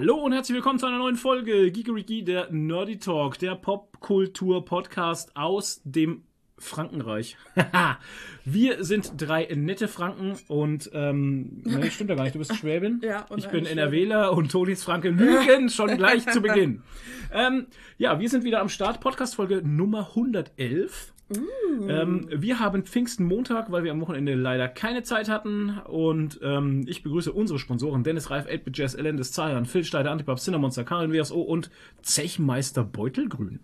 Hallo und herzlich willkommen zu einer neuen Folge Geekeriki, der Nerdy Talk, der Popkultur-Podcast aus dem Frankenreich. wir sind drei nette Franken und ähm, nee, stimmt ja gar nicht, du bist Schwäbin. Ja, und ich bin NRWler und Tonis Franke lügen schon gleich zu Beginn. Ähm, ja, wir sind wieder am Start, Podcast-Folge Nummer 111. Ähm, wir haben Pfingsten Montag, weil wir am Wochenende leider keine Zeit hatten. Und ähm, ich begrüße unsere Sponsoren Dennis Reif, 8 Jazz, Elendes, Zayan, Phil Steider, Antipop, Cinnamonster, Karin WSO und Zechmeister Beutelgrün.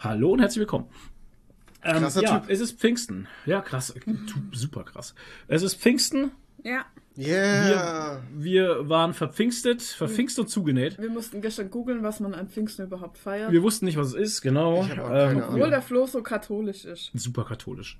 Hallo und herzlich willkommen. Ähm, Krasser ja, Typ. es ist Pfingsten. Ja, krass. Tu- Super krass. Es ist Pfingsten. Ja, Yeah. Wir waren verpfingstet, verpfingst und zugenäht. wir mussten gestern googeln, was man an Pfingsten überhaupt feiert. Wir wussten nicht, was es ist, genau. Keine Obwohl der Flo so katholisch ist. super katholisch.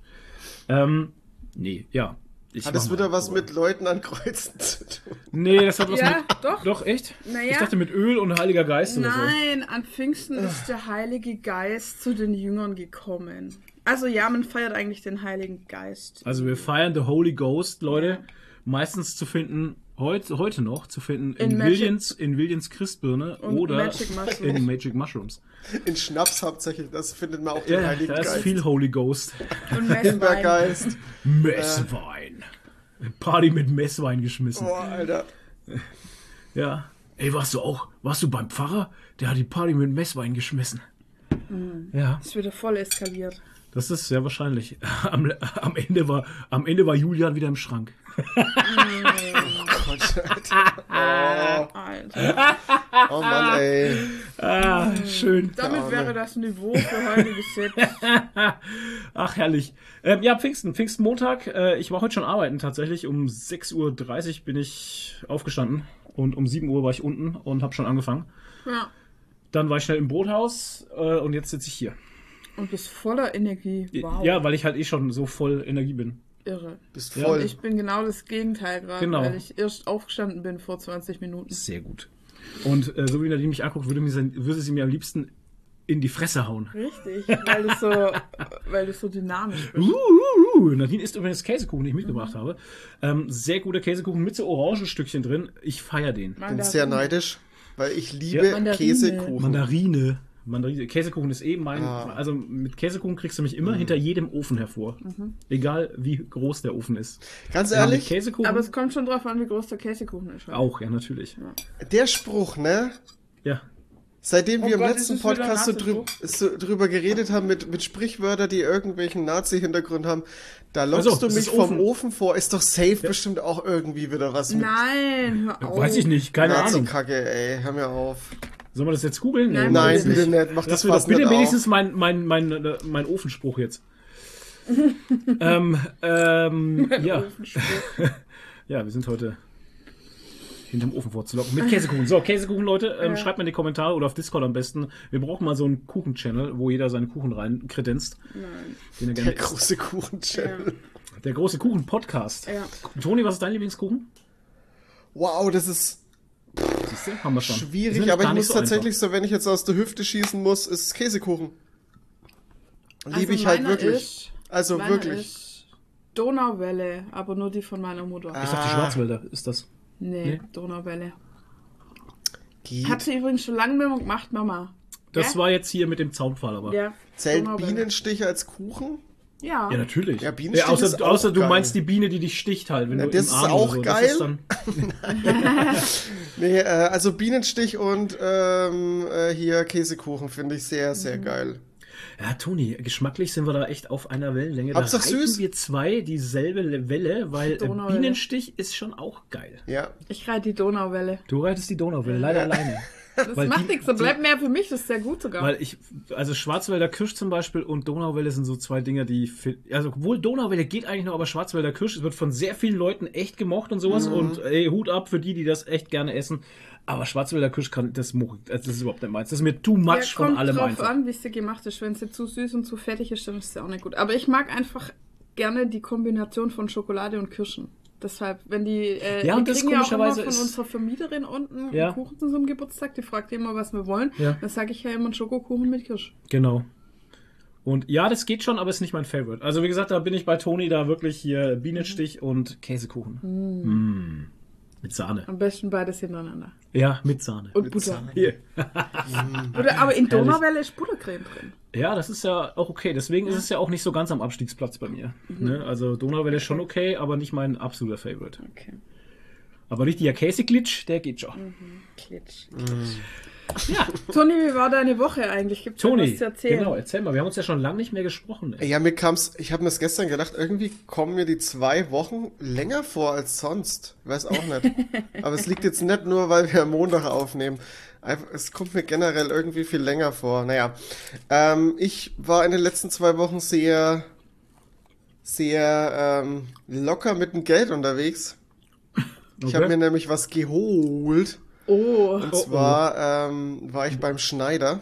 Ähm, nee, ja. Ich Hat mal. wieder was mit Leuten an Kreuzen zu tun? Nee, das hat was Ja, mit. doch. Doch, echt? Naja. Ich dachte mit Öl und Heiliger Geist oder so. Nein, an Pfingsten ist der Heilige Geist zu den Jüngern gekommen. Also ja, man feiert eigentlich den Heiligen Geist. Also wir feiern The Holy Ghost, Leute. Meistens zu finden, heute, heute noch, zu finden in, In Williams, in Williams Christbirne Und oder Magic in Magic Mushrooms. In Schnaps hauptsächlich, das findet man auch den Ja, Heiligen da ist Geist. viel Holy Ghost. Und Messwein. Messwein. Party mit Messwein geschmissen. Boah, Alter. Ja. Ey, warst du auch, warst du beim Pfarrer? Der hat die Party mit Messwein geschmissen. Mhm. Ja. Ist wieder voll eskaliert. Das ist sehr wahrscheinlich. Am, am, Ende war, am Ende war Julian wieder im Schrank. Gott, Alter. Alter. Oh Mann, ey. Ah, schön. Damit wäre das Niveau für heute gesetzt. Ach, herrlich. Ähm, ja, Pfingsten, Pfingstmontag. Äh, ich war heute schon arbeiten tatsächlich. Um 6.30 Uhr bin ich aufgestanden. Und um 7 Uhr war ich unten und habe schon angefangen. Ja. Dann war ich schnell im Brothaus äh, und jetzt sitze ich hier. Und bist voller Energie. Wow. Ja, weil ich halt eh schon so voll Energie bin. Irre. Bist Ja, voll. Ich bin genau das Gegenteil gerade, Genau. weil ich erst aufgestanden bin vor 20 Minuten. Sehr gut. Und äh, so wie Nadine mich anguckt, würde, mir sein, würde sie mir am liebsten in die Fresse hauen. Richtig, weil du so, weil du so dynamisch bist. Uh, uh, uh. Nadine isst übrigens Käsekuchen, den ich mitgebracht habe. Ähm, sehr guter Käsekuchen mit so Orangenstückchen drin. Ich feiere den. bin sehr neidisch, weil ich liebe Ja. Mandarine. Käsekuchen. Mandarine. Mandarine. Käsekuchen ist eh mein. Ah. Also mit Käsekuchen kriegst du mich immer hinter jedem Ofen hervor. Egal wie groß der Ofen ist. Ganz Ja, ehrlich, Käsekuchen Aber es kommt schon drauf an, wie groß der Käsekuchen ist. halt. auch, ja, natürlich. der Spruch, ne? Ja. Seitdem wir Oh im Gott, letzten es wieder Podcast so, drü so drüber geredet haben mit, mit Sprichwörtern, die irgendwelchen Nazi-Hintergrund haben, da lockst Also, du mich vom Ofen. Ofen vor. Ist doch safe bestimmt auch irgendwie wieder was mit Nein, hör auf. Weiß ich nicht, keine Ahnung. Nazi-Kacke, ey. Hör mir auf. Sollen wir das jetzt googeln? Nein, Nein, bitte bitte nicht. nicht. Mach Das das wird doch fast bitte wenigstens mein, mein, mein, äh, mein Ofenspruch jetzt. ähm, ähm, ja. Ofenspruch. ja, wir sind heute hinterm Ofen vorzulocken. Mit Käsekuchen. So, Käsekuchen, Leute, ähm, Ja. schreibt mir in die Kommentare oder auf Discord am besten. Wir brauchen mal so einen Kuchen-Channel, wo jeder seinen Kuchen rein kredenzt. Nein. Den er Der große Kuchen-Channel. Der große Kuchen-Podcast. Ja. Toni, was ist dein Lieblingskuchen? Wow, das ist Siehst du? Haben wir schon. Ist schwierig, aber ich muss so tatsächlich so, wenn ich jetzt aus der Hüfte schießen muss, ist es Käsekuchen. Liebe Also ich halt wirklich. Ist, also wirklich. Ist Donauwelle, aber nur die von meiner Mutter. einfach. Ich dachte, Ah. Schwarzwälder ist das. nee, nee. Donauwelle. Geht. Hat sie übrigens schon lange mehr gemacht, Mama. Das Ja? war jetzt hier mit dem Zaunpfahl, aber. Ja. Zählt. Bienenstich als Kuchen? Ja. Ja, natürlich. Ja, Bienenstich außer ist außer du geil. meinst die Biene, die dich sticht halt. Wenn Ja, du das im ist auch oder so. geil. Das ist Nee, äh, also Bienenstich und ähm, äh, hier Käsekuchen finde ich sehr, sehr Mhm. geil. ja, Toni, geschmacklich sind wir da echt auf einer Wellenlänge. Da Hauptsache reiten süß. wir zwei dieselbe Welle, weil äh. Bienenstich ist schon auch geil. Ja. Ich reite die Donauwelle. Du reitest die Donauwelle, leider alleine. Das Weil macht die- nichts, das bleibt mehr für mich, das ist sehr gut sogar. Weil ich, also Schwarzwälder Kirsch zum Beispiel und Donauwelle sind so zwei Dinger, die, also obwohl Donauwelle geht eigentlich noch, aber Schwarzwälder Kirsch, es wird von sehr vielen Leuten echt gemocht und sowas Mhm. und ey, Hut ab für die, die das echt gerne essen. Aber Schwarzwälder Kirsch kann, das, das ist überhaupt nicht meins. Das ist mir too ja, much von kommt allem drauf einfach. an, wie sie gemacht ist. Wenn sie zu süß und zu fettig ist, dann ist sie auch nicht gut. Aber ich mag einfach gerne die Kombination von Schokolade und Kirschen. Deshalb, wenn die, äh, Ja, und das kriegen ja auch immer komischerweise von ist- unserer Vermieterin unten Ja. einen Kuchen zu so einem Geburtstag, die fragt immer, was wir wollen. Ja. Dann sage ich ja immer einen Schokokuchen mit Kirsch. Genau. Und ja, das geht schon, aber ist nicht mein Favorite. Also wie gesagt, da bin ich bei Toni da wirklich hier Bienenstich und Käsekuchen. Mm. Mit Sahne. Am besten beides hintereinander. Ja, mit Sahne. Und Butter. Hier. Oder, aber in Donauwelle ist Buttercreme drin. Ja, das ist ja auch okay. Deswegen ist es ja auch nicht so ganz am Abstiegsplatz bei mir. Ne? Also Donauwelle ist schon okay, aber nicht mein absoluter Favorite. Okay. Aber richtiger Käseglitsch, der geht schon. Klitsch. Ja. Toni, wie war deine Woche eigentlich? Gibt's Toni, was zu erzählen? genau, erzähl mal. Wir haben uns ja schon lange nicht mehr gesprochen. Ey. Ja, mir kam's, ich habe mir das gestern gedacht, irgendwie kommen mir die zwei Wochen länger vor als sonst. Ich weiß auch nicht. Aber es liegt jetzt nicht nur, weil wir am Montag aufnehmen. Es kommt mir generell irgendwie viel länger vor. Naja, ähm, ich war in den letzten zwei Wochen sehr, sehr ähm, locker mit dem Geld unterwegs. Ich Okay. habe mir nämlich was geholt. Oh. Und zwar ähm, war ich beim Schneider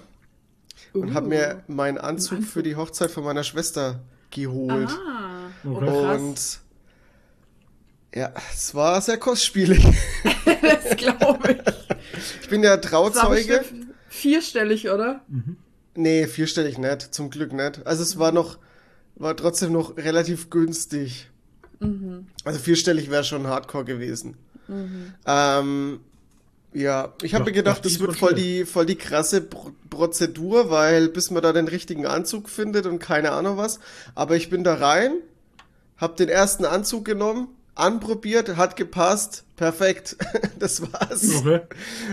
und habe mir meinen Anzug, Anzug. für die Hochzeit von meiner Schwester geholt. Ah. Okay. Und ja, es war sehr kostspielig. Das glaube ich. Ich bin ja Trauzeuge. vierstellig, oder? Nee, vierstellig nicht, zum Glück nicht. Also es war noch, war trotzdem noch relativ günstig. Also vierstellig wäre schon hardcore gewesen. Ähm, ja, ich habe mir gedacht, das wird voll die, voll die krasse Pro Prozedur, weil bis man da den richtigen Anzug findet und keine Ahnung was. Aber ich bin da rein, hab den ersten Anzug genommen, anprobiert, hat gepasst, perfekt. das war's. Okay.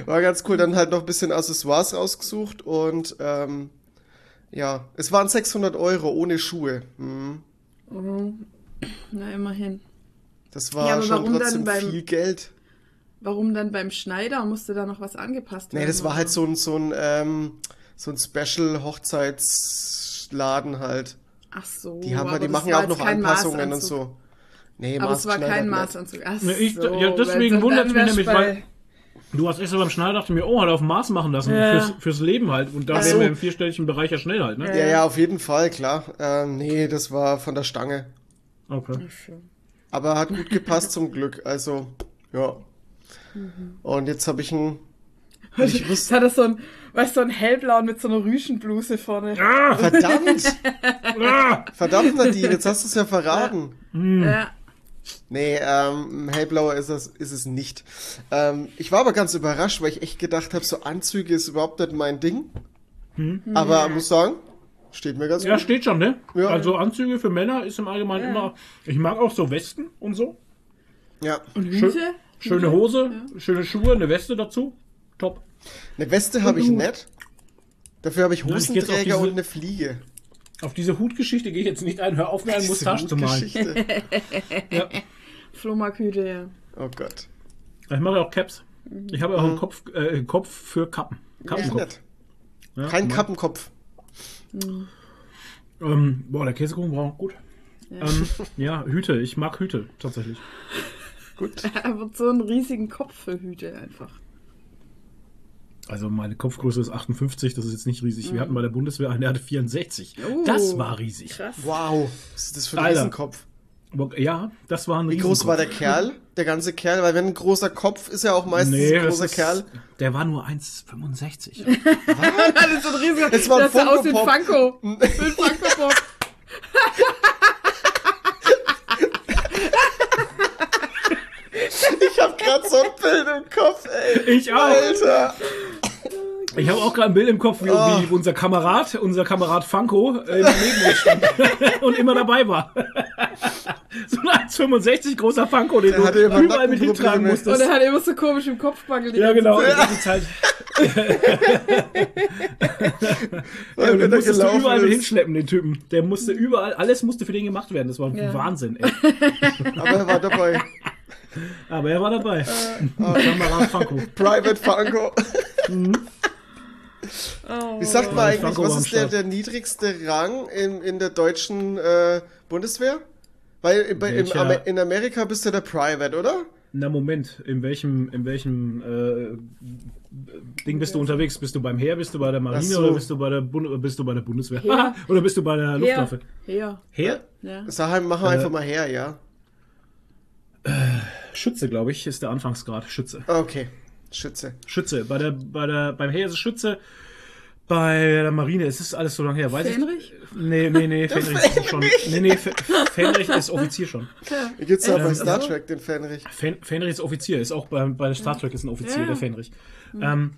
War ganz cool. Dann halt noch ein bisschen Accessoires rausgesucht und ähm, ja, es waren 600 Euro ohne Schuhe. Mhm. Na, immerhin. Das war Ja, aber schon trotzdem beim- viel Geld. Warum dann beim Schneider? Musste da noch was angepasst werden? Nee, das war oder? halt so ein, so ein, ähm, so ein Special-Hochzeitsladen halt. Ach so. Die haben aber halt, die machen ja auch noch Anpassungen und so. Nee, Aber es war kein Maßanzug. Ach Ne, ich- so, ja, deswegen wundert's dann mich nämlich, weil- Du hast extra beim Schneider, dachte mir, oh, hat er auf Maß machen lassen. Ja. Fürs, fürs Leben halt. Und da Ach wären so. wir im vierstelligen Bereich ja schnell halt, ne? Ja, ja, auf jeden Fall, klar. Ähm, nee, das war von der Stange. Okay. Aber hat gut gepasst zum Glück. Also, ja. Und jetzt habe ich ein. Ich Jetzt wusste, hat er so ein, weißt du, so ein hellblauen mit so einer Rüschenbluse vorne. Ah, verdammt! ah, Verdammt, Nadine, jetzt hast du es ja verraten. Ja. Nee, ähm, hellblauer ist es, ist es nicht. Ähm, ich war aber ganz überrascht, weil ich echt gedacht habe, so Anzüge ist überhaupt nicht mein Ding. Aber muss sagen, steht mir ganz ja, gut. steht schon, ne? Ja. Also Anzüge für Männer ist im Allgemeinen immer. Ich mag auch so Westen und so. Ja. Und Schön- Hüte? Schöne Hose, schöne Schuhe, eine Weste dazu. Top. Eine Weste habe ich nicht. Dafür habe ich Ja, ich Hosenträger diese- und eine Fliege. Auf diese Hutgeschichte gehe ich jetzt nicht ein. Hör auf, mir einen Mustache zu malen. Ja. Flohmarkhüte, ja. Oh Gott. Ich mache auch Caps. Ich habe auch einen Kopf, äh, einen Kopf für Kappen. Kappenkopf. nicht. Ja, Kein mal. Kappenkopf. Ähm, boah, der Käsekuchen war auch gut. Ja. Ähm, ja, Hüte. Ich mag Hüte tatsächlich. Gut. Er wird so einen riesigen Kopf für Hüte einfach. Also meine Kopfgröße ist 58, das ist jetzt nicht riesig. Wir hatten bei der Bundeswehr einen, der hatte 64. Oh, das war riesig. Krass. Wow. Was ist das für ein Alter. Riesenkopf? Ja, das war ein Wie groß war der Kerl? Der ganze Kerl? Weil wenn ein großer Kopf ist ja auch meistens Nee, ein das großer ist, Kerl. Der war nur 1,65. Das ist so ein riesiger. Es war ein das sah aus wie ein. Funko. Ein Funko-Pop. Ich hab grad so ein Bild im Kopf, ey. ich auch. Alter. Ich habe auch gerade ein Bild im Kopf, wie, Oh. wie unser Kamerad, unser Kamerad Franco, äh, neben uns stand und immer dabei war. so ein 1,65 großer Franco, den Der du überall mit hintragen musstest. Und er hat immer so komisch im Kopfbagel. die Ja, genau. Zeit. Die ganze Zeit. Ja, wenn den er musstest du überall mit hinschleppen, den Typen. Der musste überall, alles musste für den gemacht werden. Das war Ja. Wahnsinn, ey. Aber er war dabei. Aber er war dabei. Äh. Kamerad Franco. Private Funko. Oh. Wie sagt man Ja, eigentlich, Franco was ist der, der niedrigste Rang in, in der deutschen äh, Bundeswehr? Weil bei, im, in Amerika bist du der Private, oder? Na Moment, in welchem, in welchem äh, Ding bist du unterwegs? Bist du beim Heer, bist du bei der Marine so. oder bist du bei der Bund bist du bei der Bundeswehr? Heer. oder bist du bei der Luftwaffe? Ja. Heer? Ja. Sag, machen wir einfach mal her, ja. Schütze, glaube ich, ist der Anfangsgrad. Schütze. Okay. Schütze. Schütze. Bei der, bei der, beim Heer ist es Schütze. Bei der Marine, es ist alles so lange her. Weiß Fähnrich? ich? Nee, nee, nee, Fähnrich ist schon. Nee, nee, Fähnrich ist Offizier schon. Ja. Gibt's ja Ähm, bei Star so? Trek den Fenrich. Fän- Fähnrich ist Offizier, ist auch bei, bei Star Trek ist ein Offizier, Ja. der Fähnrich. Ähm,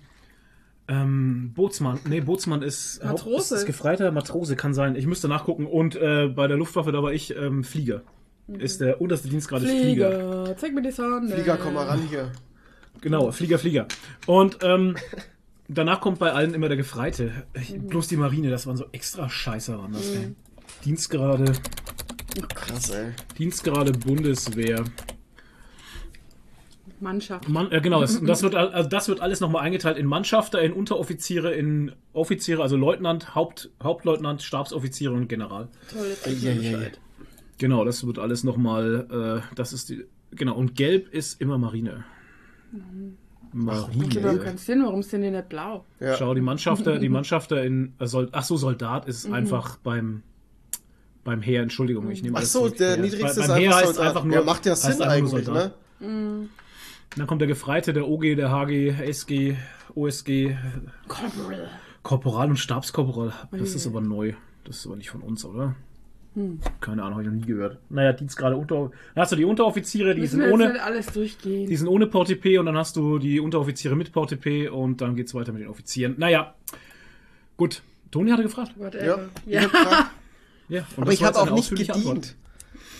ähm, Bootsmann, nee, Bootsmann ist, Matrose. ist, ist Gefreiter, Matrose kann sein. Ich müsste nachgucken. Und äh, bei der Luftwaffe, da war ich ähm, Flieger. Ist der unterste Dienstgrad ist Flieger. Flieger, zeig mir die Sonne. Flieger, komm mal ran hier. Genau, Flieger, Flieger. Und ähm, danach kommt bei allen immer der Gefreite. Ich, Mhm. Bloß die Marine, das waren so extra Scheiße waren das. ey. Dienstgrade, Krass, ey. Dienstgrade Bundeswehr. Mannschaft. Mann, äh, genau, das, das, wird, also das wird alles nochmal eingeteilt in Mannschafter, in Unteroffiziere, in Offiziere, also Leutnant, Haupt, Hauptleutnant, Stabsoffiziere und General. Tolle Eieiei. Genau, das wird alles nochmal, äh, das ist die, genau, und gelb ist immer Marine. Okay, warum Marine. keinen Sinn? Warum sind die nicht blau? Ja. Schau, die Mannschafter, die Mannschafter in, Sold, ach so, Soldat ist Mhm. einfach beim, beim Heer, Entschuldigung, ich nehme Ach alles so, der Heer. niedrigste Bei- ist beim Heer einfach heißt Soldat. einfach nur, Ja, macht ja Sinn eigentlich, Soldat. ne? Dann kommt der Gefreite, der OG, der HG, SG, OSG, Corporal. Korporal und Stabskorporal. Das ist aber neu. Das ist aber nicht von uns, oder? Keine Ahnung, habe ich noch nie gehört. Naja, Dienstgrade unter. Dann hast du die Unteroffiziere, die Müssen sind ohne, nicht alles durchgehen. die sind ohne PortP und dann hast du die Unteroffiziere mit PortP und dann geht's weiter mit den Offizieren. Naja, gut. Toni hatte gefragt. Ja. Whatever. Ja. Ja, und Aber ich habe auch nicht gedient. Antwort.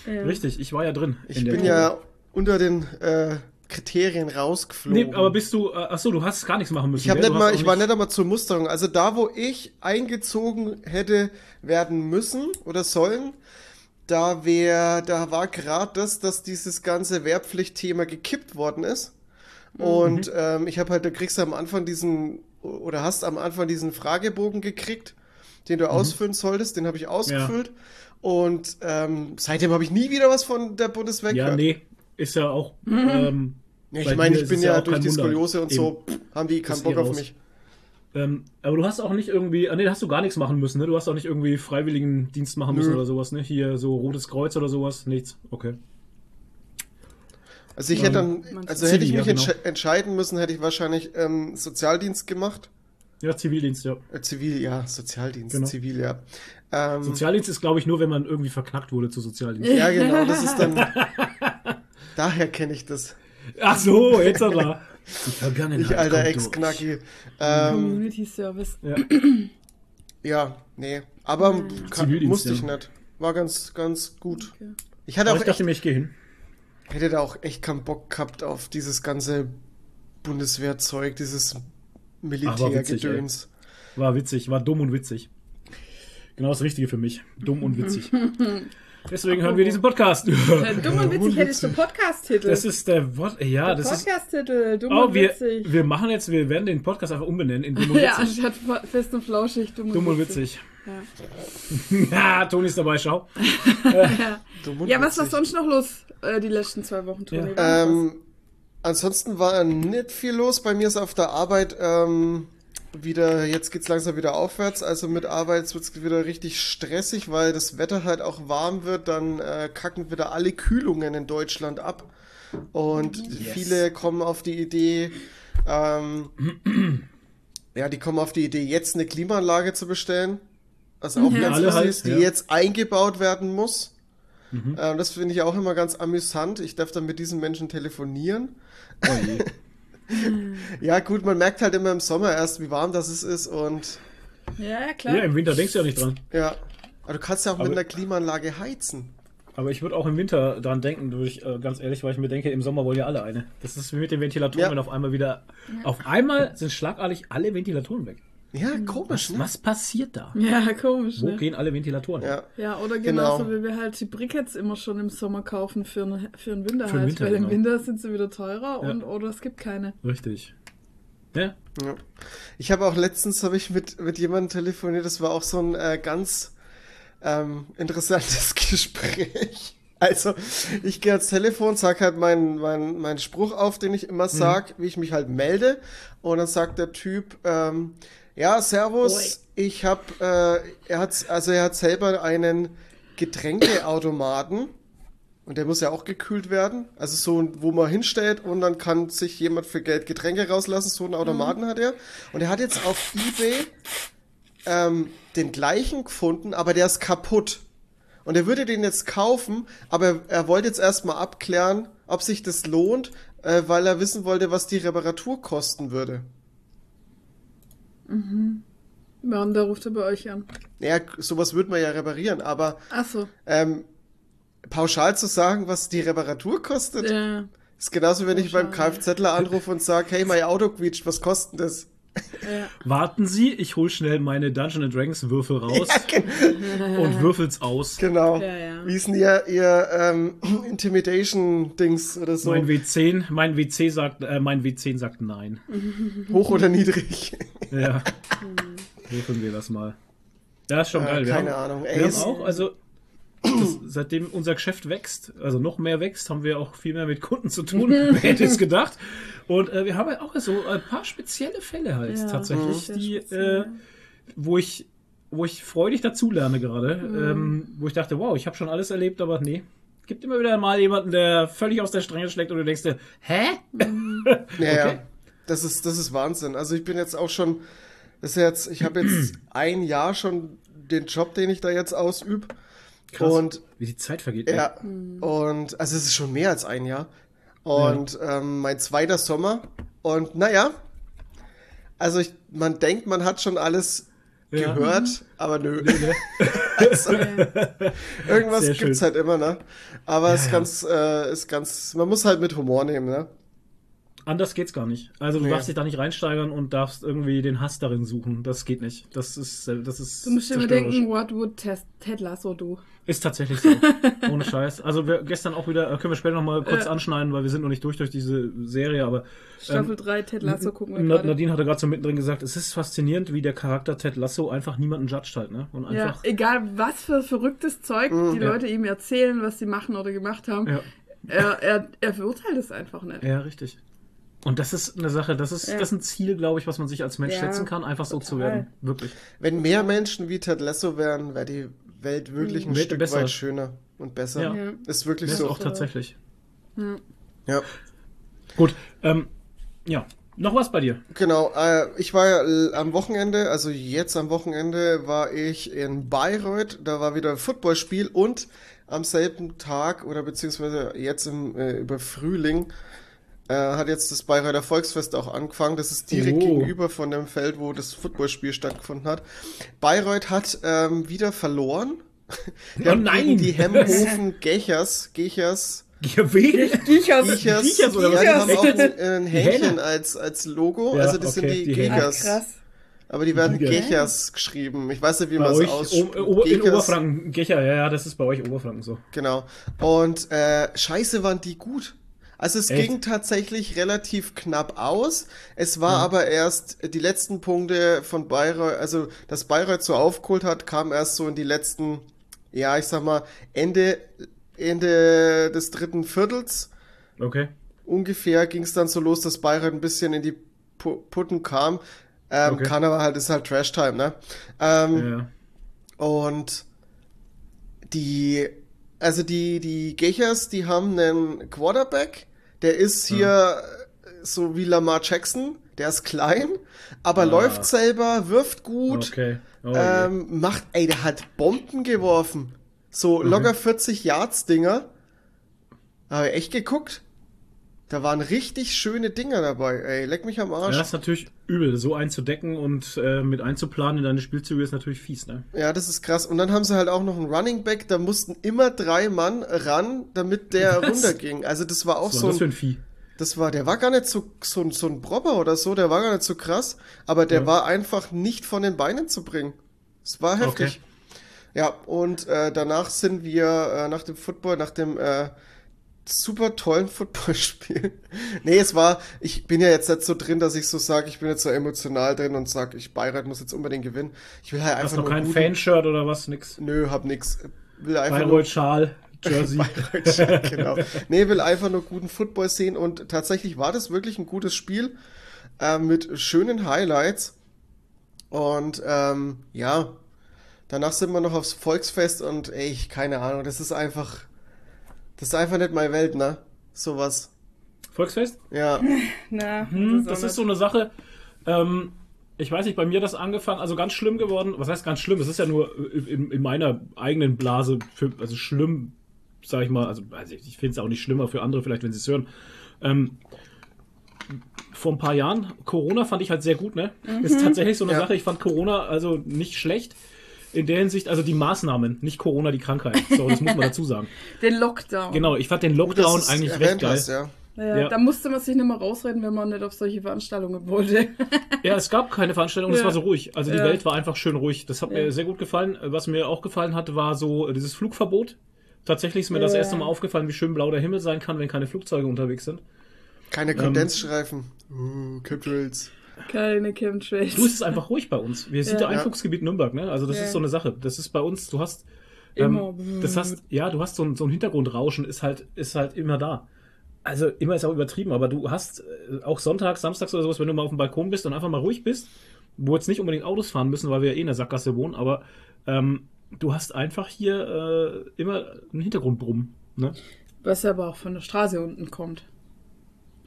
Ja. Richtig, ich war ja drin. Ich in der bin ja unter den äh, Kriterien rausgeflogen. Nee, aber bist du. Äh, achso, du hast gar nichts machen müssen. Ich, hab gell? nicht Du mal, ich war nicht einmal zur Musterung. Also da, wo ich eingezogen hätte werden müssen oder sollen, da wär, da war gerade das, dass dieses ganze Wehrpflichtthema gekippt worden ist. Mhm. Und ähm, ich habe halt, da kriegst du am Anfang diesen, oder hast am Anfang diesen Fragebogen gekriegt, den Mhm. du ausfüllen solltest, den habe ich ausgefüllt. Und ähm, seitdem habe ich nie wieder was von der Bundeswehr Ja, gehört. nee. Ist ja auch. Ähm, Ja, bei ich meine, ich bin ja, durch die Wunder. Skoliose und Eben. so, haben die keinen Bock auf raus. mich. Ähm, aber du hast auch nicht irgendwie, ah, nee, da hast du gar nichts machen müssen, ne? Du hast auch nicht irgendwie Freiwilligendienst machen müssen Nö. oder sowas, ne? Hier so Rotes Kreuz oder sowas, nichts. Okay. Also ich Ähm, hätte dann, also hätte ich mich ja, genau. entsche entscheiden müssen, hätte ich wahrscheinlich ähm, Sozialdienst gemacht. Ja, Zivildienst, ja. Äh, Zivil, ja, Sozialdienst, Genau. Zivil, ja. Ähm, Sozialdienst ist, glaube ich, nur, wenn man irgendwie verknackt wurde zu Sozialdienst. ja, genau, das ist dann. daher kenne ich das. Ach so, jetzt aber. Die Vergangenheit Ich alter Ex-Knacki. Ähm, Community Service. Ja. ja, nee. Aber kann, musste ich nicht. War ganz, ganz gut. Okay. Ich hatte Aber auch ich dachte echt, mir, ich gehe hin. hätte da auch echt keinen Bock gehabt auf dieses ganze Bundeswehrzeug, dieses Militärgedöns. War witzig, war dumm und witzig. Genau das Richtige für mich. Dumm und witzig. Deswegen hören wir diesen Podcast. Äh, dumm und witzig hättest du Podcast-Titel. Das ist der Wort. Ja, das ist. Podcast-Titel, dumm Oh, und wir, witzig. wir machen jetzt, wir werden den Podcast einfach umbenennen in Dumm und ja, Witzig. anstatt fest und flauschig, dumm, Dumm und witzig. Ja. ja, Toni ist dabei, schau. Ja. Und ja, was war witzig. sonst noch los äh, die letzten zwei Wochen, Toni? Ja. Ähm, ansonsten war nicht viel los. Bei mir ist auf der Arbeit ähm, wieder, jetzt geht's langsam wieder aufwärts. Also mit Arbeit wird's wieder richtig stressig, weil das Wetter halt auch warm wird. Dann äh, kacken wieder alle Kühlungen in Deutschland ab. Und viele kommen auf die Idee, ähm, ja, die kommen auf die Idee, jetzt eine Klimaanlage zu bestellen. Also auch Ja. ganz Alle halt, ist, die ja. jetzt eingebaut werden muss. Ähm, das finde ich auch immer ganz amüsant. Ich darf dann mit diesen Menschen telefonieren. Oh. Ja, gut, man merkt halt immer im Sommer erst, wie warm das es ist und? Ja, ja, klar. ja, im Winter denkst du ja nicht dran. ja. Aber du kannst ja auch mit Aber- einer Klimaanlage heizen. Aber ich würde auch im Winter dran denken, ich, äh, ganz ehrlich, weil ich mir denke, im Sommer wollen ja alle eine. Das ist wie mit den Ventilatoren, Ja. wenn auf einmal wieder. Auf einmal sind schlagartig alle Ventilatoren weg. Ja, komisch, ne? Was passiert da? Ja, komisch, Wo ne? gehen alle Ventilatoren? Ja. Ja, oder Genau. genauso wie wir halt die Brickets immer schon im Sommer kaufen für, ne, für den Winter Für halt. Winter, weil im genau. Winter sind sie wieder teurer Ja. und oder es gibt keine. Richtig. Ja? Ja. Ich habe auch letztens habe ich mit, mit jemandem telefoniert, das war auch so ein äh, ganz ähm, interessantes Gespräch. Also, ich gehe ans Telefon, sag halt meinen mein, meinen Spruch auf, den ich immer sag, wie ich mich halt melde. Und dann sagt der Typ, ähm, ja, Servus, ich habe, äh, er hat, also er hat selber einen Getränkeautomaten. Und der muss ja auch gekühlt werden. Also so, wo man hinstellt und dann kann sich jemand für Geld Getränke rauslassen. So einen Automaten hat er. Und er hat jetzt auf Ebay ähm, den gleichen gefunden, aber der ist kaputt. Und er würde den jetzt kaufen, aber er, er wollte jetzt erstmal abklären, ob sich das lohnt, äh, weil er wissen wollte, was die Reparatur kosten würde. Ja, und da ruft er bei euch an. Naja, sowas würde man ja reparieren, aber Achso. ähm, pauschal zu sagen, was die Reparatur kostet, Ja. ist genauso, wenn ich beim Pauschal. Kfzler anrufe und sage, hey, mein Auto quietscht, was kostet das? Ja. Warten Sie, ich hol schnell meine Dungeon and Dragons Würfel raus und würfel's aus. Genau. Ja, ja. Wie ist denn ihr, ihr ähm, Intimidation-Dings oder so? Mein W10, mein WC sagt, äh, mein W10 sagt nein. Hoch oder niedrig? Ja. Würfeln wir das mal. Ja, ist schon Äh, geil. Wir keine haben, Ahnung. Wir Ey, haben auch, also das, seitdem unser Geschäft wächst, also noch mehr wächst, haben wir auch viel mehr mit Kunden zu tun. Wer hätte es gedacht? Und äh, wir haben halt auch so ein paar spezielle Fälle halt Ja, tatsächlich, die, äh, wo ich wo ich freudig dazulerne gerade, Mhm. ähm, wo ich dachte, wow, ich habe schon alles erlebt, aber nee. Gibt immer wieder mal jemanden, der völlig aus der Stränge schlägt und du denkst dir, hä? Ja, ja. Okay. Das ist, das ist Wahnsinn. Also ich bin jetzt auch schon, das ist jetzt, ich habe jetzt ein Jahr schon den Job, den ich da jetzt ausübe. Krass, Und wie die Zeit vergeht. ey. ja, Mhm. und also es ist schon mehr als ein Jahr. Und ähm, mein zweiter Sommer. Und naja, also ich, man denkt, man hat schon alles Ja. gehört, aber nö. also, irgendwas Sehr schön. gibt's halt immer, ne? Aber es ist ja. ganz, äh, ist ganz, man muss halt mit Humor nehmen, ne? Anders geht's gar nicht. Also du Nee. darfst dich da nicht reinsteigern und darfst irgendwie den Hass darin suchen. Das geht nicht. Das ist, äh, das ist Du musst dir immer denken, what would Ted, Ted Lasso do? Ist tatsächlich so. Ohne Scheiß. Also wir gestern auch wieder, äh, können wir später noch mal kurz Äh. anschneiden, weil wir sind noch nicht durch durch diese Serie, aber Staffel Ähm, 3, Ted Lasso gucken wir Na- gerade. Nadine hatte gerade so mittendrin gesagt, es ist faszinierend, wie der Charakter Ted Lasso einfach niemanden judged halt, ne? Und Ja, einfach. egal was für verrücktes Zeug die Ja. Leute ihm erzählen, was sie machen oder gemacht haben, Ja, er, er, er verurteilt es einfach nicht. ja, richtig. Und das ist eine Sache, das ist, Ja. das ist ein Ziel, glaube ich, was man sich als Mensch Ja, setzen kann, einfach so zu total. werden. Wirklich. Wenn mehr Menschen wie Ted Lasso wären, wäre die Welt wirklich ein Wäre Stück besser. weit schöner und besser. Ja. Ja. Ist wirklich Das ist so. auch tatsächlich. Ja. Ja, Gut, ähm, ja. Noch was bei dir? genau. Äh, ich war ja am Wochenende, also jetzt am Wochenende war ich in Bayreuth. Da war wieder ein Footballspiel und am selben Tag oder beziehungsweise jetzt im äh, über Frühling äh, hat jetzt das Bayreuther Volksfest auch angefangen. Das ist direkt Oh. gegenüber von dem Feld, wo das Footballspiel stattgefunden hat. Bayreuth hat ähm, wieder verloren. Die Oh nein! gegen Die Hemhofen Gechers, Gechers Ja, wen? Giechers, Giechers oder ja, die haben auch ein, ein Hähnchen als, als Logo. Ja, also das okay, sind die, die Gechers. Aber die werden Gechers. Gechers geschrieben. Ich weiß nicht, wie man es ausspricht. in Gechers. Oberfranken, Gecher, ja, ja, das ist bei euch Oberfranken so. Genau. Und äh, scheiße waren die gut. Also es Echt? ging tatsächlich relativ knapp aus. Es war aber erst die letzten Punkte von Bayreuth, also dass Bayreuth so aufgeholt hat, kam erst so in die letzten, ja, ich sag mal, Ende, Ende des dritten Viertels. Okay. ungefähr ging es dann so los, dass Bayreuth ein bisschen in die Pu Putten kam. Ähm, Okay. Kann aber halt, ist halt Trash-Time, ne? Ähm, Ja. Und die, also die, die Gechers, die haben einen Quarterback, der ist hier so wie Lamar Jackson, der ist klein, aber Ah. läuft selber, wirft gut, Okay. Oh, ähm, macht, ey, der hat Bomben geworfen. So locker 40 Yards Dinger. Habe ich echt geguckt. Da waren richtig schöne Dinger dabei, ey. Leck mich am ja, Arsch. das ist natürlich übel, so einzudecken und äh, mit einzuplanen in deine Spielzüge ist natürlich fies, ne? Ja, das ist krass. Und dann haben sie halt auch noch einen Running Back, da mussten immer drei Mann ran, damit der Was? runterging. Also das war auch Was so das für ein, Vieh? das war, der war gar nicht so, so, ein- so ein Propper oder so, der war gar nicht so krass, aber der Ja. war einfach nicht von den Beinen zu bringen. Es war heftig. Ja, und äh, danach sind wir äh, nach dem Football, nach dem äh, super tollen Footballspiel. nee, es war, ich bin ja jetzt nicht so drin, dass ich so sage, ich bin jetzt so emotional drin und sage, ich Bayreuth muss jetzt unbedingt gewinnen. Ich will halt Hast einfach noch nur kein guten, Fanshirt oder was? Nix. Nö, hab nix. Will einfach Bayreuth Schal, Jersey. nur Bayreuth, genau. Nee, will einfach nur guten Football sehen und tatsächlich war das wirklich ein gutes Spiel äh, mit schönen Highlights. Und ähm, ja, danach sind wir noch aufs Volksfest und ey, ich- keine Ahnung, das ist einfach, das ist einfach nicht meine Welt, ne? Sowas. Volksfest? Ja, Na, Hm, das nicht- ist so eine Sache. Ähm, ich weiß nicht, bei mir das angefangen, also ganz schlimm geworden. Was heißt ganz schlimm? Es ist ja nur in, in meiner eigenen Blase, für, also schlimm, sag ich mal, also, also ich finde es auch nicht schlimmer für andere, vielleicht, wenn sie es hören. Ähm, vor ein paar Jahren, Corona fand ich halt sehr gut, ne? Ist tatsächlich so eine Ja. Sache, ich fand Corona also nicht schlecht. In der Hinsicht, also die Maßnahmen, nicht Corona, die Krankheit. So, das muss man dazu sagen. Den Lockdown. Genau, ich fand den Lockdown eigentlich recht geil. hast, ja. Ja, Ja. Da musste man sich nicht mehr rausreden, wenn man nicht auf solche Veranstaltungen wollte. Ja, es gab keine Veranstaltung, es Ja. war so ruhig. Also die Ja. Welt war einfach schön ruhig. Das hat Ja. mir sehr gut gefallen. Was mir auch gefallen hat, war so äh, dieses Flugverbot. Tatsächlich ist mir das erste Mal aufgefallen, wie schön blau der Himmel sein kann, wenn keine Flugzeuge unterwegs sind. Keine Kondensstreifen. Uh, Chemtrails. Keine Chemtrails. Du, es ist einfach ruhig bei uns. Wir sind Ja. Einflugsgebiet Nürnberg, ne? Also das ist so eine Sache. Das ist bei uns, du hast. Ähm, das hast, ja, du hast so ein, so ein Hintergrundrauschen, ist halt, ist halt immer da. Also immer ist auch übertrieben, aber du hast äh, auch sonntags, samstags oder sowas, wenn du mal auf dem Balkon bist und einfach mal ruhig bist, wo jetzt nicht unbedingt Autos fahren müssen, weil wir ja eh in der Sackgasse wohnen, aber ähm, du hast einfach hier äh, immer einen Hintergrundbrummen. Ne? Was aber auch von der Straße unten kommt.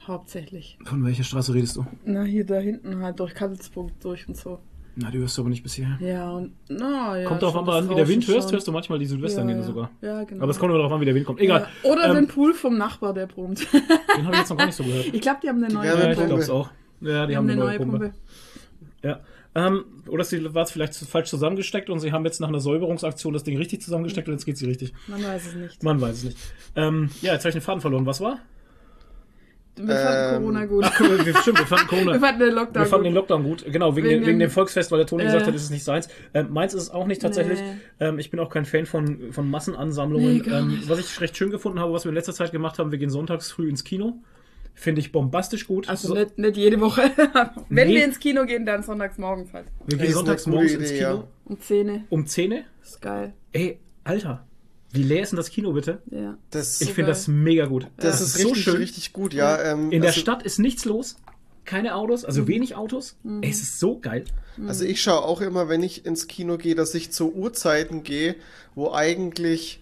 Hauptsächlich. Von welcher Straße redest du? Na, hier da hinten halt durch Kasselsburg durch und so. Na, die hörst du aber nicht bis hierher. Ja, und na ja. kommt darauf an, wann wie der Wind hörst, schon. hörst du manchmal die Südwestanlinie sogar. Ja, genau. Aber es kommt nur darauf an, wie der Wind kommt. Egal. Ja. Oder ähm, den Pool vom Nachbar, der brummt. Den habe ich jetzt noch gar nicht so gehört. ich glaube, die haben eine neue Wärme- Ja, ich Pumpe. glaube es auch. Ja, die Die haben eine neue Pumpe. Ja. Ähm, oder sie war es vielleicht zu- falsch zusammengesteckt und sie haben jetzt nach einer Säuberungsaktion das Ding richtig zusammengesteckt und jetzt geht sie richtig. Man weiß es nicht. Man weiß es nicht. Ähm, ja, jetzt habe ich den Faden verloren. Was war? Wir fanden Ähm, Corona gut. Ach, wir, stimmt, wir fanden Corona. Wir fanden den Lockdown Wir fanden gut. den Lockdown gut, genau, wegen, Wegen dem, wegen dem- Volksfest, weil der Toni Ja. gesagt hat, es ist nicht seins. Ähm, meins ist es auch nicht tatsächlich. Nee. Ähm, ich bin auch kein Fan von, von Massenansammlungen. Nee, ähm, was ich recht schön gefunden habe, was wir in letzter Zeit gemacht haben, wir gehen sonntags früh ins Kino. Finde ich bombastisch gut. Also So- nicht, nicht jede Woche. Wenn Nee. wir ins Kino gehen, dann sonntags morgens halt. wir gehen sonntags morgens gute ins Idee, Kino. ja. Um 10. Um 10 Uhr. Ist geil. Ey, Alter, wie leer ist denn das Kino bitte? Ja. Das, Ich finde das mega gut. das ist so richtig, schön. richtig gut, ja. Ähm, In der also, Stadt ist nichts los. Keine Autos, also wenig Autos. Ey, es ist so geil. Also ich schaue auch immer, wenn ich ins Kino gehe, dass ich zu Uhrzeiten gehe, wo eigentlich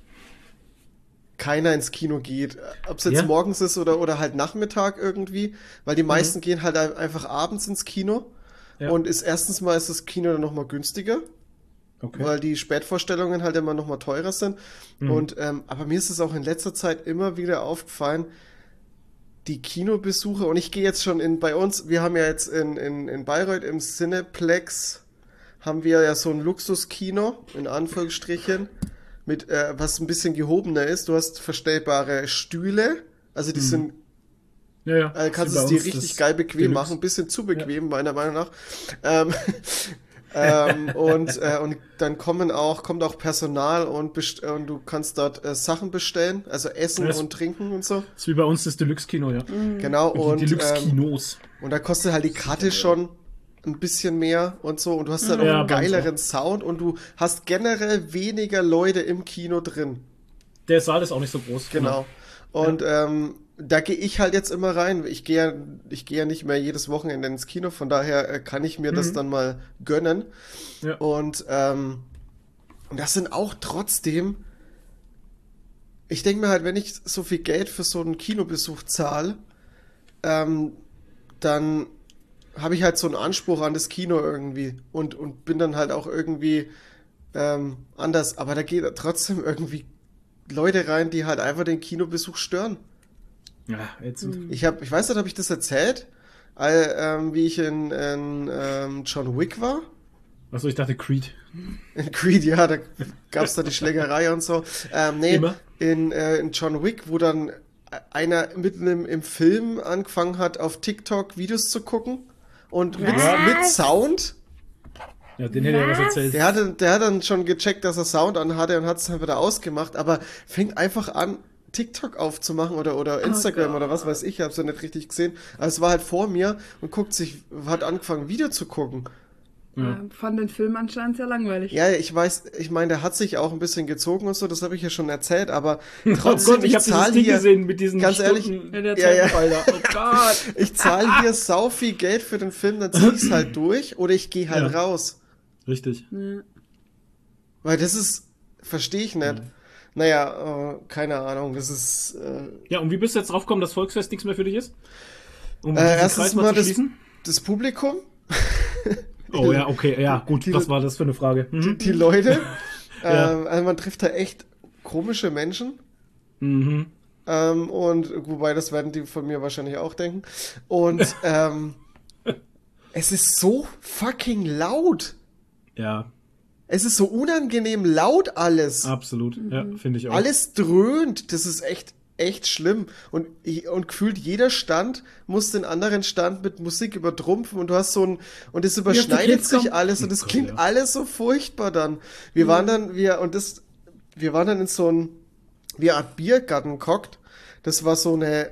keiner ins Kino geht. Ob es jetzt Ja. morgens ist oder, oder halt Nachmittag irgendwie, weil die meisten gehen halt ein- einfach abends ins Kino. Ja. Und ist erstens mal ist das Kino dann nochmal günstiger, Okay. weil die Spätvorstellungen halt immer nochmal teurer sind. Und ähm, aber mir ist es auch in letzter Zeit immer wieder aufgefallen, die Kinobesuche, und ich gehe jetzt schon in bei uns, wir haben ja jetzt in, in, in Bayreuth im Cineplex, haben wir ja so ein Luxuskino, in Anführungsstrichen, mit äh, was ein bisschen gehobener ist. Du hast verstellbare Stühle, also die sind ja, ja. äh, kannst es dir richtig geil bequem Deluxe. machen, ein bisschen zu bequem, meiner Meinung nach. Ähm, ähm, und, äh, und dann kommen auch, kommt auch Personal und, best und du kannst dort äh, Sachen bestellen, also Essen Ja, das- und Trinken und so. Das ist wie bei uns das Deluxe-Kino, ja. Genau, Und und, die ähm, Deluxe-Kinos. und da kostet halt die Karte schon ein bisschen mehr und so und du hast halt auch Ja, einen bei uns geileren Sound und du hast generell weniger Leute im Kino drin. Der Saal ist auch nicht so groß. Genau. Und ähm, da gehe ich halt jetzt immer rein. Ich gehe ja, ich gehe ja nicht mehr jedes Wochenende ins Kino, von daher äh, kann ich mir das dann mal gönnen. Ja. Und, ähm, das sind auch trotzdem. Ich denke mir halt, wenn ich so viel Geld für so einen Kinobesuch zahle, ähm, dann habe ich halt so einen Anspruch an das Kino irgendwie und, und bin dann halt auch irgendwie ähm, anders. Aber da geht trotzdem irgendwie Leute rein, die halt einfach den Kinobesuch stören. Ja, jetzt. Ich habe, ich weiß nicht, habe ich das erzählt, All, ähm, wie ich in, in ähm, John Wick war. Achso, ich dachte Creed. In Creed, ja, da gab's da die Schlägerei und so. Ähm, nee, Immer. in, äh, in John Wick, wo dann einer mitten im, im Film angefangen hat, auf TikTok Videos zu gucken und mit, mit Sound. Ja, den hätte er was erzählt. Der, hatte, der hat dann schon gecheckt, dass er Sound anhatte und hat es dann wieder ausgemacht, aber fängt einfach an, TikTok aufzumachen oder, oder Instagram oder was weiß ich, ich hab's ja nicht richtig gesehen. Aber es war halt vor mir und guckt sich, hat angefangen, Video zu gucken. Ja. Fand den Film anscheinend sehr langweilig. Ja, ich weiß, ich meine, der hat sich auch ein bisschen gezogen und so, das habe ich ja schon erzählt, aber Oh trotzdem, Gott, ich habe dieses zahl Ding hier, gesehen mit diesen ganz ehrlich, Ja, der Ja, ja. Oh Gott. ich zahle hier sau viel Geld für den Film, dann zieh ich's halt durch oder ich gehe halt Ja. raus. Richtig. Ja. Weil das ist, verstehe ich nicht. Naja, äh, keine Ahnung, das ist, äh, Ja, und wie bist du jetzt drauf gekommen, dass Volksfest nichts mehr für dich ist? Um Äh, erstens mal zu das- das Publikum. Oh ja, okay, ja, gut, Die- was war das für eine Frage? die, Mhm. die Leute. Ja. ähm, also man trifft da echt komische Menschen. Mhm. Ähm, und wobei, das werden die von mir wahrscheinlich auch denken. Und ähm, es ist so fucking laut. Ja, Es ist so unangenehm laut alles. absolut. Ja, finde ich auch. Alles dröhnt. Das ist echt, echt schlimm. Und, und gefühlt jeder Stand muss den anderen Stand mit Musik übertrumpfen und du hast so ein, und es überschneidet sich alles und es Oh klingt ja. alles so furchtbar dann. Wir waren dann, wir, und das, wir waren dann in so ein, wie eine Art Biergarten gehockt. Das war so eine,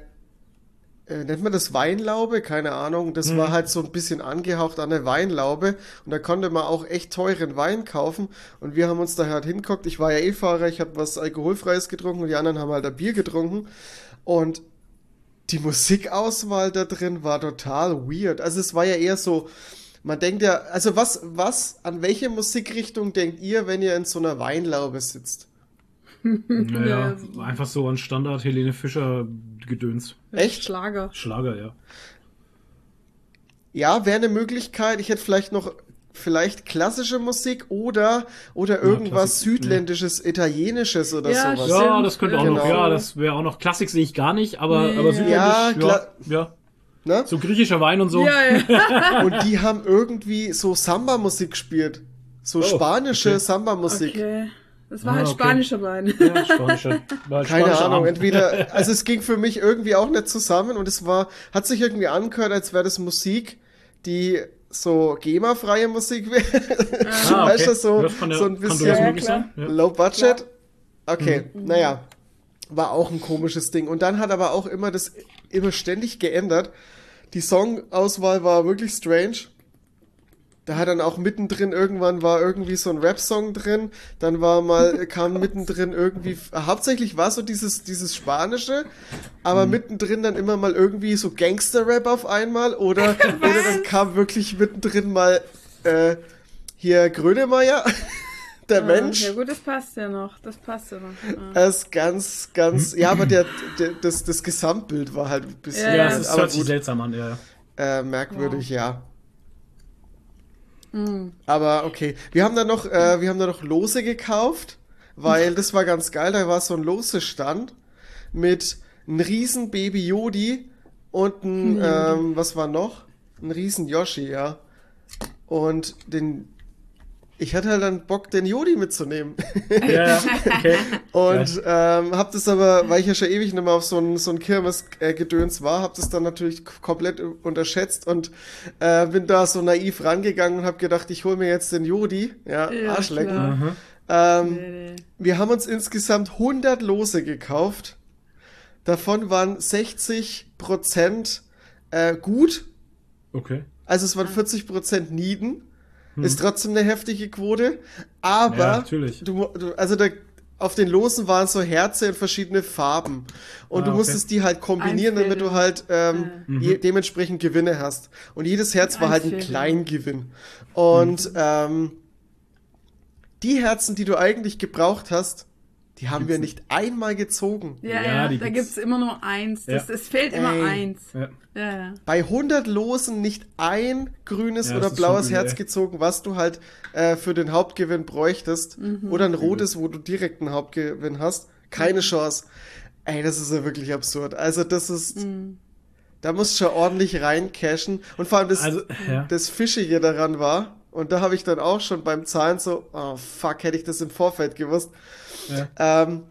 äh, nennt man das Weinlaube? Keine Ahnung. Das war halt so ein bisschen angehaucht an eine Weinlaube. Und da konnte man auch echt teuren Wein kaufen. Und wir haben uns da halt hingeguckt. Ich war ja eh Fahrer, ich habe was Alkoholfreies getrunken und die anderen haben halt ein Bier getrunken. Und die Musikauswahl da drin war total weird. Also es war ja eher so, man denkt ja, also was, was, an welche Musikrichtung denkt ihr, wenn ihr in so einer Weinlaube sitzt? Naja, Ja. einfach so ein Standard Helene Fischer Gedöns. Echt? Schlager. Schlager, ja. Ja, wäre eine Möglichkeit. Ich hätte vielleicht noch vielleicht klassische Musik oder oder irgendwas Klassik, südländisches, italienisches oder Ja, sowas. Ja, das könnte auch noch, Genau. ja, das wäre auch noch. Klassik sehe ich gar nicht, aber, Nee. aber südländisch, Ja, ja, klar. ja, Ne? So griechischer Wein und so. Ja, ja. Und die haben irgendwie so Samba-Musik gespielt. So Oh, spanische okay. Samba-Musik. Okay. Das war Ah, halt okay. spanischer Wein. Ja, spanischer. War halt Keine spanischer Ahnung, Abend. entweder, also es ging für mich irgendwie auch nicht zusammen und es war, hat sich irgendwie angehört, als wäre das Musik, die so GEMA-freie Musik wäre. Ah, okay. weißt du, so, so ein bisschen Ja. Ja. low budget. Okay, naja, war auch ein komisches Ding. Und dann hat aber auch immer das immer ständig geändert. Die Songauswahl war wirklich strange. Da hat dann auch mittendrin irgendwann war irgendwie so ein Rap-Song drin, dann war mal, kam mittendrin irgendwie, hauptsächlich war so dieses, dieses Spanische, aber mittendrin dann immer mal irgendwie so Gangster-Rap auf einmal oder, oder dann kam wirklich mittendrin mal, äh, hier Grönemeyer, der Mensch. Ja gut, das passt ja noch. Das passt ja noch. Ja. Das ist ganz, ganz, ja, aber der, der, das, das Gesamtbild war halt ein bisschen, Ja, Ja, ja. es ist, aber hört sich gut, seltsam an, ja. äh, merkwürdig, ja. Aber okay, wir haben da noch, äh, wir haben da noch Lose gekauft, weil das war ganz geil. Da war so ein Lose-Stand mit einem riesen Baby Yodi und ein, ähm, was war noch? Ein riesen Yoshi, ja. Und den, ich hatte halt dann Bock, den Yodi mitzunehmen. Ja, okay. Und ähm, hab das aber, weil ich ja schon ewig nicht mehr auf so ein, so ein Kirmes-Gedöns war, hab das dann natürlich komplett unterschätzt und äh, bin da so naiv rangegangen und hab gedacht, ich hol mir jetzt den Jodi, ja, Ja, Arschlecken. Mhm. Ähm, Nee, nee. wir haben uns insgesamt 100 Lose gekauft. Davon waren 60 Prozent äh, gut, Okay. also es waren 40 Prozent Nieden. Ist trotzdem eine heftige Quote. Aber Ja, natürlich. Du, du, also da, auf den Losen waren so Herze in verschiedene Farben. Und Ah, du okay. musstest die halt kombinieren, damit Einfädeln. du halt ähm, je, dementsprechend Gewinne hast. Und jedes Herz war halt ein. Kleingewinn. Und ähm, die Herzen, die du eigentlich gebraucht hast, die haben wir nicht einmal gezogen. Ja, Ja, ja, die da gibt's. gibt's immer nur eins. Das, Ja. Es fehlt immer Ey. eins. Ja. Ja, ja. Bei 100 Losen nicht ein grünes Ja, oder blaues Herz ey. gezogen, was du halt äh, für den Hauptgewinn bräuchtest. Mhm. Oder ein rotes, wo du direkt einen Hauptgewinn hast. Keine Chance. Ey, das ist ja wirklich absurd. Also das ist, Mhm. da musst du schon ordentlich reincashen. Und vor allem das, Also, ja. das Fischige daran war, und da habe ich dann auch schon beim Zahlen so, oh fuck, hätte ich das im Vorfeld gewusst. Ja. Ähm,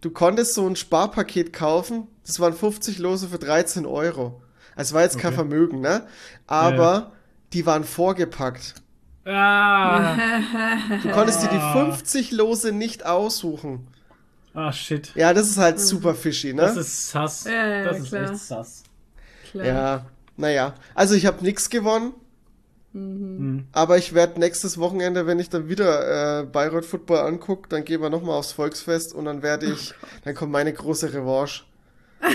du konntest so ein Sparpaket kaufen, das waren 50 Lose für 13 Euro. Also war jetzt kein Okay. Vermögen, ne? Aber die waren vorgepackt. Ah, Du konntest dir die 50 Lose nicht aussuchen. ah, shit. Ja, das ist halt super fishy, ne? Das ist sass. Ja, ja, das ist klar. echt sass. Klar. ja, naja. Also ich habe nichts gewonnen. Mhm. Aber ich werde nächstes Wochenende, wenn ich dann wieder äh, Bayreuth Football angucke, dann gehen wir nochmal aufs Volksfest und dann werde ich, dann kommt meine große Revanche.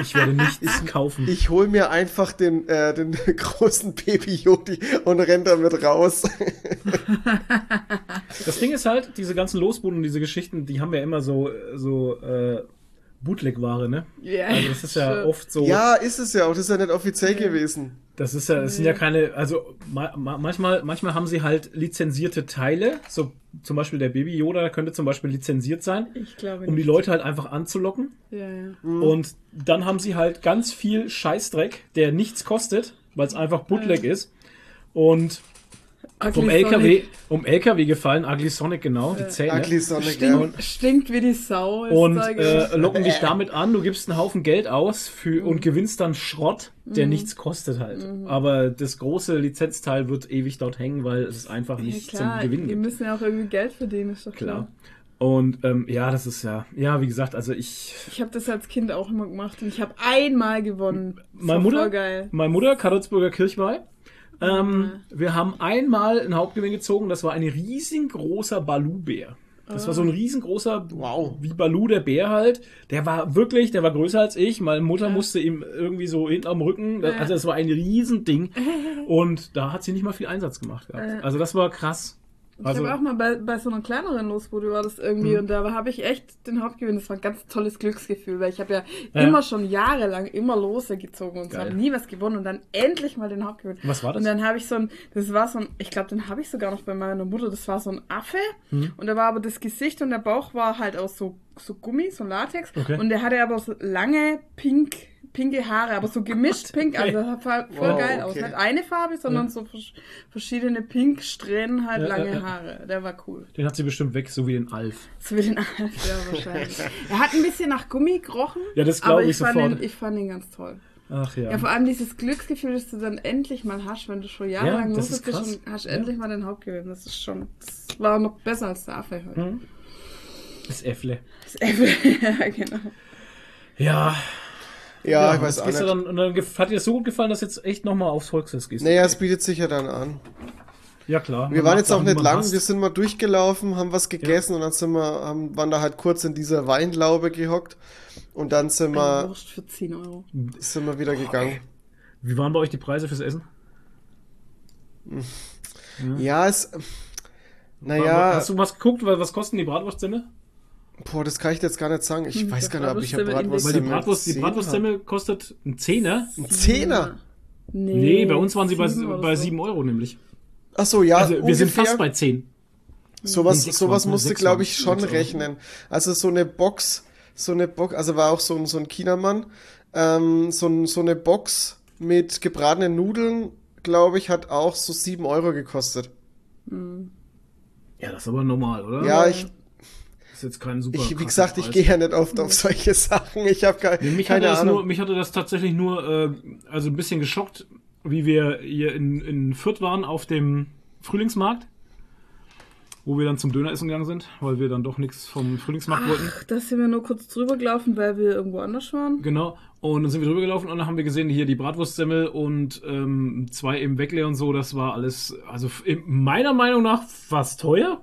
Ich werde nichts kaufen. Ich hol mir einfach den, äh, den großen Baby Yodi und renn damit raus. Das Ding ist halt, diese ganzen Losbuden und diese Geschichten, die haben ja immer so, so äh, Bootleg-Ware, ne? Ja, Also das ist ja sure. oft so. ja, ist es ja auch. Das ist ja nicht offiziell gewesen. Das ist ja, das sind ja keine, also ma, ma, manchmal, manchmal haben sie halt lizenzierte Teile, so zum Beispiel der Baby Yoda könnte zum Beispiel lizenziert sein, Ich glaube um die nicht. Leute halt einfach anzulocken. Ja, ja. Und dann haben sie halt ganz viel Scheißdreck, der nichts kostet, weil es einfach Bootleg ist. Und Ugly LKW, Sonic um LKW gefallen, Ugly Sonic, genau, die Zähne. Ugly Sonic, ja. Stinkt, stinkt wie die Sau. ist Und äh, locken dich damit an, du gibst einen Haufen Geld aus für, und gewinnst dann Schrott, der nichts kostet halt. Aber das große Lizenzteil wird ewig dort hängen, weil es einfach ja, nichts klar, zum Gewinnen die gibt. müssen ja auch irgendwie Geld verdienen, ist doch Klar. klar. Und ähm, ja, das ist ja, ja, wie gesagt, also ich, Ich habe das als Kind auch immer gemacht und ich habe einmal gewonnen. Das meine Mutter, meine Mutter, Karlsburger Kirchweih. Ähm, Wir haben einmal einen Hauptgewinn gezogen, das war ein riesengroßer Balu-Bär. Das war so ein riesengroßer, Wow. wie Balu der Bär halt. Der war wirklich, der war größer als ich. Meine Mutter musste ihm irgendwie so hinten am Rücken. Das, also das war ein Riesending. Und da hat sie nicht mal viel Einsatz gemacht gehabt. Also das war krass. Ich Also, habe auch mal bei, bei so einer kleineren Losbude war das irgendwie Mhm. und da habe ich echt den Hauptgewinn. Das war ein ganz tolles Glücksgefühl, weil ich habe ja, Ja. immer schon jahrelang immer Lose gezogen und habe nie was gewonnen und dann endlich mal den Hauptgewinn. Was war das? Und dann habe ich so ein, das war so ein, ich glaube, den habe ich sogar noch bei meiner Mutter. Das war so ein Affe Mhm. und da war aber das Gesicht und der Bauch war halt aus so so Gummi, so Latex Okay. und der hatte aber so lange pink pinke Haare, aber so gemischt pink, Okay. also das sah voll Wow, geil aus. okay. Nicht eine Farbe, sondern Ja. so vers verschiedene Pinksträhnen, halt Ja, lange ja, ja. Haare. Der war cool. den hat sie bestimmt weg, so wie den Alf. So wie den Alf, ja, wahrscheinlich. er hat ein bisschen nach Gummi gerochen. Ja, das glaub aber ich ich fand, sofort. ihn, ich fand ihn ganz toll. Ach ja. Ja, vor allem dieses Glücksgefühl, das du dann endlich mal hast, wenn du schon jahrelang das los ist bist krass. und hast Ja. endlich mal den Hauptgewinn. Das ist schon, das war noch besser als der Affe heute. Hm. Das Äffle. Das Äffel, ja, genau. Ja. Ja, ich und weiß auch nicht. Dann, und dann hat dir das so gut gefallen, dass jetzt echt nochmal aufs Volksfest gehst. Naja, es bietet sich ja dann an. Ja, klar. Wir waren jetzt auch nicht lang, hasst. wir sind mal durchgelaufen, haben was gegessen und dann sind wir, haben, waren da halt kurz in dieser Weinlaube gehockt und dann sind wir, Wurst für 10 Euro. sind wir wieder gegangen. Wie waren bei euch die Preise fürs Essen? Ja, es, naja, Hast du was geguckt? Was was kosten die Bratwurstsemmel? Boah, das kann ich dir jetzt gar nicht sagen. Ich Hm, weiß gar nicht, ob ich eine Bratwurstsemmel Weil die Bratwurst, die. Bratwurstsemmel kostet ein Zehner. Ein Zehner? Nee, Nee, bei uns waren sie bei, bei so. 7 Euro nämlich. Ach so, ja, Also wir sind fast bei 10. Sowas, sowas musste, glaube ich, schon rechnen. Also so eine Box, so eine Box, also war auch so ein, so ein Chinamann, ähm, so, ein, so eine Box mit gebratenen Nudeln, glaube ich, hat auch so 7 Euro gekostet. Ja, das ist aber normal, oder? Ja, ich, ist jetzt kein super. ich wie gesagt, ich gehe ja nicht oft auf solche Sachen. Ich habe Nee, mich, keine hatte das Ahnung. nur, mich hatte das tatsächlich nur, äh, also ein bisschen geschockt, wie wir hier in, in Fürth waren auf dem Frühlingsmarkt, wo wir dann zum Döner essen gegangen sind, weil wir dann doch nichts vom Frühlingsmarkt wollten. Ach, da sind wir nur kurz drüber gelaufen, weil wir irgendwo anders waren. Genau. Und dann sind wir drüber gelaufen und dann haben wir gesehen, hier die Bratwurstsemmel und ähm, zwei im Weckle und so, das war alles, also in meiner Meinung nach fast teuer.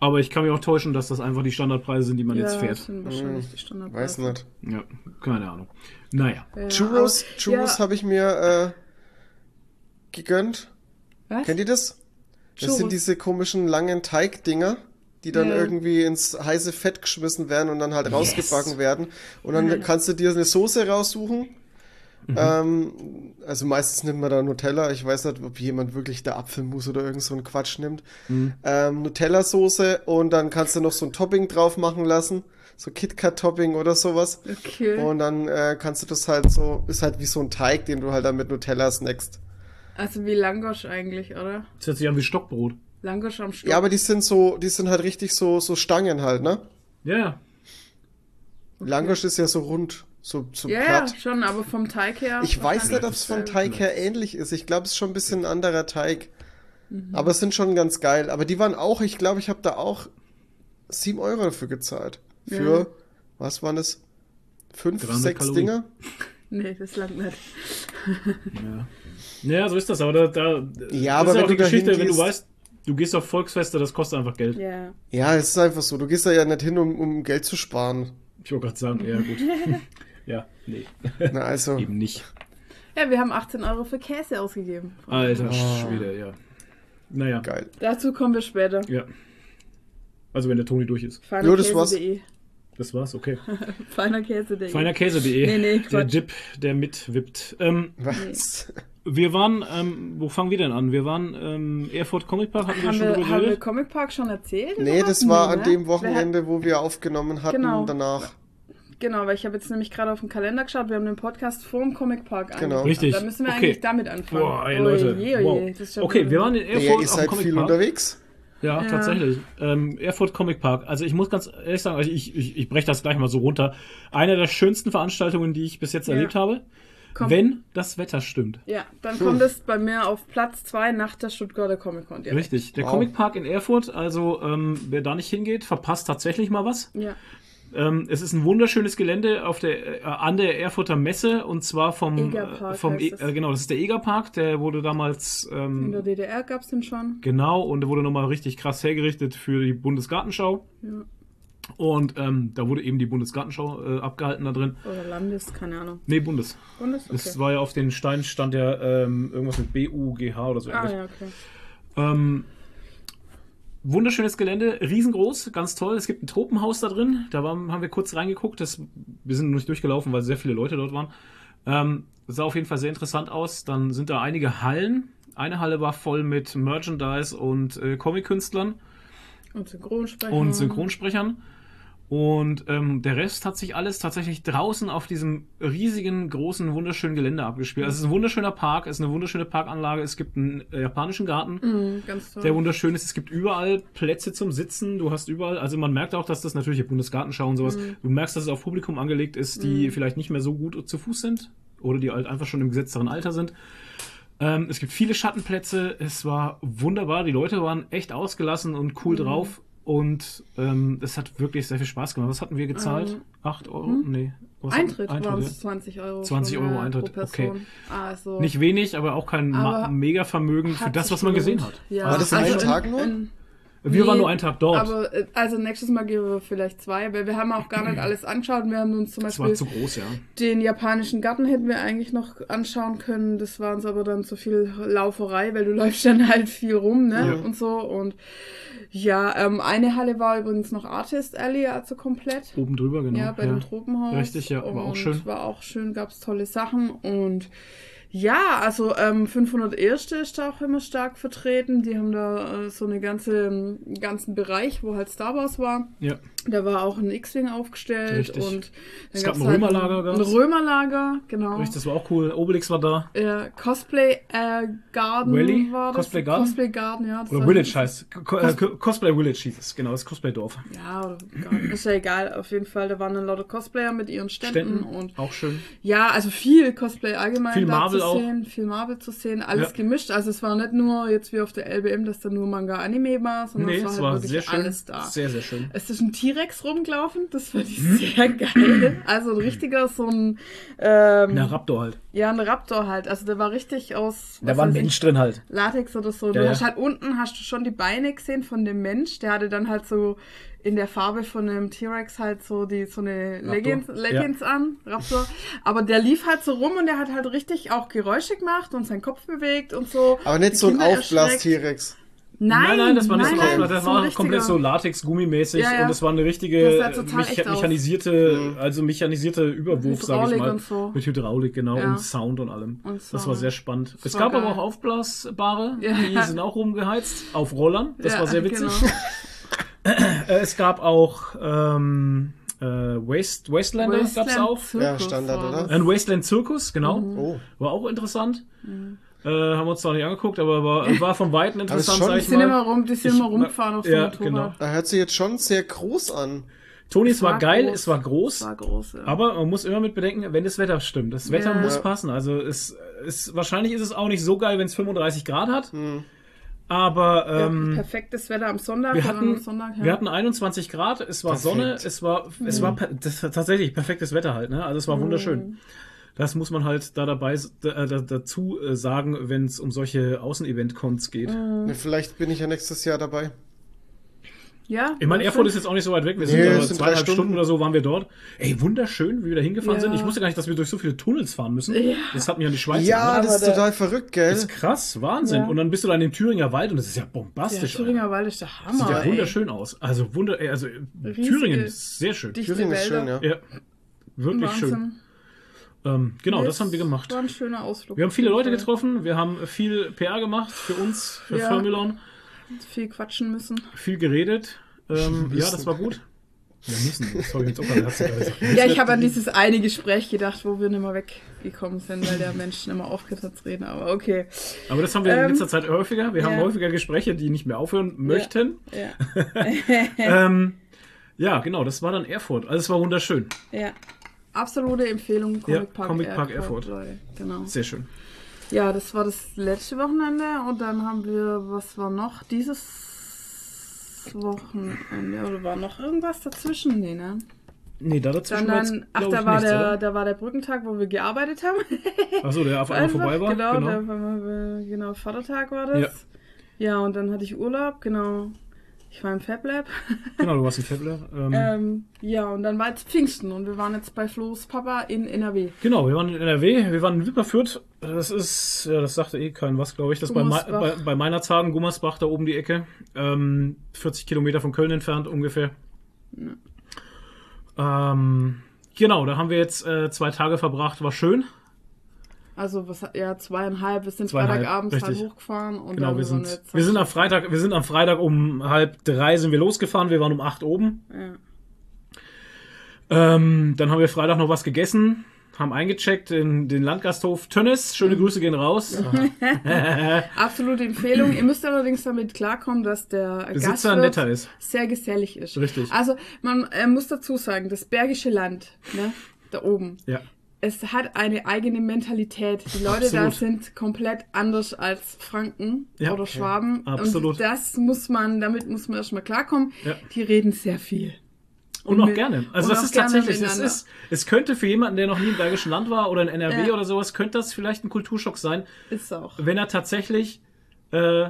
Aber ich kann mich auch täuschen, dass das einfach die Standardpreise sind, die man jetzt ja, fährt. das sind wahrscheinlich die Weiß Standardpreise. nicht. Ja, keine Ahnung. Naja. Ja, Churros, aber- Churros ja, habe ich mir äh, gegönnt. was? Kennt ihr das? Das Churros. sind diese komischen langen Teigdinger, die dann Ja. irgendwie ins heiße Fett geschmissen werden und dann halt rausgebacken werden. Und dann kannst du dir eine Soße raussuchen. Mhm. Ähm, also meistens nimmt man da Nutella. Ich weiß nicht, ob jemand wirklich da Apfelmus oder irgend so einen Quatsch nimmt. Mhm. Ähm, Nutella-Soße und dann kannst du noch so ein Topping drauf machen lassen. So KitKat-Topping oder sowas. Okay. Und dann äh, kannst du das halt so, ist halt wie so ein Teig, den du halt dann mit Nutella snackst. Also wie Langosch eigentlich, oder? Das hört sich an wie Stockbrot. Langosch am Stock. Ja, aber die sind so, die sind halt richtig so, so Stangen halt, ne? Ja, ja. Langosch ist ja so rund, so, so ja, ja, platt. schon, aber vom Teig her. Ich weiß nicht, ob es vom. Teig her ähnlich ist. Ich glaube, es ist schon ein bisschen ein anderer Teig. Mhm. Aber es sind schon ganz geil. Aber die waren auch, ich glaube, ich habe da auch 7 Euro dafür gezahlt. Für, Ja. was waren das? Fünf, 300 sechs Kalorien. Dinger? Nee, das langt nicht. Ja. Ja, so ist das, aber da, da Ja, das aber ist wenn auch die Geschichte, wenn du gehst- weißt, du gehst auf Volksfeste, das kostet einfach Geld. Ja. Ja, es ist einfach so. Du gehst da ja nicht hin, um, um Geld zu sparen. Ich wollte gerade sagen, ja gut. ja, nee, Na, also. eben nicht. Ja, wir haben 18 Euro für Käse ausgegeben. Alter Oh. Schwede, ja. Naja, Geil. Dazu kommen wir später. ja. Also wenn der Toni durch ist. Jo, das war's. Feinerkäse.de. Das war's, okay. Feinerkäse.de. Feinerkäse.de. Nee, nee, der. Dip, der mitwippt. Ähm, Was? Wir waren, ähm, wo fangen wir denn an? Wir waren ähm, Erfurt Comic Park, hatten wir Haben schon wir, haben wir. Comic Park schon erzählt? Nee, das war Nee, an ne? dem Wochenende, wo wir aufgenommen hatten, Genau. danach. Genau, weil ich habe jetzt nämlich gerade auf den Kalender geschaut, wir haben den Podcast vor dem Comic Park Genau. angefangen. Richtig. Da müssen wir Okay. eigentlich damit anfangen. Boah, ey, Oje, Leute. oje, wow. das ist ja Okay, wir waren in Ja, Erfurt ihr am seid Comic viel Park. unterwegs. Ja, Ja. tatsächlich. Ähm, Erfurt Comic Park. Also ich muss ganz ehrlich sagen, also ich, ich, ich breche das gleich mal so runter. Eine der schönsten Veranstaltungen, die ich bis jetzt Ja. erlebt habe. Komm. Wenn das Wetter stimmt. Ja, dann kommt es bei mir auf Platz 2 nach der Stuttgarter Comic Con. direkt. Richtig. Der Wow. Comic Park in Erfurt, also ähm, wer da nicht hingeht, verpasst tatsächlich mal was. Ja. Ähm, es ist ein wunderschönes Gelände auf der, äh, an der Erfurter Messe und zwar vom, Egerpark äh, vom e äh, genau, das ist der Egerpark, der wurde damals In der ähm, DDR gab es den schon. genau und der wurde nochmal richtig krass hergerichtet für die Bundesgartenschau. Ja. Und ähm, da wurde eben die Bundesgartenschau äh, abgehalten da drin. Oder Landes, keine Ahnung. Nee, Bundes. Bundes? Okay. Es war ja auf den Steinen stand ja ähm, irgendwas mit BUGH oder so. ah, ja, okay. Wunderschönes Gelände, riesengroß, ganz toll. Es gibt ein Tropenhaus da drin. Da waren, haben wir kurz reingeguckt. Das, wir sind nicht durchgelaufen, weil sehr viele Leute dort waren. Ähm, sah auf jeden Fall sehr interessant aus. Dann sind da einige Hallen. Eine Halle war voll mit Merchandise und äh, Comic-Künstlern Und Synchronsprecher. und Synchronsprechern. Und ähm, der Rest hat sich alles tatsächlich draußen auf diesem riesigen, großen, wunderschönen Gelände abgespielt. Also es ist ein wunderschöner Park, es ist eine wunderschöne Parkanlage. Es gibt einen äh, japanischen Garten. Mhm, ganz toll. der wunderschön ist. Es gibt überall Plätze zum Sitzen. Du hast überall, also man merkt auch, dass das natürlich die Bundesgartenschau und sowas. Mhm. Du merkst, dass es auf Publikum angelegt ist, die vielleicht nicht mehr so gut zu Fuß sind oder die halt einfach schon im gesetzteren Alter sind. Ähm, es gibt viele Schattenplätze. Es war wunderbar. Die Leute waren echt ausgelassen und Mhm. cool drauf. Und ähm, es hat wirklich sehr viel Spaß gemacht. Was hatten wir gezahlt? Ähm, 8 Euro? Nee. Was Eintritt, hatten- waren es 20 Euro. 20 pro- Euro Eintritt, okay. Also, Nicht wenig, aber auch kein Mega-Vermögen für das, was man gesehen hat. Ja. War das mich- also Tag in- nur? in- Wir Nee, waren nur einen Tag dort. Aber äh, also nächstes Mal gehen wir vielleicht zwei, weil wir haben auch gar nicht alles angeschaut. Wir haben uns zum Beispiel groß, ja. den japanischen Garten hätten wir eigentlich noch anschauen können. Das war uns aber dann zu viel Lauferei, weil du läufst dann halt viel rum, ne? Ja. Und so. Und ja, ähm, eine Halle war übrigens noch Artist Alley, also komplett. Oben drüber, genau. Ja, bei dem Tropenhaus. Richtig, ja, war auch schön. War auch schön, gab's tolle Sachen. Und ja, also ähm, 501. ist da auch immer stark vertreten. Die haben da äh, so eine ganze, einen ganzen Bereich, wo halt Star Wars war. Ja, Da war auch ein X-Wing aufgestellt Richtig. und Es gab ein halt Römerlager, Ein, ein gab's. Römerlager, genau. richtig, das war auch cool. Obelix war da. Ja, Cosplay äh, Garden Valley? war das. Cosplay Garden? Cosplay Garden, ja. Oder Village heißt. Äh, Co- Cosplay Village hieß es, genau, das Cosplay-Dorf. Ja, oder Garden. Ist ja egal. Auf jeden Fall, da waren dann lauter Cosplayer mit ihren Ständen, Ständen, und auch schön. ja, also viel Cosplay allgemein Viel Marvel zu auch. sehen, viel Marvel zu sehen, alles Ja. gemischt. Also es war nicht nur jetzt wie auf der LBM, dass da nur Manga Anime war, sondern Nee, es war, es halt war wirklich sehr schön. alles da. Sehr, sehr schön. Es ist ein T-Rex rumgelaufen, das fand ich sehr geil. Also ein richtiger, so ein, ähm, Na, Raptor halt. ja, ein Raptor halt. Also der war richtig aus, Da war ein weiß ich, Mensch drin halt. Latex oder so. Ja, du ja. hast halt unten, hast du schon die Beine gesehen von dem Mensch. Der hatte dann halt so in der Farbe von einem T-Rex halt so die, so eine Raptor. Leggings, Leggings an, Raptor. Aber der lief halt so rum und der hat halt richtig auch Geräusche gemacht und seinen Kopf bewegt und so. Aber nicht Die so ein. Aufblas-T-Rex. Nein, nein, das war nicht nein, so nein, das war richtiger. komplett so Latex-Gummimäßig Ja, ja. und es war eine richtige Das mecha mechanisierte, also mechanisierte Überwurf, sag ich mal. und so. Mit Hydraulik, genau, Ja. und Sound und allem. Und Das so. war sehr spannend. Es war gab aber geil. auch Aufblasbare, Ja. die sind auch rumgeheizt, auf Rollern. Das Ja, war sehr witzig. genau. Es gab auch ähm, äh, Waste, Wastelander gab's Wasteland auch. Zirkus Ja, Standard, oder? das. Ein Wasteland Zirkus, genau. Mhm. Oh. War auch interessant. Äh, haben wir uns zwar nicht angeguckt, aber war, war von Weitem interessant, schon- sag Die ich sind mal. immer rum, die sind Ich- immer rumgefahren auf so ja, einem Motorrad. genau. Da hört sich jetzt schon sehr groß an. Toni, es war, war geil, groß. es war groß, war groß, ja. aber man muss immer mit bedenken, wenn das Wetter stimmt. Das Wetter Ja. muss Ja. passen. Also es ist wahrscheinlich ist es auch nicht so geil, wenn es 35 Grad hat. Hm. Aber Ja, ähm, perfektes Wetter am Sonntag. wir hatten, am Sonntag, ja. wir hatten 21 Grad, es war Perfekt. Sonne, es war, es Mhm. war per- das war tatsächlich perfektes Wetter halt, ne? Also es war wunderschön. Das muss man halt da dabei da, da, dazu äh, sagen, wenn es um solche Außenevent-Cons geht. Mhm. Vielleicht bin ich ja nächstes Jahr dabei. ja, Ich meine, Erfurt ist jetzt auch nicht so weit weg. Wir sind Nee, ja sind zweieinhalb Stunden. Stunden. oder so waren wir dort. Ey, wunderschön, wie wir da hingefahren Ja. sind. Ich wusste gar nicht, dass wir durch so viele Tunnels fahren müssen. Ja. Das hat mich an die Schweiz Ja, das ist der- total verrückt, gell? Das ist krass, Wahnsinn. Ja. Und dann bist du da in dem Thüringer Wald und das ist ja Der bombastisch. Thüringer Alter. Wald ist der Sieht Hammer. ja ey. wunderschön aus. Also Wunder, ey, also Riesige, Thüringen ist sehr schön. Thüringen ist schön, ja. Ja, wirklich schön. Ähm, genau, das, haben wir gemacht. War ein schöner Ausflug. Wir haben viele Leute getroffen, wir haben viel PR gemacht für uns, für Ja. Firmilon, Viel quatschen müssen. viel geredet. Ähm, ja, das war gut. Ja, müssen. Sorry, jetzt auch gerade, hast du gerade gesagt. Ja, ich habe an dieses eine Gespräch gedacht, wo wir nicht mehr weggekommen sind, weil der Mensch mehr aufgehört hat zu reden. Aber okay. Aber das haben wir in Ähm, letzter Zeit häufiger. Wir haben ja. häufiger Gespräche, die nicht mehr aufhören möchten. Ja. Ähm, ja, genau, das war dann Erfurt. Also es war wunderschön. ja. Absolute Empfehlung, Comic Ja, Park, Comic Park Erfurt. Genau. Sehr schön. Ja, das war das letzte Wochenende und dann haben wir, was war noch? Dieses Wochenende oder war noch irgendwas dazwischen? Nee, ne? Nee, da Dann, dazwischen dann, jetzt, ach, da war, nichts, der, oder? da war der Brückentag, wo wir gearbeitet haben. Achso, der auf einmal vorbei war. Genau, Genau. Der, war- genau, Vatertag war das. Ja. und dann hatte ich Urlaub, genau. Ich war im Fab Lab. genau, du warst ein Fettler. Ähm, Ähm, ja, und dann war jetzt Pfingsten und wir waren jetzt bei Flo's Papa in NRW. Genau, wir waren in NRW, wir waren in Wipperfürth. Das ist, ja, das sagte eh kein was, glaube ich. Das bei, bei, bei meiner Zagen, Gummersbach, da oben die Ecke. Ähm, 40 Kilometer von Köln entfernt ungefähr. Ähm, genau, da haben wir jetzt äh, zwei Tage verbracht, war schön. Also was ja zweieinhalb, wir sind Zweieinhalb, Freitagabends halt hochgefahren und Genau, dann wir sind, jetzt wir sind am Freitag, wir sind am Freitag um halb drei sind wir losgefahren, wir waren um acht oben. ja. Ähm, dann haben wir Freitag noch was gegessen, haben eingecheckt in den Landgasthof Tönnes. Schöne Grüße gehen raus. absolute Empfehlung. Ihr müsst allerdings damit klarkommen, dass der Besitzer netter ist. sehr gesellig ist. Richtig. Also man äh, muss dazu sagen, das Bergische Land, ne, da oben, Ja. Es hat eine eigene Mentalität. Die Leute da Absolut. sind komplett anders als Franken Ja. oder Schwaben. Absolut. Und das muss man, damit muss man erstmal klarkommen. Ja. Die reden sehr viel. Und auch mit- gerne. Also und das auch ist tatsächlich, es ist, es könnte für jemanden, der noch nie im Bergischen Land war oder in NRW oder sowas, könnte das vielleicht ein Kulturschock sein, Ist auch. wenn er tatsächlich, äh,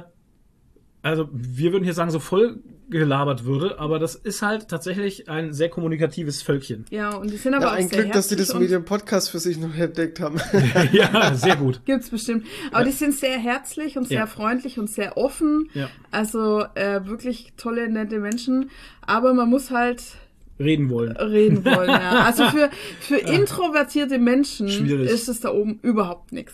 also wir würden hier sagen, so voll gelabert würde, aber das ist halt tatsächlich ein sehr kommunikatives Völkchen. Ja, und die sind aber Ja, auch ein sehr Glück, dass die das herzlich und- Medium-Podcast für sich noch entdeckt haben. ja, sehr gut. Gibt's bestimmt. Aber die sind sehr herzlich und sehr Ja. freundlich und sehr offen. Ja. Also äh, wirklich tolle, nette Menschen. Aber man muss halt Reden wollen. reden wollen. ja. Also für, für introvertierte Menschen Schwierig. ist es da oben überhaupt nichts.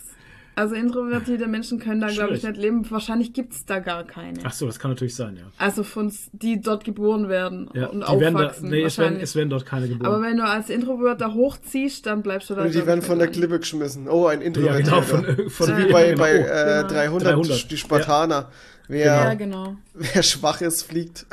Also introvertierte Menschen können da, glaube ich, nicht leben. Wahrscheinlich gibt's da gar keine. Ach so, das kann natürlich sein, ja. Also von die dort geboren werden ja und werden da, aufwachsen. nee, es werden, wahrscheinlich. es werden dort keine geboren. Aber wenn du als Introvert da hochziehst, dann bleibst du da. Und die werden von der Klippe geschmissen. Oh, ein ja, Introvertierter. genau, von, von Wie bei, genau. bei äh, Genau. 300, 300, die Spartaner. Wer. Ja, genau. wer schwach ist, fliegt.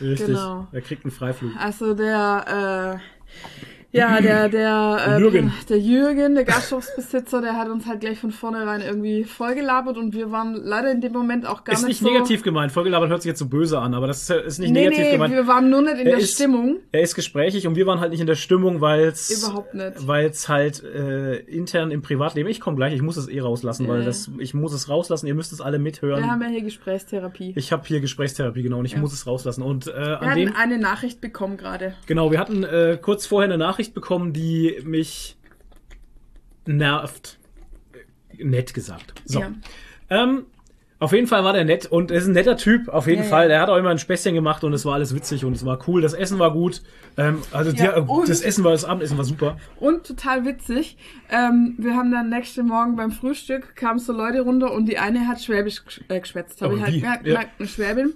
Richtig. genau. Er kriegt einen Freiflug. Also der, äh, ja, der, der, Der äh, Jürgen. der Jürgen, der Gasthofsbesitzer, der hat uns halt gleich von vornherein irgendwie vollgelabert und wir waren leider in dem Moment auch gar Ist nicht nicht so. negativ gemeint. Vollgelabert hört sich jetzt so böse an, aber das ist, ist nicht nee, negativ nee, gemeint. wir waren nur nicht in Er der ist- Stimmung. Er ist gesprächig und wir waren halt nicht in der Stimmung, weil es Überhaupt nicht. weil es halt äh, intern im Privatleben. Ich komme gleich, ich muss es eh rauslassen, weil Ja. das ich muss es rauslassen. Ihr müsst es alle Wir mithören. haben ja hier Gesprächstherapie. ich habe hier Gesprächstherapie genau und ich Ja. muss es rauslassen. Und äh, Wir an hatten dem eine Nachricht bekommen gerade. genau, wir hatten äh, kurz vorher eine Nachricht bekommen, die mich nervt. Äh, Nett gesagt. So. Ja. Ähm, auf jeden Fall war der nett und er ist ein netter Typ, auf jeden Ja, Fall. Der hat auch immer ein Späßchen gemacht und es war alles witzig und es war cool. Das Essen war gut. Ähm, also Ja, der, und- das Essen war, das Abendessen war super. Und total witzig, ähm, wir haben dann nächsten Morgen beim Frühstück, kamen so Leute runter und die eine hat Schwäbisch äh, geschwätzt. Habe ich halt gemerkt, Ja. eine Schwäbin.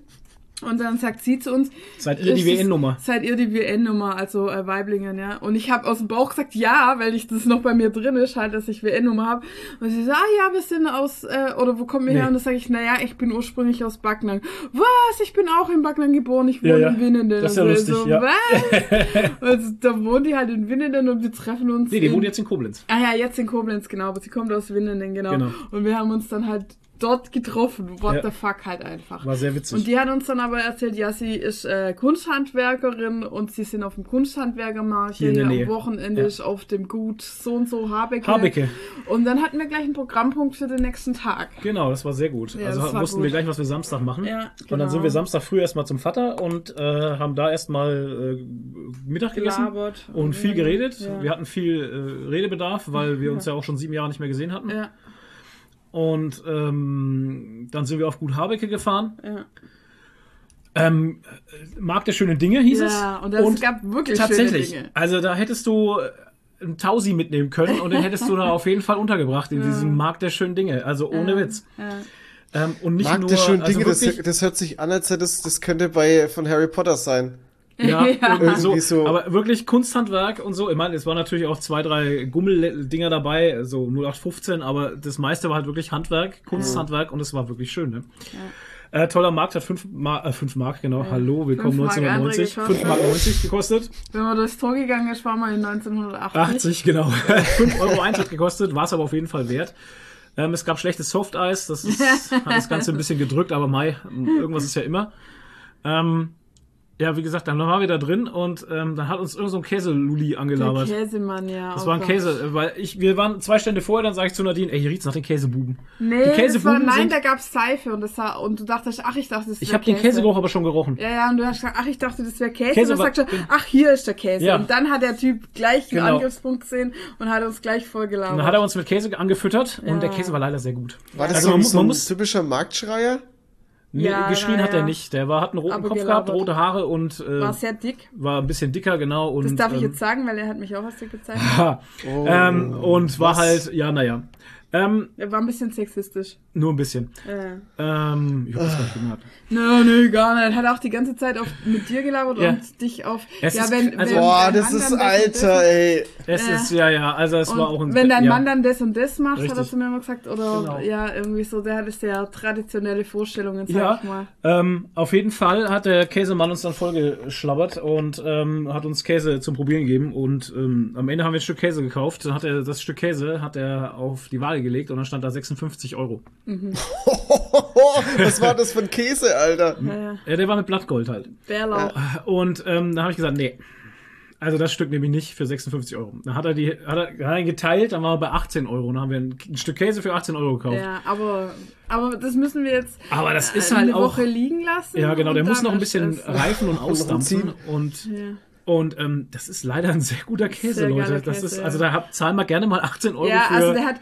Und dann sagt sie zu uns, Seid ihr die WN-Nummer? Seid ihr die WN-Nummer, also äh, Weiblingen, ja. Und ich habe aus dem Bauch gesagt, ja, weil ich das noch bei mir drin ist, halt, dass ich WN-Nummer habe. Und sie sagt, ah ja, wir sind aus, äh, oder wo kommen wir Nee. her? Und dann sage ich, naja, ich bin ursprünglich aus Backnang. Was? Ich bin auch in Backnang geboren, ich wohne Ja, ja. in Winnenden. Das ist ja Und lustig, so, ja. Was? also, da wohnt die halt in Winnenden und wir treffen uns. Nee, die wohnt jetzt in Koblenz. Ah ja, jetzt in Koblenz, genau, aber sie kommt aus Winnenden, genau. Genau. Und wir haben uns dann halt dort getroffen. What Ja. the fuck halt einfach. War sehr witzig. Und die hat uns dann aber erzählt, ja, sie ist äh, Kunsthandwerkerin und sie sind auf dem Kunsthandwerkermarkt Hier in der hier Nähe. am Wochenende Ja. auf dem Gut so und so Habecke. Habecke. Und dann hatten wir gleich einen Programmpunkt für den nächsten Tag. Genau, das war sehr gut. Ja, also wussten gut. wir gleich, was wir Samstag machen. Ja, Und dann genau. sind wir Samstag früh erstmal zum Vater und äh, haben da erstmal äh, Mittag gegessen Gelabert. und viel geredet. Ja. Wir hatten viel äh, Redebedarf, weil wir uns ja auch schon sieben Jahre nicht mehr gesehen hatten. Ja, Und ähm, dann sind wir auf Gut Habecke gefahren. ja. Ähm, Markt der schönen Dinge hieß es. ja, und es gab wirklich tatsächlich. schöne Dinge. Also da hättest du, einen Tausi mitnehmen können und den hättest du da auf jeden Fall untergebracht in diesem Markt der schönen Dinge. Also ohne Witz. Ja. Ähm, und nicht Mag nur, der schönen also Dinge, das, das hört sich an, als hätte das, das könnte bei von Harry Potter sein. Ja, Ja. irgendwie so, Irgendwie so. Aber wirklich Kunsthandwerk und so. Ich meine, es waren natürlich auch zwei, drei Gummeldinger dabei, so 0815, aber das meiste war halt wirklich Handwerk, Kunsthandwerk und es war wirklich schön. Ne? Äh, toller Markt hat 5 Mark, äh, fünf Mark, genau. Hallo, willkommen Fünf Mark 1990. Eintritt 5 Mark 90 gekostet. Wenn man durchs Tor gegangen ist, war man in 1980. 80, genau. 5 Euro Eintritt gekostet, war es aber auf jeden Fall wert. Ähm, es gab schlechtes Softeis, das ist, hat das Ganze ein bisschen gedrückt, aber Mai, irgendwas ist ja immer. Ähm, ja, wie gesagt, dann waren wir da drin und ähm, dann hat uns irgend so ein Käseluli Der angelabert. Käsemann, ja. Das oh war ein Gott. Käse, äh, weil ich, wir waren zwei Stände vorher, dann sage ich zu Nadine, ey, hier riecht's nach den Käsebuben. Nee, die das war, Käsebuben nein, sind, da gab's Seife und das war, und du dachtest, ach, ich dachte, das ich habe den Käse. Käsegeruch aber schon gerochen. Ja, ja, und du hast gesagt, ach, ich dachte, das wäre Käse. Käse und dann sagst du, ach, hier ist der Käse. Ja. Und dann hat der Typ gleich einen Genau. Angriffspunkt gesehen und hat uns gleich Und vollgelabert. dann hat er uns mit Käse angefüttert Ja. und der Käse war leider sehr gut. War das Also so, man so man ein muss- typischer Marktschreier? Nee, Ja, geschrien ja, hat er nicht. Der war, hat einen roten Aber Kopf gelabert. gehabt, rote Haare und äh, war sehr dick. war ein bisschen dicker, genau. Und, Das darf ich ähm, jetzt sagen, weil er hat mich auch als dick gezeigt. Ha. ähm, und war was? halt, ja, naja. Ähm, Er war ein bisschen sexistisch. nur ein bisschen. Äh. Ähm, ich hab das gar nicht gemerkt. Nö, nö, gar nicht. Hat auch die ganze Zeit auf, mit dir gelabert Ja. und dich auf. Es ja, ist- wenn, also- wenn Boah, das ist alter, das- ey. Es Ja. ist, ja, ja, also es Und war auch ein... wenn dein ja. Mann dann das und das macht, hat er Richtig. zu mir immer gesagt, oder Genau. ja, irgendwie so, der hatte sehr traditionelle Vorstellungen, sag Ja, ich mal. ähm, auf jeden Fall hat der Käsemann uns dann vollgeschlabbert und ähm, hat uns Käse zum Probieren gegeben und ähm, am Ende haben wir ein Stück Käse gekauft. Dann hat er das Stück Käse hat er auf die Waage gelegt und dann stand da 56 Euro. Was war das für ein Käse, Alter? Ja, ja. Ja, der war mit Blattgold halt. Bärlauch. Und ähm, dann habe ich gesagt, nee. Also das Stück nehme ich nicht für 56 Euro. Dann hat er die, hat er, hat er geteilt, dann waren wir bei 18 Euro. Dann haben wir ein, ein Stück Käse für 18 Euro gekauft. Ja, aber, aber das müssen wir jetzt Aber das ist äh, halt eine auch. Woche liegen lassen. Ja, genau, der muss noch ein ist bisschen reifen und ausdampfen. Und, Ja. und ähm, das ist leider ein sehr guter Käse, Sehr Leute. Das Käse, ist, also da hab, zahlen wir gerne mal 18 Euro Ja, für. also der hat,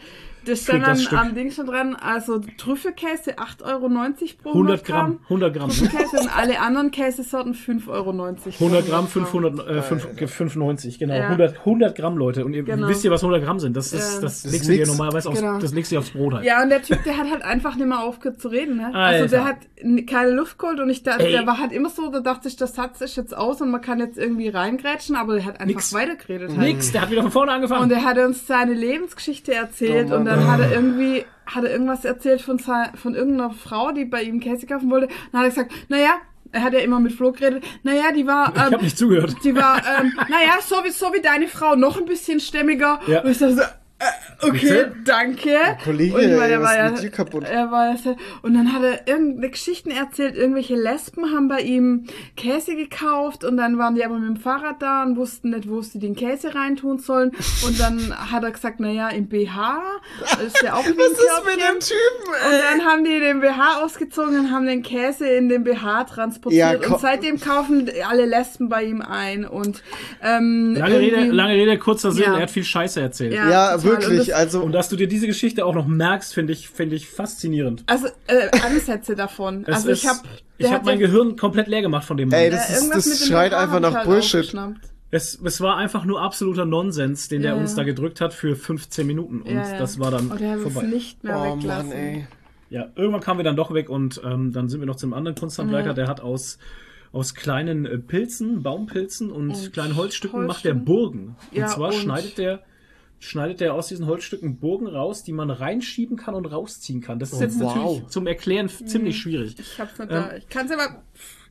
das stand das am, am Ding schon dran, also Trüffelkäse 8,90 Euro pro 100 Gramm, 100 Gramm. Trüffelkäse und alle anderen Käsesorten 5,90 Euro. 100 Gramm, 500, äh, 5, 95, genau. Ja. 100, 100 Gramm, Leute. Und ihr Genau. wisst ihr, was 100 Gramm sind? Das, ist, Ja. das, Das legst du dir normalerweise aufs, Genau. das legst du aufs Brot halt. Ja, und der Typ, der hat halt einfach nicht mehr aufgehört zu reden. Ne? Alter. Also der hat keine Luft geholt und ich da, Ey. der war halt immer so, da dachte ich, der Satz ist jetzt aus und man kann jetzt irgendwie reingrätschen, aber der hat einfach Nix. weitergeredet. Halt. Nix, der hat wieder von vorne angefangen. Und er hat uns seine Lebensgeschichte erzählt Oh Mann. und dann hat er irgendwie hat er irgendwas erzählt von, von irgendeiner Frau, die bei ihm Käse kaufen wollte. Dann hat er gesagt, naja, er hat ja immer mit Flo geredet, naja, die war, ich habe ähm, nicht zugehört. die war, ähm, naja, so wie, so wie deine Frau, noch ein bisschen stämmiger. Ja. Und ich dachte so, äh, okay, Bitte? danke. Kollege, und meine, ey, er was war ist ja, mit dir kaputt? er war und dann hat er irgendeine Geschichten erzählt, irgendwelche Lesben haben bei ihm Käse gekauft und dann waren die aber mit dem Fahrrad da und wussten nicht, wo sie den Käse reintun sollen. Und dann hat er gesagt, naja, im BH ist ja auch wie ein Was ist mit dem Typen, Und ey? dann haben die den BH ausgezogen und haben den Käse in den BH transportiert. Ja, und seitdem kaufen alle Lesben bei ihm ein. Und ähm, Lange Rede, lange Rede, kurzer Sinn, Ja. er hat viel Scheiße erzählt. Ja. Ja, Und wirklich, das- also. Und dass du dir diese Geschichte auch noch merkst, finde ich, finde ich faszinierend. Also äh, Ansätze davon. Es also ich ist- habe ich hab mein Gehirn komplett leer gemacht von dem Mann. Ey, das ist- das schreit einfach nach Bullshit. Es, es war einfach nur absoluter Nonsens, den der Ja. uns da gedrückt hat für 15 Minuten. Und Ja, das war dann Und er es vorbei. nicht mehr Oh weglassen. Mann, ey. Ja, irgendwann kamen wir dann doch weg und ähm, dann sind wir noch zum anderen Kunsthandwerker, Ja. der hat aus, aus kleinen äh, Pilzen, Baumpilzen und, Und kleinen Holzstücken macht der Holzstücken. Burgen. Und Ja, zwar und- schneidet der schneidet der aus diesen Holzstücken Burgen raus, die man reinschieben kann und rausziehen kann. Das ist jetzt wow. natürlich zum Erklären f- ziemlich schwierig. Ich hab's nicht Ähm, da. Ich kann's aber.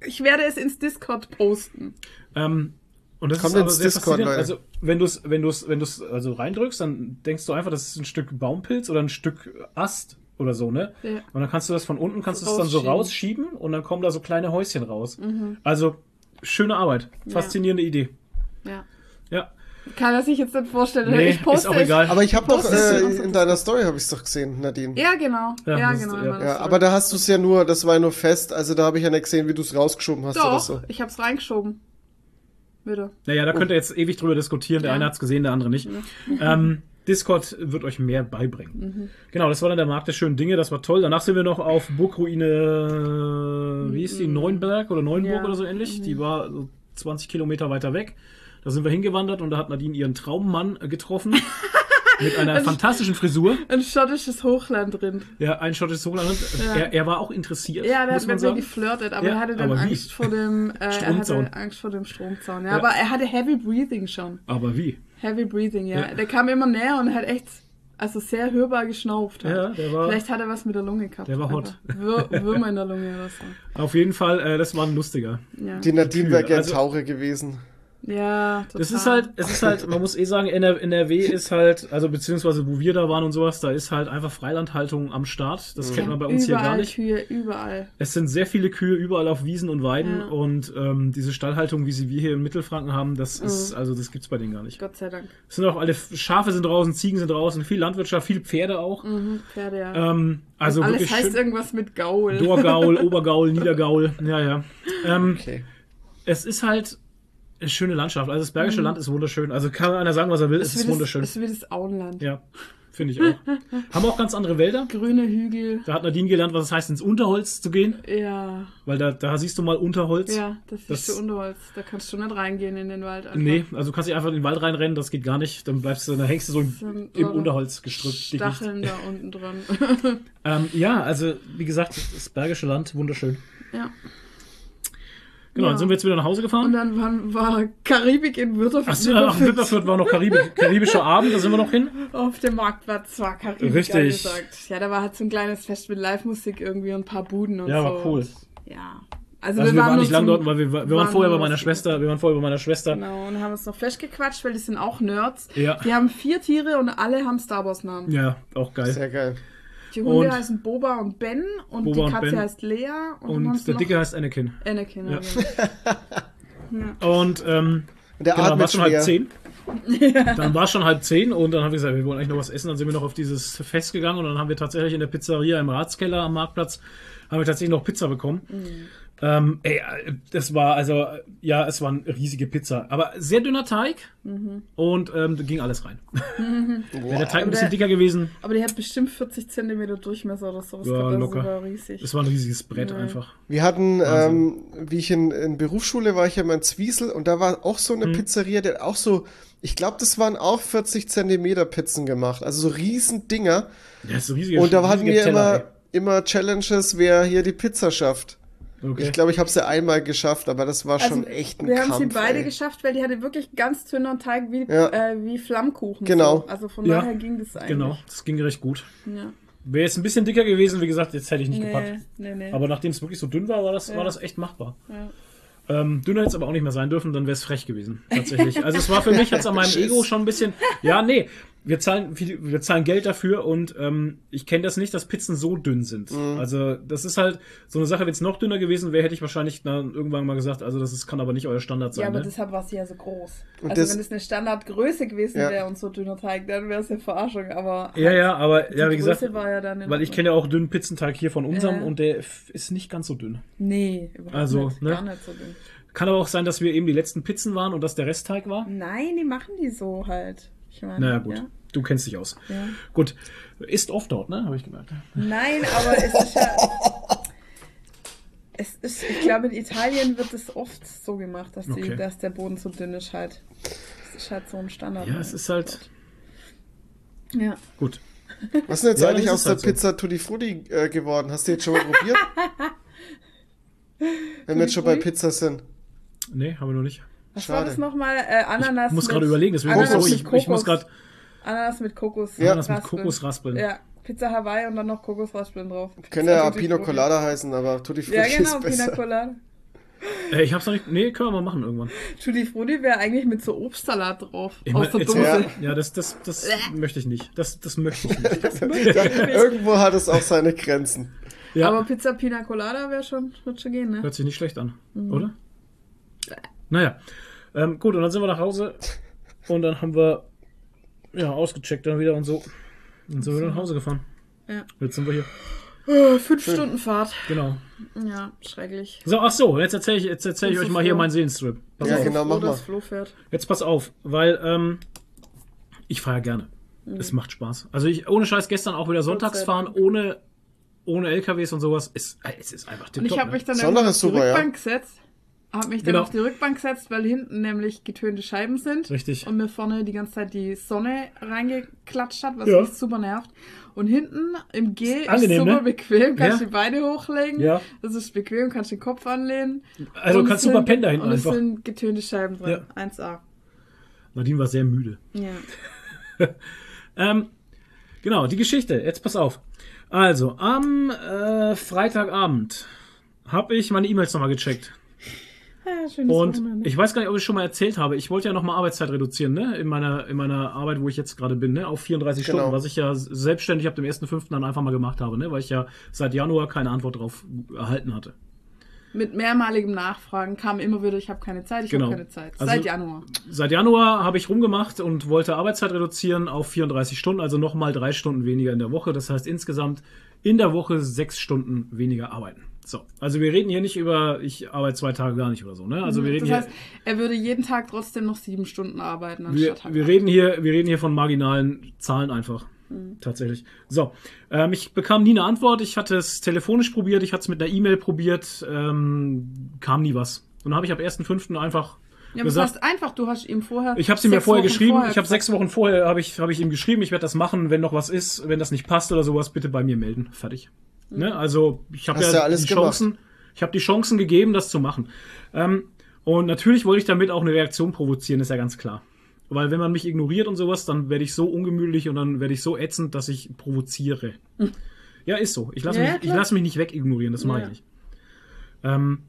Ich werde es ins Discord posten. Ähm, und das Kommt ist aber ins sehr Discord, faszinierend. Leute. Also, wenn du es wenn du's, wenn du's also reindrückst, dann denkst du einfach, das ist ein Stück Baumpilz oder ein Stück Ast oder so, ne? Ja. Und dann kannst du das von unten, kannst du es dann so Rausschieben. rausschieben und dann kommen da so kleine Häuschen raus. Also, schöne Arbeit. Faszinierende Idee. Ja. Ja. Kann er sich jetzt nicht vorstellen. Nee, ich poste ist auch es. egal. Aber ich habe doch äh, auch in deiner Story habe ich's doch gesehen, Nadine. Ja, genau. Ja, Ja, das- genau. ja. das Ja, so. aber da hast du es ja nur, das war ja nur fest, also da habe ich ja nicht gesehen, wie du es rausgeschoben hast oder Doch, so. ich hab's reingeschoben. Bitte. Naja, da könnt ihr jetzt ewig drüber diskutieren. Der Ja. eine hat's gesehen, der andere nicht. Ähm, Discord wird euch mehr beibringen. Genau, das war dann der Markt der schönen Dinge, das war toll. Danach sind wir noch auf Burgruine, wie ist die, Neunberg oder Neunburg Ja. oder so ähnlich. Die war so 20 Kilometer weiter weg. Da sind wir hingewandert und da hat Nadine ihren Traummann äh, getroffen. mit einer fantastischen Frisur. Ein schottisches Hochland drin. Ja, ein schottisches Hochland. Ja. Er, er war auch interessiert, Ja, der muss hat man mit mir sagen. geflirtet, aber Ja, er hatte dann wie? Angst vor dem äh, er Stromzaun. hatte Angst vor dem Stromzaun. Ja, Ja. aber er hatte Heavy Breathing schon. Aber wie? Heavy Breathing, ja. Ja. Der kam immer näher und hat echt also sehr hörbar geschnauft. Halt. Ja, der war- Vielleicht hat er was mit der Lunge gehabt. Der war hot. Wür Würmer in der Lunge oder so. Auf jeden Fall, äh, das war ein lustiger. Ja, Die Nadine wäre gern Also- Taucher gewesen. Ja total. Das ist halt, es ist halt, man muss eh sagen, NR NRW ist halt, also beziehungsweise wo wir da waren und sowas, da ist halt einfach Freilandhaltung am Start. Das kennt man bei uns überall hier gar nicht. Kühe, überall. Es sind sehr viele Kühe überall auf Wiesen und Weiden Ja. und ähm, diese Stallhaltung, wie sie wir hier in Mittelfranken haben, das ist, Mhm. also das gibt's bei denen gar nicht. Gott sei Dank. Es sind auch alle Schafe sind draußen, Ziegen sind draußen, viel Landwirtschaft, viel Pferde auch. Mhm, Pferde, ja. Ähm, also Alles wirklich heißt schön. irgendwas mit Gaul. Dorgaul, Obergaul, Niedergaul, ja, ja. Ähm, Okay. es ist halt schöne Landschaft. Also das Bergische Land ist wunderschön. Also kann einer sagen, was er will, es Es ist wunderschön. Das, es wird das Auenland. Ja, finde ich auch. Haben auch ganz andere Wälder. Grüne Hügel. Da hat Nadine gelernt, was es heißt, ins Unterholz zu gehen. Ja, Weil da, da siehst du mal Unterholz. ja, das ist Das- Unterholz. Da kannst du nicht reingehen in den Wald. Einfach. Nee, also du kannst nicht einfach in den Wald reinrennen, das geht gar nicht. Dann bleibst du, dann hängst du so im, im Unterholz gestrückt. dickicht. Stacheln da unten dran. Ähm, ja, also wie gesagt, das Bergische Land, wunderschön. ja. Genau, Ja. dann sind wir jetzt wieder nach Hause Und gefahren. dann war, war Karibik in Württemberg. Ach, ja, nach war noch Karibik, karibischer Abend, da sind wir noch hin. Auf dem Marktplatz war Karibik Richtig. angesagt. Ja, da war halt so ein kleines Fest mit Live-Musik irgendwie und ein paar Buden und Ja, so. war cool. Und, ja. Also, Also wir waren nicht lang zum- dort, weil wir, wir waren vorher bei meiner Schwester, wir waren vorher bei meiner Schwester. Genau, und haben uns noch Flash gequatscht, weil die sind auch Nerds. Ja. Die haben vier Tiere und alle haben Star Wars Namen. Ja, auch geil. Sehr geil. Die Hunde Und- heißen Boba und Ben und Boba die Katze Ben. heißt Lea und, Und der Dicke heißt Anakin. Anakin. Ja. Ja. Und ähm, Und der genau, dann war atmet es schon halb zehn. Dann war es schon halb zehn und dann haben wir gesagt, wir wollen eigentlich noch was essen. Dann sind wir noch auf dieses Fest gegangen und dann haben wir tatsächlich in der Pizzeria im Ratskeller am Marktplatz haben wir tatsächlich noch Pizza bekommen. Ähm, ey, das war also, ja, es war eine riesige Pizza, aber sehr dünner Teig und ähm, da ging alles rein. Wäre der Teig ein bisschen der- dicker gewesen, Aber die hat bestimmt 40 Zentimeter Durchmesser oder sowas. Ja, gehabt, also locker. war riesig. es war ein riesiges Brett Ja. einfach. Wir hatten, ähm, wie ich in, in Berufsschule war, ich ja mal in Zwiesel und da war auch so eine Pizzeria, der hat auch so, ich glaube, das waren auch 40 Zentimeter Pizzen gemacht, also so riesen Dinger. Ja, ist ein riesiger, Und da hatten wir Teller, immer, immer Challenges, wer hier die Pizza schafft. Okay. Ich glaube, ich habe sie einmal geschafft, aber das war schon Also, echt ein wir Kampf. haben sie beide ey. geschafft, weil die hatte wirklich ganz dünner Teig wie, Ja. äh, wie Flammkuchen. Genau. So. Also von Ja. daher ging das eigentlich. Genau, das ging recht gut. Ja. Wäre jetzt ein bisschen dicker gewesen, wie gesagt, jetzt hätte ich nicht gepackt. Nee, nee, nee. Aber nachdem es wirklich so dünn war, war das, Ja. war das echt machbar. ja. Ähm, dünner hätte es aber auch nicht mehr sein dürfen, dann wäre es frech gewesen, tatsächlich. Also es war für mich jetzt an meinem Ego schon ein bisschen, ja, nee, wir zahlen, viel- wir zahlen Geld dafür und ähm, ich kenne das nicht, dass Pizzen so dünn sind. Mhm. Also das ist halt so eine Sache, wenn es noch dünner gewesen wäre, hätte ich wahrscheinlich dann irgendwann mal gesagt, also das ist, kann aber nicht euer Standard Ja, sein. aber ne? deshalb war sie ja so groß. Und also das- wenn es eine Standardgröße gewesen Ja. wäre und so dünner Teig, dann wäre es eine Verarschung. Aber ja, ja, aber die ja, wie Größe gesagt, war ja dann weil ich kenne ja auch dünnen Pizzenteig hier von unserem Ja. und der f- ist nicht ganz so dünn. Nee, überhaupt Also, nicht. ne? Gar nicht so dünn. Kann aber auch sein, dass wir eben die letzten Pizzen waren und dass der Restteig war. Nein, die machen die so halt. Ich meine, Naja, gut. Ja? Du kennst dich aus. Ja. Gut. Ist oft dort, ne? Habe ich gemerkt. Nein, aber es ist ja. Es ist, ich glaube, in Italien wird es oft so gemacht, dass, die, Okay. dass der Boden so dünn ist halt. Das ist halt so ein Standard. Ja, es ist halt. Ja. Gut. Was ist denn jetzt Ja, eigentlich aus der halt so. Pizza Tutti Frutti äh, geworden? Hast du jetzt schon mal probiert? Wenn wir jetzt schon bei? Pizza sind. Nee, haben wir noch nicht. Was war Schade. das nochmal? Äh, Ananas Ich muss gerade überlegen, deswegen Ananas ich, ich muss gerade Ananas mit Kokos. Ja. Ananas mit Raspeln. Kokosraspeln. Ja, Pizza Hawaii und dann noch Kokosraspeln drauf. Könnte ja Frutti. Colada heißen, aber Tutti Frutti Ja, genau, ist Pina besser. Colada. Äh, ich hab's noch nicht. Nee, können wir mal machen irgendwann. Tutti Frutti wäre eigentlich mit so Obstsalat drauf. Ich aus mein, der jetzt- Dose. Ja. Ja, das, das, das möchte ich nicht. Das, das möchte ich nicht. Irgendwo hat es auch seine Grenzen. Ja, Aber Pizza Pina Colada wäre schon, wird schon gehen, ne? hört sich nicht schlecht an, Mhm. oder? Naja. Ähm, gut, und dann sind wir nach Hause und dann haben wir ja ausgecheckt dann wieder und so. Dann sind wir wieder nach Hause gefahren. Ja. Jetzt sind wir hier. Oh, fünf Stunden Fahrt. Genau. Ja, schrecklich. So, ach so, jetzt erzähle ich, jetzt erzähl ich euch mal hier meinen Seelenstrip. Pass Ja, auf. genau, mach mal. Jetzt pass auf, weil ähm, ich fahre gerne. Es macht Spaß. Also ich, ohne Scheiß, gestern auch wieder sonntags fahren, ohne, ohne LKWs und sowas. Ist, äh, es ist einfach Und ich tipptopp, habe ne? mich dann auf ist die super, ja. Rückbank gesetzt. Hab mich dann Genau. auf die Rückbank gesetzt, weil hinten nämlich getönte Scheiben sind. Richtig. Und mir vorne die ganze Zeit die Sonne reingeklatscht hat, was Ja. mich super nervt. Und hinten im G ist, angenehm, super ne? bequem, kannst Ja. die Beine hochlegen. Ja. Das ist bequem, kannst den Kopf anlehnen. Also Und kannst es super sind- pennen da hinten Und einfach. es sind getönte Scheiben drin. 1A. Nadine war sehr müde. Ja. Ähm, genau, die Geschichte. Jetzt pass auf. Also, am äh, Freitagabend habe ich meine E-Mails nochmal gecheckt. Ja schönes Und Wochenende. ich weiß gar nicht, ob ich schon mal erzählt habe. Ich wollte ja nochmal Arbeitszeit reduzieren, ne? In meiner, in meiner Arbeit, wo ich jetzt gerade bin, ne? Auf 34 Genau. Stunden, was ich ja selbstständig ab dem 1.5. dann einfach mal gemacht habe, ne? Weil ich ja seit Januar keine Antwort drauf erhalten hatte. Mit mehrmaligem Nachfragen kam immer wieder, ich habe keine Zeit, ich Genau. habe keine Zeit. Also- Seit Januar. Seit Januar habe ich rumgemacht und wollte Arbeitszeit reduzieren auf 34 Stunden, also nochmal drei Stunden weniger in der Woche. Das heißt insgesamt in der Woche sechs Stunden weniger arbeiten. So, also wir reden hier nicht über, ich arbeite zwei Tage gar nicht oder so, ne? Also wir reden Mhm. Das hier, heißt, er würde jeden Tag trotzdem noch sieben Stunden arbeiten, wir, anstatt wir halt reden hier, wir reden hier von marginalen Zahlen einfach. Mhm. Tatsächlich. So, ähm, ich bekam nie eine Antwort. Ich hatte es telefonisch probiert, ich hatte es mit einer E-Mail probiert, ähm, kam nie was. Und dann habe ich ab 1.5. einfach Ja, aber das gesagt, heißt einfach, du hast ihm vorher. Ich habe sie mir vorher Wochen geschrieben. vorher ich habe sechs Wochen vorher habe ich, hab ich ihm geschrieben, ich werde das machen, wenn noch was ist, wenn das nicht passt oder sowas, bitte bei mir melden. Fertig. Mhm. Ne? Also ich habe ja, ja alles die Chancen, ich habe die Chancen gegeben, das zu machen. Ähm, und natürlich wollte ich damit auch eine Reaktion provozieren, ist ja ganz klar. Weil wenn man mich ignoriert und sowas, dann werde ich so ungemütlich und dann werde ich so ätzend, dass ich provoziere. Ja, ist so. Ich lasse Ja, mich, ich lass mich nicht wegignorieren, das mache Ja. ich nicht. Ähm,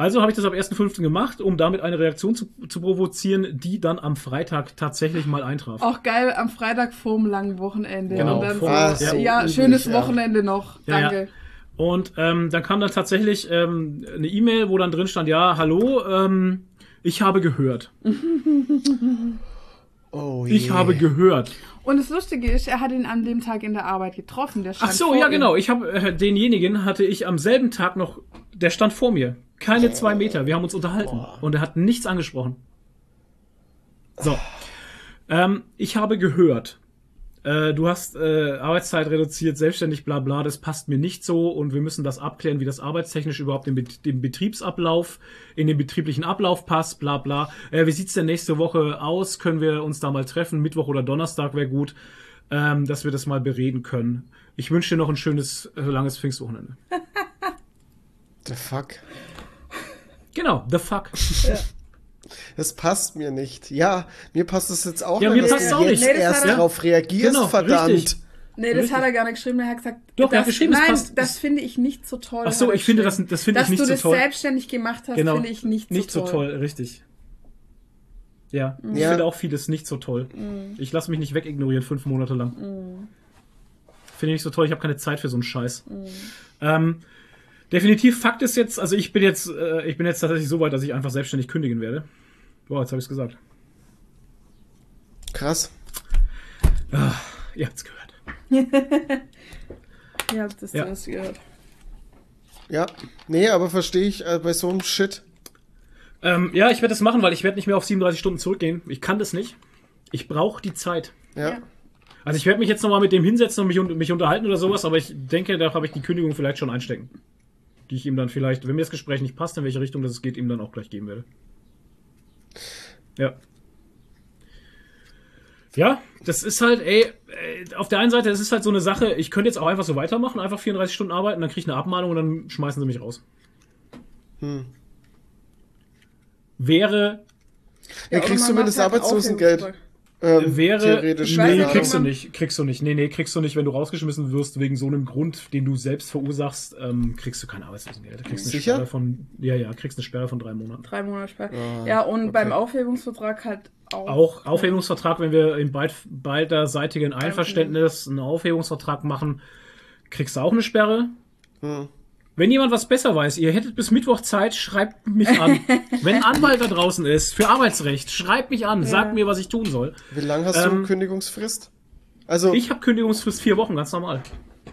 also habe ich das ab 1.5. gemacht, um damit eine Reaktion zu, zu provozieren, die dann am Freitag tatsächlich mal eintraf. Auch geil am Freitag vorm langen Wochenende. Genau, Und dann so, ja, üblich, schönes ja. Wochenende noch. Danke. ja. Und ähm, dann kam dann tatsächlich ähm, eine E-Mail, wo dann drin stand, ja, hallo, ähm, ich habe gehört. Oh Ich habe gehört. Und das Lustige ist, er hat ihn an dem Tag in der Arbeit getroffen. Der stand Ach so, vor ja ihm. genau. Ich habe äh, denjenigen hatte ich am selben Tag noch, der stand vor mir. Keine zwei Meter. Wir haben uns unterhalten und er hat nichts angesprochen. So. Ähm, ich habe gehört, äh, du hast äh, Arbeitszeit reduziert, selbstständig, bla bla, das passt mir nicht so und wir müssen das abklären, wie das arbeitstechnisch überhaupt Bet- dem Betriebsablauf, in den betrieblichen Ablauf passt, bla bla. Äh, wie sieht's denn nächste Woche aus? Können wir uns da mal treffen? Mittwoch oder Donnerstag wäre gut, ähm, dass wir das mal bereden können. Ich wünsche dir noch ein schönes, äh, langes Pfingstwochenende. The fuck? Genau, the fuck. Das passt mir nicht. Ja, mir passt das jetzt auch Ja, nicht, mir dass passt's du auch jetzt nicht. Nee, das erst hat er- drauf reagierst, Genau, verdammt. richtig. Nee, das Richtig. hat er gar nicht geschrieben. Er hat gesagt, Doch, er das, hat geschrieben, es nein, passt- das finde ich nicht so toll. Ach so, er ich finde das- das finde ich nicht Dass so du toll. das selbstständig gemacht hast, Genau. finde ich nicht, Nicht so so toll. toll, richtig. Ja, ich Ja. finde auch vieles nicht so toll. Ich lasse mich nicht wegignorieren fünf Monate lang. Finde ich nicht so toll, ich habe keine Zeit für so einen Scheiß. Ähm, definitiv, Fakt ist jetzt, also ich bin jetzt, äh, ich bin jetzt tatsächlich so weit, dass ich einfach selbstständig kündigen werde. Boah, jetzt habe ich es gesagt. Krass. Ihr habt's gehört. Ja, das Ja. hast du gehört. Ja. Nee, aber verstehe ich äh, bei so einem Shit. Ähm, ja, ich werde das machen, weil ich werde nicht mehr auf 37 Stunden zurückgehen. Ich kann das nicht. Ich brauche die Zeit. Ja. Ja. Also ich werde mich jetzt nochmal mit dem hinsetzen und mich, mich unterhalten oder sowas, aber ich denke, da habe ich die Kündigung vielleicht schon einstecken. Die ich ihm dann vielleicht, wenn mir das Gespräch nicht passt, in welche Richtung das geht, ihm dann auch gleich geben werde. Ja. Ja, das ist halt, ey, äh, auf der einen Seite, es ist halt so eine Sache, ich könnte jetzt auch einfach so weitermachen, einfach 34 Stunden arbeiten, dann kriege ich eine Abmahnung und dann schmeißen sie mich raus. Hm. Wäre, Ja, oder kriegst zumindest halt Arbeitslosengeld. Ähm, wäre, nee, kriegst du nicht, kriegst du nicht, nee, nee, kriegst du nicht, wenn du rausgeschmissen wirst wegen so einem Grund, den du selbst verursachst, ähm, kriegst du kein Arbeitslosengeld. Kriegst du eine Sicher? Sperre von, ja, ja, kriegst eine Sperre von drei Monaten. Drei Monate später. Ah, ja, und okay. beim Aufhebungsvertrag halt auch. Auch Aufhebungsvertrag, wenn wir in beid, beiderseitigen Einverständnis einen Aufhebungsvertrag machen, kriegst du auch eine Sperre. Hm. Wenn jemand was besser weiß, ihr hättet bis Mittwoch Zeit, schreibt mich an. Wenn ein Anwalt da draußen ist für Arbeitsrecht, schreibt mich an, sagt mir, was ich tun soll. Wie lange hast Ähm, du Kündigungsfrist? Also, Ich habe Kündigungsfrist vier Wochen, ganz normal.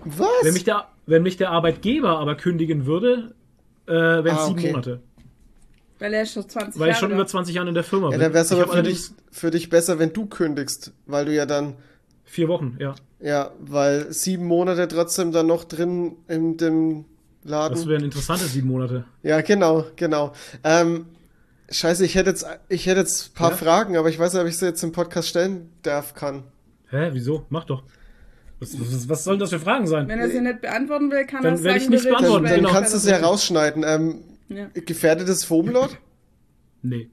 was? Wenn mich der, wenn mich der Arbeitgeber aber kündigen würde, äh, wären es Ah, sieben okay. Monate. Weil er schon 20 Weil ich Jahre schon über 20 Jahre in der Firma ja, bin. dann wäre es aber für dich, für dich besser, wenn du kündigst, weil du ja dann, Vier Wochen, ja. ja, weil sieben Monate trotzdem dann noch drin in dem laden. Das wären interessante sieben Monate. Ja, genau, genau. Ähm, scheiße, ich hätte jetzt, ich hätte jetzt ein paar Ja? Fragen, aber ich weiß nicht, ob ich sie jetzt im Podcast stellen darf, kann. Hä, wieso? Mach doch. Was, was, was sollen das für Fragen sein? Wenn er sie nicht beantworten will, kann Dann er sagen, ich nicht beantworten, Dann, dann genau. kannst du sie ja rausschneiden. Ähm, Ja. gefährdetes Foamlord? Nee.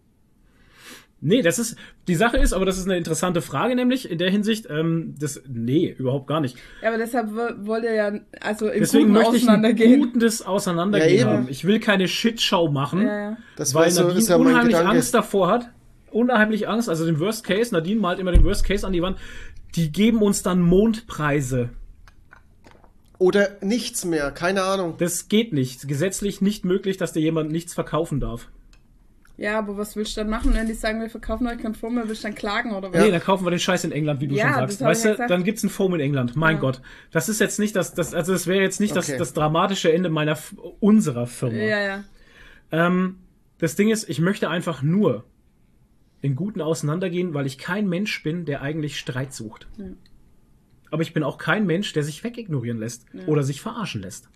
Nee, das ist, die Sache ist, aber das ist eine interessante Frage, nämlich in der Hinsicht, ähm, das, nee, überhaupt gar nicht. Ja, aber deshalb wo- wollte er ja, also im Deswegen Guten möchte ich ein auseinandergehen. gutes Auseinandergehen Ja, eben. haben. Ich will keine Shitshow machen, Ja, ja. Das weil war so, Nadine ist ja unheimlich Gedanke. Angst davor hat. Unheimlich Angst, also den Worst Case, Nadine malt immer den Worst Case an die Wand. Die geben uns dann Mondpreise. Oder nichts mehr, keine Ahnung. Das geht nicht. Gesetzlich nicht möglich, dass dir jemand nichts verkaufen darf. Ja, aber was willst du dann machen, wenn die sagen, wir verkaufen euch kein Foam mehr, willst du dann klagen oder was? Nee, dann kaufen wir den Scheiß in England, wie du Ja, schon sagst. das hab ich Weißt ja du, gesagt. dann gibt's einen Foam in England. Mein Ja. Gott. Das ist jetzt nicht das, das also das wäre jetzt nicht Okay. das, das dramatische Ende meiner, unserer Firma. Ja, ja. Ähm, das Ding ist, ich möchte einfach nur in Guten auseinandergehen, weil ich kein Mensch bin, der eigentlich Streit sucht. Aber ich bin auch kein Mensch, der sich wegignorieren lässt oder sich verarschen lässt.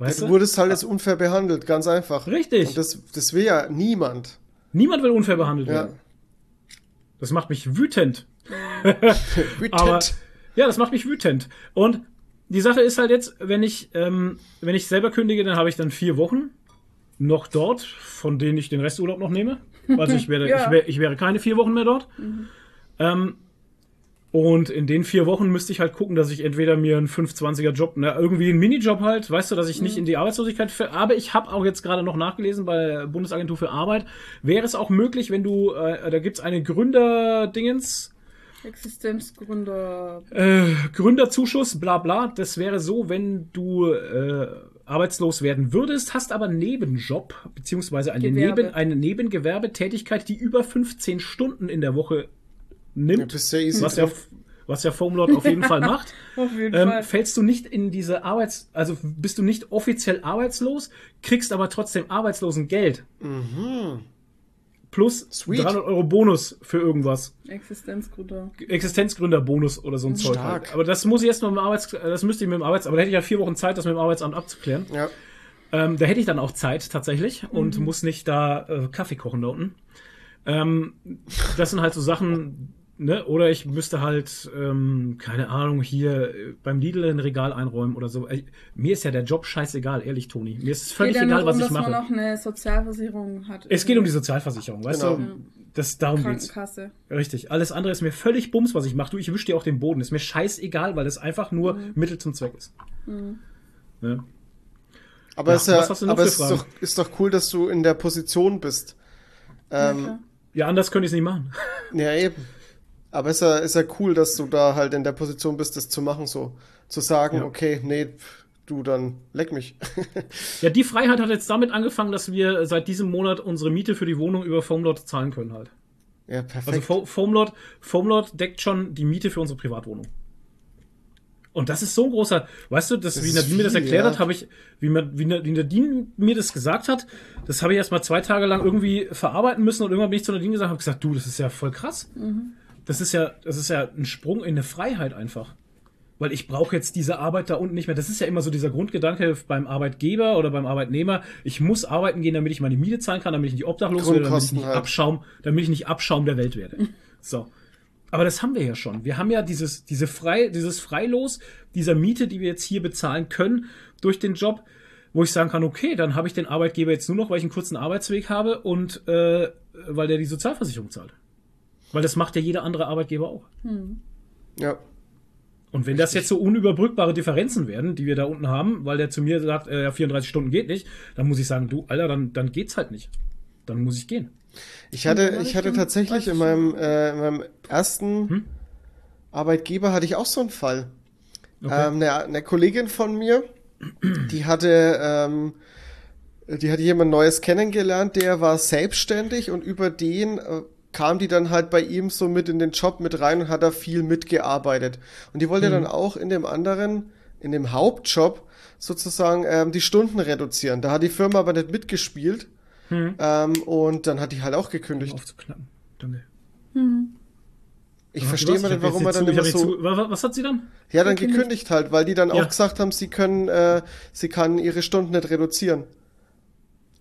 Weißt Du wurdest halt jetzt unfair behandelt, ganz einfach. Richtig. Und das, das will ja niemand. Niemand will unfair behandelt Ja. werden. Das macht mich wütend. Wütend. Aber ja, das macht mich wütend. Und die Sache ist halt jetzt, wenn ich, ähm, wenn ich selber kündige, dann habe ich dann vier Wochen noch dort, von denen ich den Resturlaub noch nehme. Also ich wäre, Ja. ich, wäre, ich wäre keine vier Wochen mehr dort. Ähm, und in den vier Wochen müsste ich halt gucken, dass ich entweder mir einen 520er Job, ne, irgendwie einen Minijob halt, weißt du, dass ich nicht in die Arbeitslosigkeit, für, aber ich habe auch jetzt gerade noch nachgelesen bei der Bundesagentur für Arbeit, wäre es auch möglich, wenn du, äh, da gibt's eine Gründer-Dingens, Existenzgründer. äh, Gründerzuschuss, bla bla. Das wäre so, wenn du äh, arbeitslos werden würdest, hast aber Nebenjob, beziehungsweise eine, Gewerbe. Neben, eine Nebengewerbetätigkeit, die über 15 Stunden in der Woche nimmt, ja was ja, was ja Foamlord auf jeden Fall macht. Auf jeden Ähm, Fall. fällst du nicht in diese Arbeits-, also bist du nicht offiziell arbeitslos, kriegst aber trotzdem Arbeitslosengeld. Plus Sweet. 300 Euro Bonus für irgendwas. Existenzgründer. Existenzgründerbonus oder so ein Zeug. Halt. Aber das muss ich erst mal mit dem Arbeits, das müsste ich mit dem Arbeits, aber da hätte ich ja vier Wochen Zeit, das mit dem Arbeitsamt abzuklären. Ja. Ähm, da hätte ich dann auch Zeit tatsächlich und Mhm. muss nicht da äh, Kaffee kochen da unten. Ähm, das sind halt so Sachen, ne? Oder ich müsste halt, ähm, keine Ahnung, hier äh, beim Lidl ein Regal einräumen oder so. Äh, mir ist ja der Job scheißegal, ehrlich, Toni. Mir ist es völlig Geht egal, nur was ich dass man mache. noch eine Sozialversicherung hat. Es geht um die Sozialversicherung, weißt Genau. du? Das, darum geht's. Krankenkasse. Richtig. Alles andere ist mir völlig bums, was ich mache. Du, ich wisch dir auch den Boden. Ist mir scheißegal, weil es einfach nur Mhm. Mittel zum Zweck ist. Ne? Aber, Ja, ist, ja, aber es ist doch, ist doch cool, dass du in der Position bist. Ähm. Ja, anders könnte ich es nicht machen. ja, eben. Aber ist ja, ist ja cool, dass du da halt in der Position bist, das zu machen, so. Zu sagen, Ja. okay, nee, du, dann leck mich. Ja, die Freiheit hat jetzt damit angefangen, dass wir seit diesem Monat unsere Miete für die Wohnung über Foamlord zahlen können halt. ja, Also perfekt. Fo Foamlord, Foamlord deckt schon die Miete für unsere Privatwohnung. Und das ist so ein großer, weißt du, das, Das wie Nadine mir das viel, erklärt ja. hat, habe ich, wie, man- wie Na- wie Nadine mir das gesagt hat, das habe ich erst mal zwei Tage lang irgendwie verarbeiten müssen und irgendwann bin ich zu Nadine gesagt, habe gesagt, du, das ist ja voll krass. Das ist ja, das ist ja ein Sprung in eine Freiheit einfach. Weil ich brauche jetzt diese Arbeit da unten nicht mehr. Das ist ja immer so dieser Grundgedanke beim Arbeitgeber oder beim Arbeitnehmer. Ich muss arbeiten gehen, damit ich meine Miete zahlen kann, damit ich nicht obdachlos werde, damit ich nicht halt. Abschaum, damit ich nicht Abschaum der Welt werde. So. Aber das haben wir ja schon. Wir haben ja dieses, diese frei, dieses Freilos dieser Miete, die wir jetzt hier bezahlen können durch den Job, wo ich sagen kann, okay, dann habe ich den Arbeitgeber jetzt nur noch, weil ich einen kurzen Arbeitsweg habe und äh, weil der die Sozialversicherung zahlt. Weil das macht ja jeder andere Arbeitgeber auch. Ja. Und wenn das jetzt so unüberbrückbare Differenzen werden, die wir da unten haben, weil der zu mir sagt, äh, ja, 34 Stunden geht nicht, dann muss ich sagen, du, Alter, dann, dann geht's halt nicht. Dann muss ich gehen. Ich hatte, Ja, ich hatte tatsächlich in meinem, äh, in meinem ersten Hm? Arbeitgeber hatte ich auch so einen Fall. Okay. Ähm, eine, eine Kollegin von mir, die hatte, ähm, die hatte jemand Neues kennengelernt, der war selbstständig und über den äh, kam die dann halt bei ihm so mit in den Job mit rein und hat da viel mitgearbeitet. Und die wollte dann auch in dem anderen, in dem Hauptjob sozusagen ähm, die Stunden reduzieren. Da hat die Firma aber nicht mitgespielt. Ähm, und dann hat die halt auch gekündigt. Aufzuknacken. Danke. Ich Warte, verstehe mal Ich nicht, warum man dann zu- ich immer so. zu- Was hat sie dann? Ja, dann gekündigt halt, weil die dann Ja. auch gesagt haben, sie können, äh, sie kann ihre Stunden nicht reduzieren.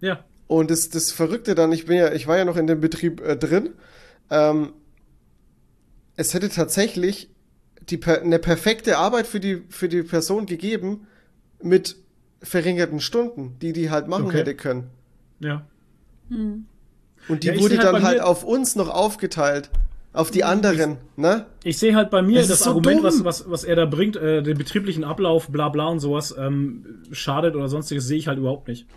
Ja. Und das, das Verrückte dann, ich bin ja, ich war ja noch in dem Betrieb äh, drin. Ähm, es hätte tatsächlich die, eine perfekte Arbeit für die, für die Person gegeben mit verringerten Stunden, die die halt machen Okay. hätte können. Ja. Und die Ja, ich wurde halt dann halt auf uns noch aufgeteilt. Auf die anderen, ne? Ich sehe halt bei mir das ist so Argument, was, was, was er da bringt, äh, den betrieblichen Ablauf, bla bla und sowas, ähm, schadet oder sonstiges, sehe ich halt überhaupt nicht.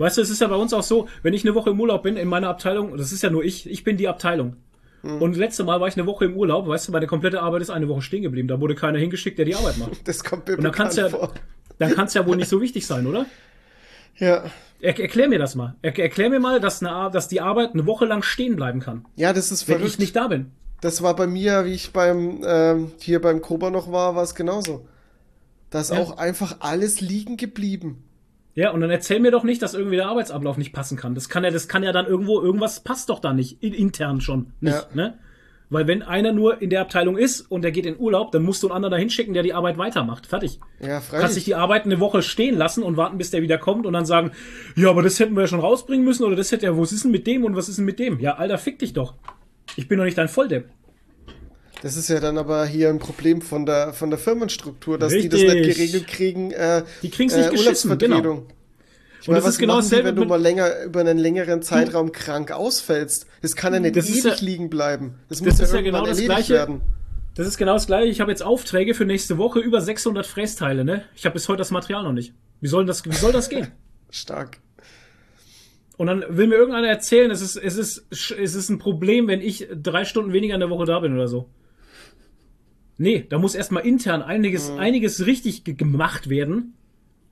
Weißt du, es ist ja bei uns auch so, wenn ich eine Woche im Urlaub bin in meiner Abteilung, das ist ja nur ich, ich bin die Abteilung. Hm. Und letzte Mal war ich eine Woche im Urlaub, weißt du, meine komplette Arbeit ist eine Woche stehen geblieben. Da wurde keiner hingeschickt, der die Arbeit macht. Das kommt mir Und dann kann's ja, vor. dann kann's ja wohl nicht so wichtig sein, oder? Ja. Er, erklär mir das mal. Er, erklär mir mal, dass, eine, dass die Arbeit eine Woche lang stehen bleiben kann, ja, das ist wenn verrückt. ich nicht da bin. Das war bei mir, wie ich beim ähm, hier beim Koba noch war, war es genauso. Da ist Ja. auch einfach alles liegen geblieben. Ja, und dann erzähl mir doch nicht, dass irgendwie der Arbeitsablauf nicht passen kann. Das kann ja, das kann ja dann irgendwo, irgendwas passt doch da nicht, in, intern schon nicht, Ja. ne? Weil wenn einer nur in der Abteilung ist und der geht in Urlaub, dann musst du einen anderen dahin schicken, der die Arbeit weitermacht. Fertig. Ja, Kannst dich freilich. die Arbeit eine Woche stehen lassen und warten, bis der wieder kommt und dann sagen, ja, aber das hätten wir ja schon rausbringen müssen oder das hätte ja, was ist denn mit dem und was ist denn mit dem? Ja, Alter, fick dich doch. Ich bin doch nicht dein Volldepp. Das ist ja dann aber hier ein Problem von der von der Firmenstruktur, dass die das Richtig. nicht geregelt kriegen. Äh, Die kriegen's nicht geschissen, Urlaubsvertretung. Ich Und meine, das was ist genau dasselbe wenn du mal länger über einen längeren Zeitraum krank ausfällst? Das kann ja nicht ewig ja- liegen bleiben. Das, das muss ja ja genau das Gleiche. werden. Das ist genau das gleiche. Ich habe jetzt Aufträge für nächste Woche über 600 Frästeile, ne? Ich habe bis heute das Material noch nicht. Wie soll das, wie soll das gehen? Stark. Und dann will mir irgendeiner erzählen, es ist, es ist, es ist ein Problem, wenn ich drei Stunden weniger in der Woche da bin oder so. Nee, da muss erstmal intern einiges, einiges richtig ge- gemacht werden,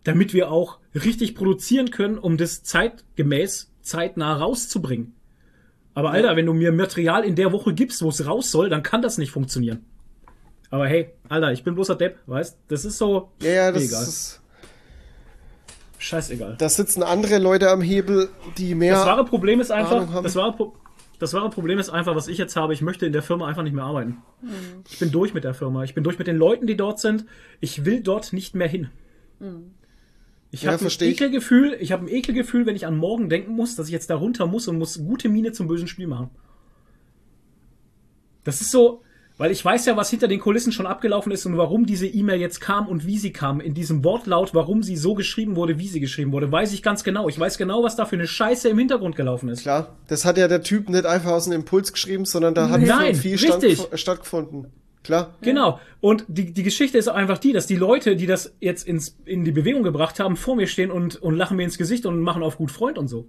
damit wir auch richtig produzieren können, um das zeitgemäß, zeitnah rauszubringen. Aber Alter, wenn du mir Material in der Woche gibst, wo es raus soll, dann kann das nicht funktionieren. Aber hey, Alter, ich bin bloßer Depp, weißt? Das ist so. Ja, ja, das egal. ist. Scheißegal. Da sitzen andere Leute am Hebel, die mehr. Das wahre Problem ist einfach, das wahre, Pro- das wahre Problem ist einfach, was ich jetzt habe, ich möchte in der Firma einfach nicht mehr arbeiten. Ich bin durch mit der Firma. Ich bin durch mit den Leuten, die dort sind. Ich will dort nicht mehr hin. Ich Ja, habe ein. Ekelgefühl, ich habe ein Ekelgefühl, wenn ich an morgen denken muss, dass ich jetzt da runter muss und muss gute Miene zum bösen Spiel machen. Das ist so, weil ich weiß ja, was hinter den Kulissen schon abgelaufen ist und warum diese E-Mail jetzt kam und wie sie kam. In diesem Wortlaut, warum sie so geschrieben wurde, wie sie geschrieben wurde, weiß ich ganz genau. Ich weiß genau, was da für eine Scheiße im Hintergrund gelaufen ist. Klar, das hat ja der Typ nicht einfach aus dem Impuls geschrieben, sondern da hat Nein, viel stattgefunden. Klar. Genau. Und die, die Geschichte ist einfach die, dass die Leute, die das jetzt ins, in die Bewegung gebracht haben, vor mir stehen und, und lachen mir ins Gesicht und machen auf gut Freund und so.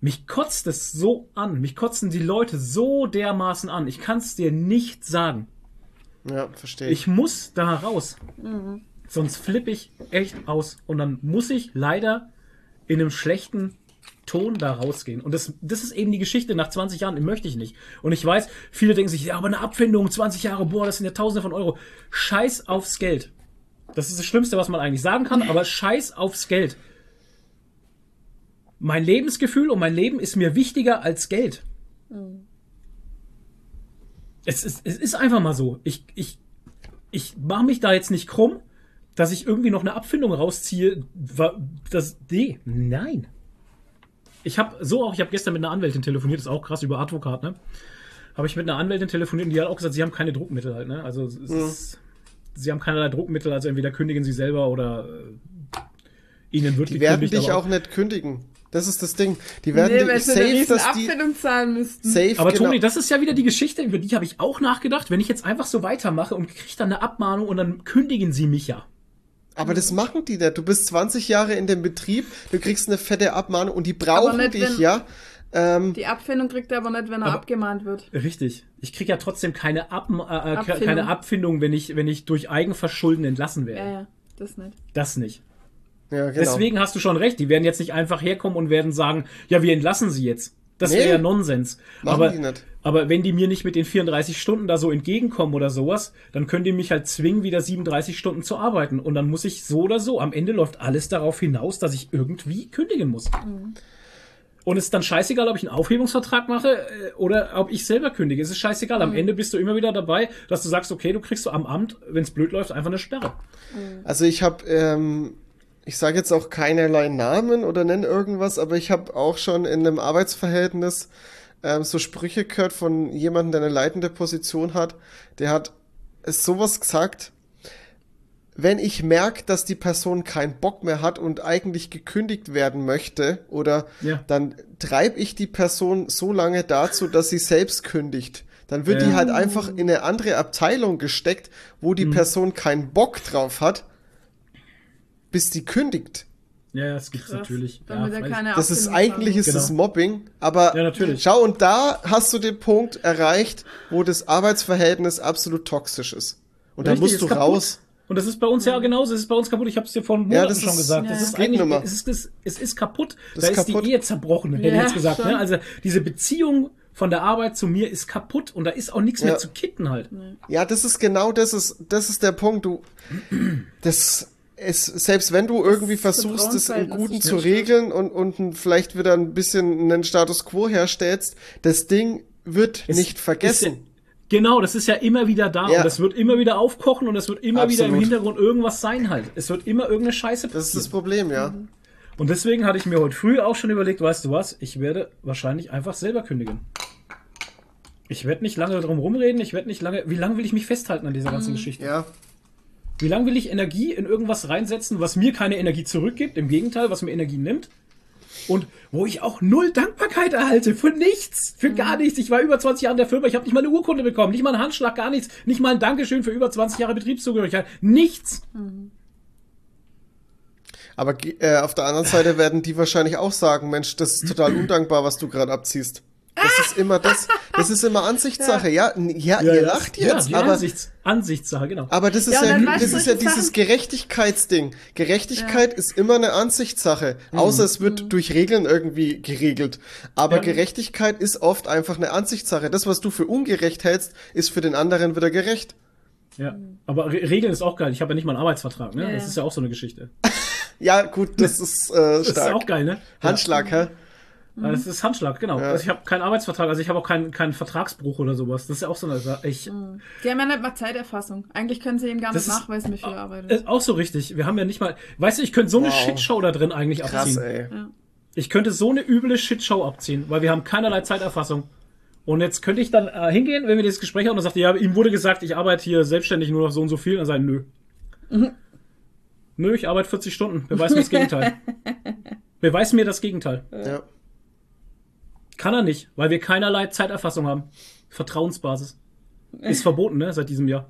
Mich kotzt es so an. Mich kotzen die Leute so dermaßen an. Ich kann es dir nicht sagen. Ja, verstehe ich. Ich muss da raus. Sonst flippe ich echt aus. Und dann muss ich leider in einem schlechten Ton da rausgehen. Und das, das ist eben die Geschichte nach 20 Jahren, die möchte ich nicht. Und ich weiß, viele denken sich, ja, aber eine Abfindung, 20 Jahre, boah, das sind ja Tausende von Euro. Scheiß aufs Geld. Das ist das Schlimmste, was man eigentlich sagen kann, aber scheiß aufs Geld. Mein Lebensgefühl und mein Leben ist mir wichtiger als Geld. Es ist, es ist einfach mal so. Ich, ich, ich mache mich da jetzt nicht krumm, dass ich irgendwie noch eine Abfindung rausziehe. Das, nee, nein. Ich habe so auch, ich habe gestern mit einer Anwältin telefoniert, ist auch krass über Advokat, ne? Habe ich mit einer Anwältin telefoniert und die hat auch gesagt, sie haben keine Druckmittel halt, ne? Also es ist, sie haben keinerlei Druckmittel, also entweder kündigen sie selber oder äh, ihnen wird Die werden gekündigt, dich aber- auch nicht kündigen. Das ist das Ding. Die werden Nee, weil eine safe, riesen dass die Abfindung zahlen müssten. safe Aber genau, Toni, das ist ja wieder die Geschichte, über die habe ich auch nachgedacht. Wenn ich jetzt einfach so weitermache und kriege dann eine Abmahnung und dann kündigen sie mich ja. Aber das machen die nicht. Du bist 20 Jahre in dem Betrieb, du kriegst eine fette Abmahnung und die brauchen nicht, dich, ja. Ähm, Die Abfindung kriegt er aber nicht, wenn er abgemahnt wird. Richtig. Ich kriege ja trotzdem keine, Ab äh, Abfindung. keine Abfindung, wenn ich, wenn ich durch Eigenverschulden entlassen werde. Ja, ja, das nicht. Das nicht. Ja, genau. Deswegen hast du schon recht. Die werden jetzt nicht einfach herkommen und werden sagen, ja, wir entlassen sie jetzt. Das wäre Nee. ja Nonsens. Aber, die nicht. aber wenn die mir nicht mit den 34 Stunden da so entgegenkommen oder sowas, dann können die mich halt zwingen, wieder 37 Stunden zu arbeiten. Und dann muss ich so oder so. Am Ende läuft alles darauf hinaus, dass ich irgendwie kündigen muss. Und es ist dann scheißegal, ob ich einen Aufhebungsvertrag mache äh, oder ob ich selber kündige. Es ist scheißegal. Am Ende bist du immer wieder dabei, dass du sagst, okay, du kriegst du am Amt, wenn es blöd läuft, einfach eine Sperre. Also ich habe, ähm, ich sage jetzt auch keinerlei Namen oder nenne irgendwas, aber ich habe auch schon in einem Arbeitsverhältnis ähm, so Sprüche gehört von jemandem, der eine leitende Position hat. Der hat sowas gesagt, wenn ich merke, dass die Person keinen Bock mehr hat und eigentlich gekündigt werden möchte, oder Ja. dann treibe ich die Person so lange dazu, dass sie selbst kündigt. Dann wird Ja. die halt einfach in eine andere Abteilung gesteckt, wo Mhm. die Person keinen Bock drauf hat, bis die kündigt. Ja, das gibt's Krass. natürlich. Ja, Das ist eigentlich ist Genau. es Mobbing, aber Ja, natürlich. schau und da hast du den Punkt erreicht, wo das Arbeitsverhältnis absolut toxisch ist. Und da Richtig, musst ist du raus. Und das ist bei uns ja genauso, es ist bei uns kaputt. Ich habe es dir vor Monaten Ja, das schon ist- gesagt. Ja, Das ja. ist eigentlich, es ist, es, es ist kaputt. Das da ist ist, kaputt. die Ehe zerbrochen, hätte ich Ja, jetzt gesagt. Ne? Also diese Beziehung von der Arbeit zu mir ist kaputt und da ist auch nichts Ja. mehr zu kitten halt. Ja, das ist genau das ist, das ist der Punkt. Du, das ist, selbst wenn du irgendwie versuchst, es im Guten zu regeln und, und vielleicht wieder ein bisschen einen Status quo herstellst, das Ding wird Es nicht vergessen. ja, genau, das ist ja immer wieder da Ja. und das wird immer wieder aufkochen und es wird immer wieder im Absolut. Hintergrund irgendwas sein halt. Es wird immer irgendeine Scheiße Das ist das passieren. Problem, ja. Und deswegen hatte ich mir heute früh auch schon überlegt, weißt du was, ich werde wahrscheinlich einfach selber kündigen. Ich werde nicht lange drum rumreden, ich werde nicht lange, wie lange will ich mich festhalten an dieser ganzen Geschichte? Ja, Wie lange will ich Energie in irgendwas reinsetzen, was mir keine Energie zurückgibt, im Gegenteil, was mir Energie nimmt? Und wo ich auch null Dankbarkeit erhalte für nichts, für gar nichts. Ich war über 20 Jahre in der Firma, ich habe nicht mal eine Urkunde bekommen, nicht mal einen Handschlag, gar nichts, nicht mal ein Dankeschön für über 20 Jahre Betriebszugehörigkeit. Nichts. aber ge- äh, auf der anderen Seite werden die wahrscheinlich auch sagen, Mensch, das ist total undankbar, was du gerade abziehst. Das ist immer das, das ist immer Ansichtssache. Ja, n- ja, ihr lacht ja, jetzt, die aber Ansichts, Ansichtssache, genau. Aber das ist Ja, ja, das ist ja dieses Sachen- Gerechtigkeitsding. Gerechtigkeit ist immer eine Ansichtssache. Außer es wird durch Regeln irgendwie geregelt. Aber Ja. Gerechtigkeit ist oft einfach eine Ansichtssache. Das, was du für ungerecht hältst, ist für den anderen wieder gerecht. Ja. Aber Re Regeln ist auch geil. Ich habe ja nicht mal einen Arbeitsvertrag, ne? Ja, Das ja. ist ja auch so eine Geschichte. Ja, gut, das ist äh, Das ist stark. auch geil, ne? Handschlag, hä? Ja. Das ist Handschlag, genau. Ja. Also ich habe keinen Arbeitsvertrag, also ich habe auch keinen, keinen Vertragsbruch oder sowas. Das ist ja auch so eine Sache. Ich, Die haben ja nicht mal Zeiterfassung. Eigentlich können sie ihm gar nicht nachweisen, wie viel er arbeitet. Ist auch so richtig. Wir haben ja nicht mal. Weißt du, ich könnte so eine Wow. Shitshow da drin eigentlich Krass, abziehen. ey. Ich könnte so eine üble Shitshow abziehen, weil wir haben keinerlei Zeiterfassung. Und jetzt könnte ich dann äh, hingehen, wenn wir dieses Gespräch haben und sagt, ja, ihm wurde gesagt, ich arbeite hier selbstständig nur noch so und so viel, und dann sagen, nö. Nö, ich arbeite 40 Stunden. Beweis mir das Gegenteil. Beweis mir das Gegenteil. Ja. Kann er nicht, weil wir keinerlei Zeiterfassung haben. Vertrauensbasis. Ist verboten, ne, seit diesem Jahr.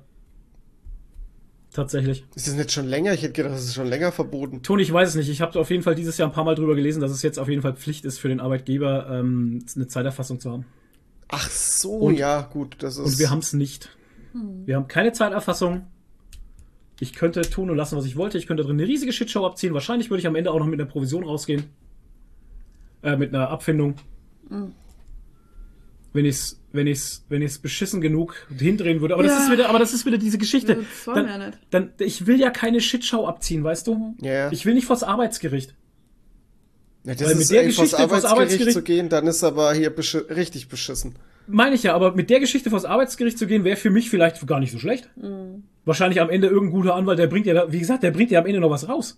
Tatsächlich. Ist das nicht schon länger? Ich hätte gedacht, das ist schon länger verboten. Toni, ich weiß es nicht. Ich habe auf jeden Fall dieses Jahr ein paar Mal drüber gelesen, dass es jetzt auf jeden Fall Pflicht ist für den Arbeitgeber, ähm, eine Zeiterfassung zu haben. Ach so, Und- ja, gut, das ist. Und wir haben es nicht. Wir haben keine Zeiterfassung. Ich könnte tun und lassen, was ich wollte. Ich könnte drin eine riesige Shitshow abziehen. Wahrscheinlich würde ich am Ende auch noch mit einer Provision rausgehen. Äh, mit einer Abfindung. Wenn ich's, wenn ich's, wenn ich's beschissen genug hindrehen würde. Aber das Ja. ist wieder, aber das ist wieder diese Geschichte. Das wollen wir Dann, ja nicht. dann, ich will ja keine Shitshow abziehen, weißt du? Ja, ja. Ich will nicht vors Arbeitsgericht. ja, das weil mit ist der ey, vors Geschichte vors Arbeitsgericht Arbeitsgericht- zu gehen, dann ist aber hier beschi richtig beschissen. Meine ich ja, aber mit der Geschichte vors Arbeitsgericht zu gehen, wäre für mich vielleicht gar nicht so schlecht. Wahrscheinlich am Ende irgendein guter Anwalt, der bringt ja, da, wie gesagt, der bringt ja am Ende noch was raus.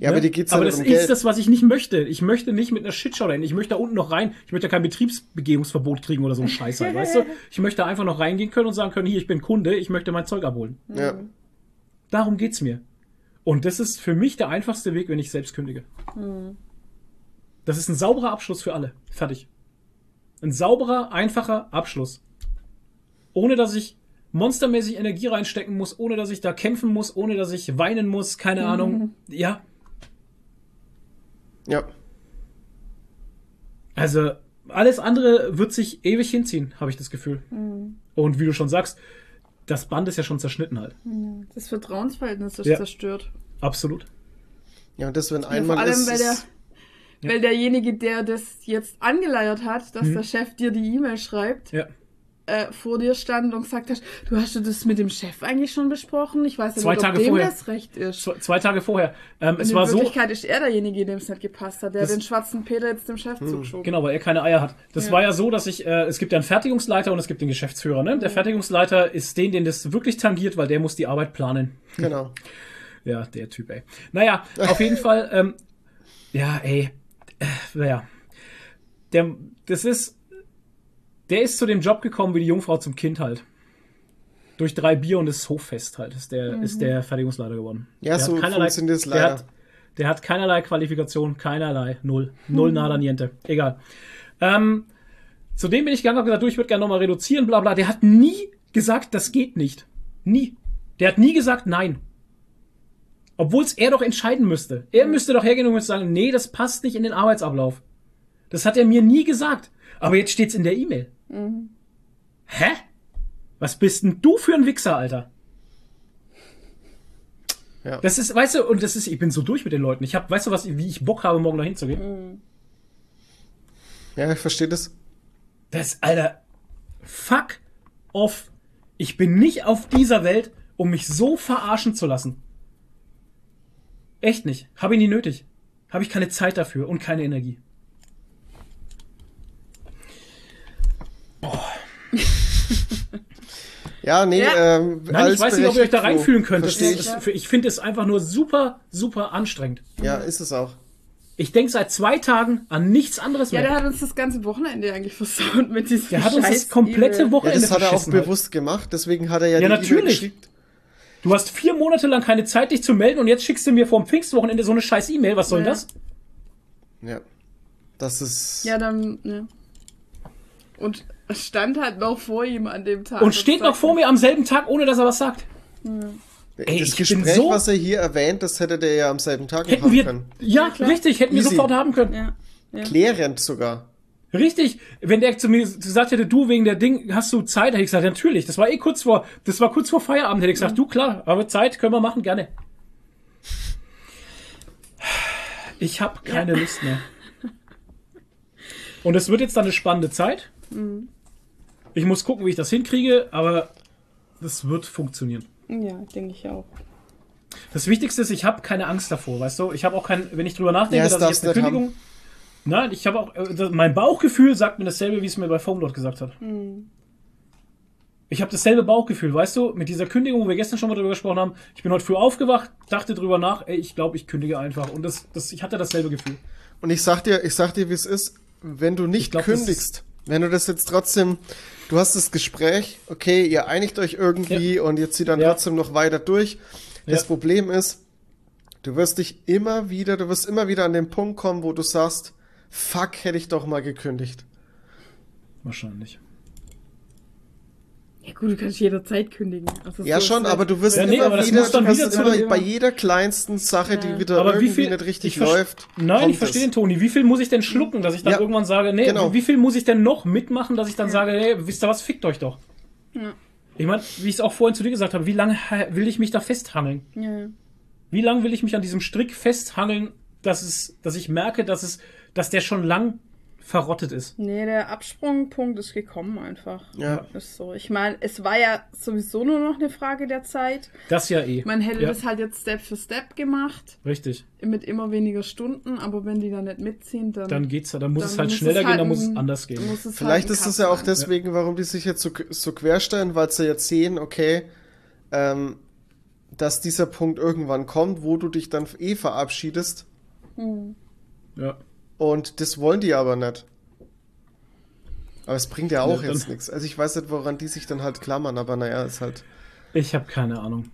Ja, aber Ne? dir geht's ja aber das um ist Geld. das, was ich nicht möchte. Ich möchte nicht mit einer Shitshow rein. Ich möchte da unten noch rein. Ich möchte ja kein Betriebsbegehungsverbot kriegen oder so ein Scheiß halt, weißt du? Ich möchte einfach noch reingehen können und sagen können, hier, ich bin Kunde, ich möchte mein Zeug abholen. ja. Darum geht's mir. Und das ist für mich der einfachste Weg, wenn ich selbst kündige. Das ist ein sauberer Abschluss für alle. Fertig. Ein sauberer, einfacher Abschluss. Ohne dass ich monstermäßig Energie reinstecken muss, ohne dass ich da kämpfen muss, ohne dass ich weinen muss, keine Ahnung. Ja, Ja. also alles andere wird sich ewig hinziehen, habe ich das Gefühl. Und wie du schon sagst, das Band ist ja schon zerschnitten halt. Das Vertrauensverhältnis ist Ja. zerstört. Absolut. Ja, und das, wenn Ja, einmal vor allem, ist, weil, der, ist weil derjenige, der das jetzt angeleiert hat, dass der Chef dir die E-Mail schreibt, Ja. Äh, vor dir stand und gesagt hast, du hast du das mit dem Chef eigentlich schon besprochen? Ich weiß ja Zwei nicht, Tage ob dem vorher. das recht ist. Zwei, zwei Tage vorher. Ähm, es in war so, Wirklichkeit ist er derjenige, dem es nicht gepasst hat, der Das- den schwarzen Peter jetzt dem Chef zugeschoben Genau, weil er keine Eier hat. Das Ja. war ja so, dass ich, äh, es gibt ja einen Fertigungsleiter und es gibt den Geschäftsführer. Ne? Der Fertigungsleiter ist den, den das wirklich tangiert, weil der muss die Arbeit planen. Genau. Ja, der Typ, ey. Naja, auf jeden Fall, ähm, ja, ey, äh, naja. Der, das ist, der ist zu dem Job gekommen wie die Jungfrau zum Kind halt. Durch drei Bier und das Hoffest halt, ist der, ist der Fertigungsleiter geworden. Ja, Der so hat funktioniert es Der leider. hat, der hat keinerlei Qualifikation, keinerlei, null. Null, nada, niente. Egal. Ähm, zudem bin ich gegangen und gesagt, du, ich würde gerne nochmal reduzieren, bla bla. Der hat nie gesagt, das geht nicht. Nie. Der hat nie gesagt, nein. Obwohl es er doch entscheiden müsste. Er müsste doch hergehen und müsste sagen, nee, das passt nicht in den Arbeitsablauf. Das hat er mir nie gesagt. Aber jetzt steht's in der E-Mail. Hä? Was bist denn du für ein Wichser, Alter? Ja. Das ist, weißt du, und das ist, ich bin so durch mit den Leuten. Ich hab, weißt du was, wie ich Bock habe, morgen dahin zu gehen? Ja, ich verstehe das. Das, Alter, fuck off. Ich bin nicht auf dieser Welt, um mich so verarschen zu lassen. Echt nicht. Habe ich nie nötig. Habe ich keine Zeit dafür und keine Energie. Ja, nee, Ja. ähm, Nein, ich weiß nicht, ob ihr euch da reinfühlen könnt. Das, Verstehe das, ich. ich finde es einfach nur super, super anstrengend. Ja, ist es auch. Ich denke seit zwei Tagen an nichts anderes Ja, mehr. der hat uns das ganze Wochenende eigentlich versaut mit diesem Der hat uns das scheiß komplette E-Mail. Ja, Wochenende das hat er auch halt. bewusst gemacht, deswegen hat er ja, Ja, die E-Mail natürlich. geschickt. Du hast vier Monate lang keine Zeit, dich zu melden und jetzt schickst du mir vor dem Pfingstwochenende so eine scheiß E-Mail. Was soll denn Ja. das? Ja. Das ist. Ja, dann, ja. Und stand halt noch vor ihm an dem Tag. Und steht noch vor mir am selben Tag, ohne dass er was sagt. Ey, das ich bin Gespräch, so- was er hier erwähnt, das hätte der ja am selben Tag noch Hätten haben wir, können. ja, klar. richtig, hätten wir Easy. sofort haben können. Ja. ja. Klärend sogar. Richtig, wenn der zu mir gesagt hätte, du wegen der Ding, hast du Zeit, hätte ich gesagt, natürlich. Das war eh kurz vor, das war kurz vor Feierabend, hätte ich gesagt, du klar, aber Zeit können wir machen, gerne. Ich habe keine Lust mehr. Und es wird jetzt dann eine spannende Zeit. Ich muss gucken, wie ich das hinkriege, aber das wird funktionieren. Ja, denke ich auch. Das Wichtigste ist, ich habe keine Angst davor, weißt du? Ich habe auch kein, wenn ich drüber nachdenke, Ja, das dass ich jetzt eine nicht haben. Kündigung. Nein, ich habe auch, äh, das- mein Bauchgefühl sagt mir dasselbe, wie es mir bei Foamlord gesagt hat. Ich habe dasselbe Bauchgefühl, weißt du? Mit dieser Kündigung, wo wir gestern schon mal drüber gesprochen haben. Ich bin heute früh aufgewacht, dachte drüber nach, ey, ich glaube, ich kündige einfach. Und das, das, ich hatte dasselbe Gefühl. Und ich sag dir, ich sag dir, wie es ist, wenn du nicht glaub, das kündigst, wenn du das jetzt trotzdem, du hast das Gespräch, okay, ihr einigt euch irgendwie und ihr zieht dann Ja. trotzdem noch weiter durch. Das Ja. Problem ist, du wirst dich immer wieder, du wirst immer wieder an den Punkt kommen, wo du sagst, fuck, hätte ich doch mal gekündigt. Wahrscheinlich. Ja gut, du kannst jederzeit kündigen. Also Ja so schon, ist aber du wirst Ja, nee, immer aber das wieder, dann du wirst wieder immer dem- bei jeder kleinsten Sache, Ja. die wieder Aber wie irgendwie viel nicht richtig läuft. Nein, ich verstehe den Toni. Wie viel muss ich denn schlucken, dass ich dann Ja. irgendwann sage, nee, Genau. wie viel muss ich denn noch mitmachen, dass ich dann sage, hey, wisst ihr was, fickt euch doch. Ja. Ich meine, wie ich es auch vorhin zu dir gesagt habe, wie lange will ich mich da festhangeln? Ja. Wie lange will ich mich an diesem Strick festhangeln, dass es, dass ich merke, dass es, dass der schon lang verrottet ist? Nee, der Absprungpunkt ist gekommen einfach. Ja. Ist so. Ich meine, es war ja sowieso nur noch eine Frage der Zeit. Das ja eh. Man hätte ja, das halt jetzt Step für Step gemacht, Richtig. mit immer weniger Stunden, aber wenn die dann nicht mitziehen, dann. Dann geht's, dann muss dann es halt muss schneller es gehen, halt dann muss es anders gehen. muss es Vielleicht halt ist es ja auch deswegen, warum die sich jetzt so, so querstellen, weil sie jetzt sehen, okay, ähm, dass dieser Punkt irgendwann kommt, wo du dich dann eh verabschiedest. Ja. Und das wollen die aber nicht. Aber es bringt ja auch Ja, jetzt nichts. Also ich weiß nicht, woran die sich dann halt klammern, aber naja, ist halt. Ich habe keine Ahnung.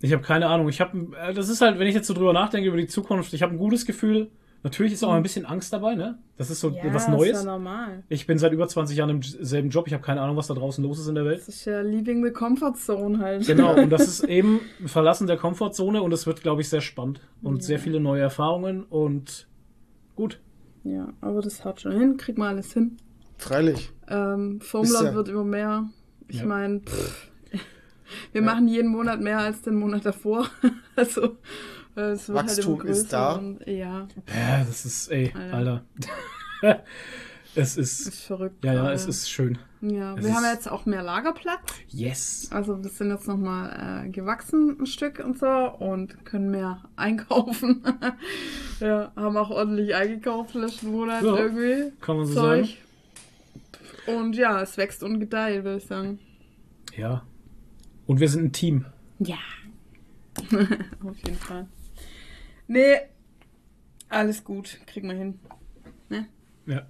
Ich habe keine Ahnung. Ich habe, äh, das ist halt, wenn ich jetzt so drüber nachdenke über die Zukunft, ich habe ein gutes Gefühl. Natürlich ist auch ein bisschen Angst dabei, ne? Das ist so ja, was Ist ja Neues. normal. Ich bin seit über 20 Jahren im selben Job. Ich habe keine Ahnung, was da draußen los ist in der Welt. Das ist ja leaving the comfort zone halt. Genau, und das ist eben ein Verlassen der Komfortzone und es wird, glaube ich, sehr spannend und sehr viele neue Erfahrungen und gut. Ja, aber das haut schon hin, kriegt man alles hin. Freilich. Ähm, Formula ja- wird immer mehr. Ich Ja. meine, wir machen jeden Monat mehr als den Monat davor. also Wachstum halt immer größer ist da. Und, ja, Ja, das ist, ey, Alter. Alter. Es ist. Ist verrückt. Ja, ja, es ist schön. Ja, es wir haben jetzt auch mehr Lagerplatz. Yes. Also wir sind jetzt nochmal äh, gewachsen ein Stück und so und können mehr einkaufen. ja, haben auch ordentlich eingekauft letzten Monat Ja, irgendwie. Kann man so Zeug. sagen. Und ja, es wächst und gedeiht, würde ich sagen. Ja. Und wir sind ein Team. Ja. Auf jeden Fall. Nee, alles gut. Kriegen wir hin. Ne? Ja.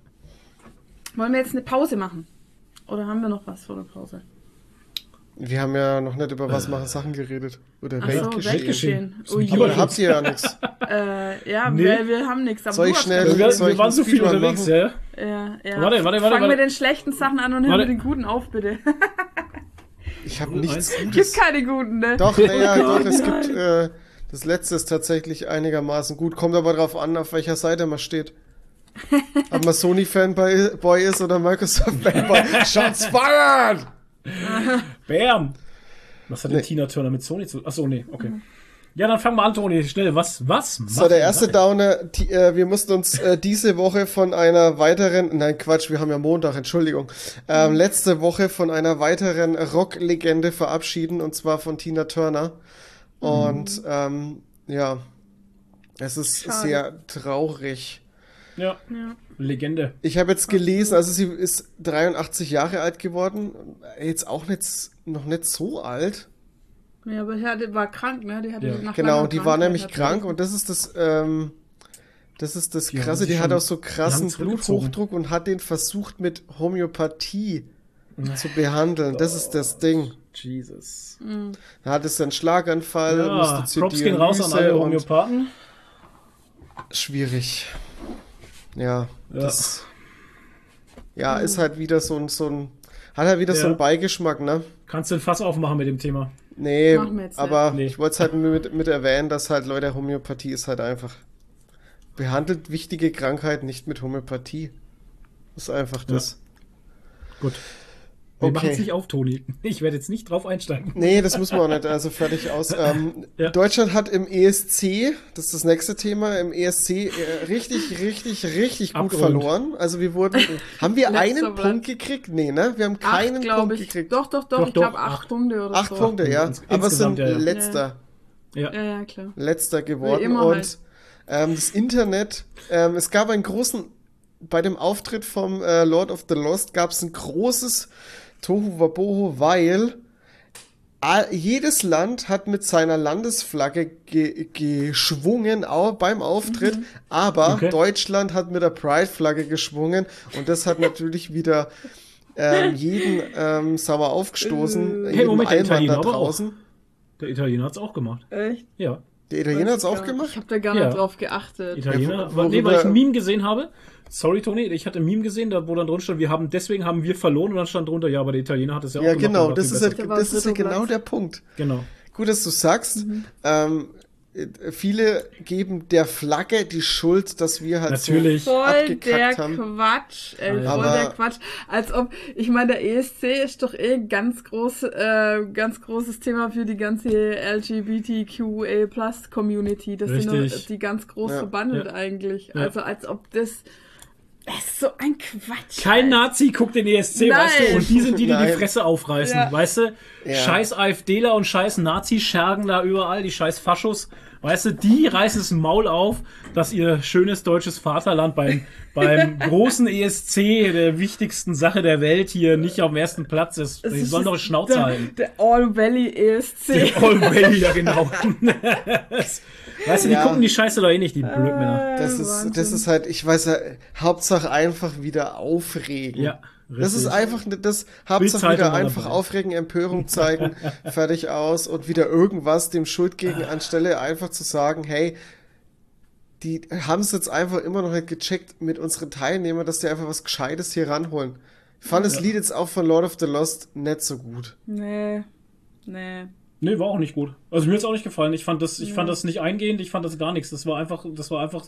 Wollen wir jetzt eine Pause machen? Oder haben wir noch was vor der Pause? Wir haben ja noch nicht über was machen Sachen geredet. Oder Ach so, Weltgeschehen. Weltgeschehen. Weltgeschehen. Ui. Aber da habt ihr ja nichts. Äh, ja, Nee. wir, wir haben nichts. aber Soll ich schnell-. Wir, wir waren so viel unterwegs, machen? ja. ja. Ja. Warte, warte, warte, Fangen warte. wir den schlechten Sachen an und hören wir den guten auf, bitte. Ich habe nichts Eins. Gibt keine guten, ne? Doch, naja, Oh doch, es gibt, äh, das letzte ist tatsächlich einigermaßen gut. Kommt aber drauf an, auf welcher Seite man steht. Ob man Sony-Fanboy ist oder Microsoft-Fanboy. Shots fired! Bam! Was hat denn Nee. Tina Turner mit Sony zu. Achso, nee, okay. Ja, dann fangen wir an, Toni. Schnell, was? Was? So, der erste Downer, die, äh, wir mussten uns äh, diese Woche von einer weiteren, nein Quatsch, wir haben ja Montag, Entschuldigung, ähm, letzte Woche von einer weiteren Rocklegende verabschieden und zwar von Tina Turner. Und ähm, ja, es ist Schade. sehr traurig. Ja, Ja. Legende. Ich habe jetzt gelesen, also sie ist 83 Jahre alt geworden, jetzt auch nicht, noch nicht so alt. ja, aber die hatte- war krank, ne? Die hatte Ja. nach Genau, die war nämlich sie- krank und das ist das, ähm, das ist das Die Krasse, die hat auch so krassen. Bluthochdruck und hat den versucht mit Homöopathie zu behandeln. Das ist das Ding. Jesus. Da hat es einen Schlaganfall, Ja, musste zur Props gehen raus an alle Homöopathen. Schwierig. Ja, Ja. das, ja, ist halt wieder so ein, so ein, hat halt wieder so Ja. einen Beigeschmack, ne? Kannst du ein Fass aufmachen mit dem Thema? Nee, Machen wir jetzt aber. Nee. ich wollte es halt mit, mit erwähnen, dass halt Leute, Homöopathie ist halt einfach, behandelt wichtige Krankheiten nicht mit Homöopathie. Ist einfach das. Gut. Wir Okay. machen es nicht auf, Toni. Ich werde jetzt nicht drauf einsteigen. Nee, das muss man auch nicht, also fertig aus. Ähm, Ja. Deutschland hat im ESC, das ist das nächste Thema, im ESC äh, richtig, richtig, richtig gut Abgeräumt. verloren. Also wir wurden, haben wir einen Platz. Punkt gekriegt? Nee, ne? Wir haben Acht, keinen glaube Punkt ich. gekriegt. Doch, doch, doch. Doch, ich glaube acht acht. Punkte oder Acht so. Punkte, ja. Ins- Aber es sind ja, ja. letzter. Ja. Ja, ja, klar. letzter geworden. immer und halt. ähm, das Internet, ähm, es gab einen großen, bei dem Auftritt vom äh, Lord of the Lost gab es ein großes Tohu Wabohu, weil jedes Land hat mit seiner Landesflagge ge geschwungen au beim Auftritt, aber Okay. Deutschland hat mit der Pride-Flagge geschwungen und das hat natürlich wieder ähm, jeden ähm, sauer aufgestoßen, Äh. Hey, Moment, der Italiener aber auch. draußen. Der Italiener hat es auch gemacht. Echt? Ja. Der Italiener hat es auch gemacht? Ich habe da gar Ja. nicht drauf geachtet. Italiener. Ja, wo- nee, weil ich ein Meme gesehen habe. Sorry, Toni, ich hatte ein Meme gesehen, da wo dann drin stand, wir haben, deswegen haben wir verloren und dann stand drunter, ja, aber der Italiener hat es ja auch Ja, gemacht. genau, war das ist, ja, das ist ja genau der Punkt. Genau. Gut, dass du sagst. Mhm. Ähm, äh, viele geben der Flagge die Schuld, dass wir halt Natürlich. so Voll der haben. Quatsch, ey, voll Aber- der Quatsch. Als ob, ich meine, der ESC ist doch eh ein ganz groß, äh, ganz großes Thema für die ganze LGBTQA Plus Community. Das sind Richtig. doch die ganz groß Ja. verbandelt Ja. eigentlich. Ja. Also als ob das, das ist so ein Quatsch. Kein Alter. Nazi guckt den ESC, Nein. weißt du? Und die sind die, die die. Fresse aufreißen, Ja. weißt du? Ja. Scheiß AfDler und scheiß Nazi-Schergen da überall, die scheiß Faschos, weißt du? Die reißen das Maul auf, dass ihr schönes deutsches Vaterland beim, beim großen ESC, der wichtigsten Sache der Welt, hier nicht auf dem ersten Platz ist. Es Die sollen doch Schnauze der, halten. Der All Valley ESC. All Valley, ja genau. weißt du, die Ja. gucken die Scheiße doch eh nicht, die Blödmänner. Das ist, das ist halt, ich weiß ja, Hauptsache einfach wieder aufregen. Ja, Das ist richtig. einfach das Hauptsache wieder einfach dabei. aufregen, Empörung zeigen, fertig aus und wieder irgendwas dem Schuld gegen anstelle einfach zu sagen, hey, die haben es jetzt einfach immer noch nicht gecheckt mit unseren Teilnehmern, dass die einfach was Gescheites hier ranholen. Ich fand das Ja. Lied jetzt auch von Lord of the Lost nicht so gut. Nee. Nee. Nee, war auch nicht gut. Also mir hat's auch nicht gefallen. Ich fand das, ich fand das nicht eingehend, ich fand das gar nichts. Das war einfach, das war einfach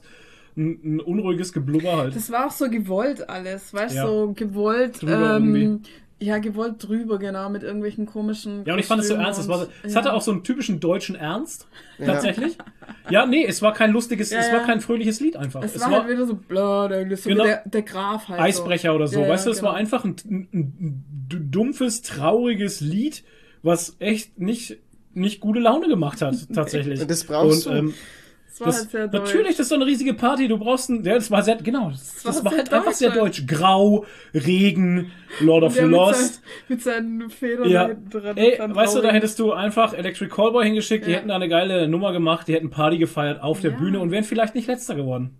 ein, ein unruhiges Geblubber halt. Das war auch so gewollt alles, weißt du, Ja. so gewollt Drüber ähm, irgendwie. Ja, gewollt drüber, genau, mit irgendwelchen komischen. Ja, und ich fand es so ernst. Es, war, und- es ja. hatte auch so einen typischen deutschen Ernst, tatsächlich. Ja, nee, es war kein lustiges, Ja, es ja. war kein fröhliches Lied einfach. Es, Es, war, war halt wieder so blöd, irgendwie so Genau. der, der Graf halt. Eisbrecher oder so. Ja, ja, weißt du, es war genau. einfach ein, ein, ein dumpfes, trauriges Lied, was echt nicht, nicht gute Laune gemacht hat, tatsächlich. Und das brauchst und, du. Ähm, Es war das, halt sehr deutsch. natürlich, das ist so eine riesige Party. Du brauchst ein, ja, das war sehr, genau, das, war das war halt einfach sehr deutsch. Grau, Regen, Lord of Der mit, Lost. sein, mit seinen Federn Ja, dran. ey, weißt du, da hättest du einfach Electric Callboy hingeschickt, die Ja. hätten da eine geile Nummer gemacht, die hätten Party gefeiert auf der. Bühne und wären vielleicht nicht letzter geworden.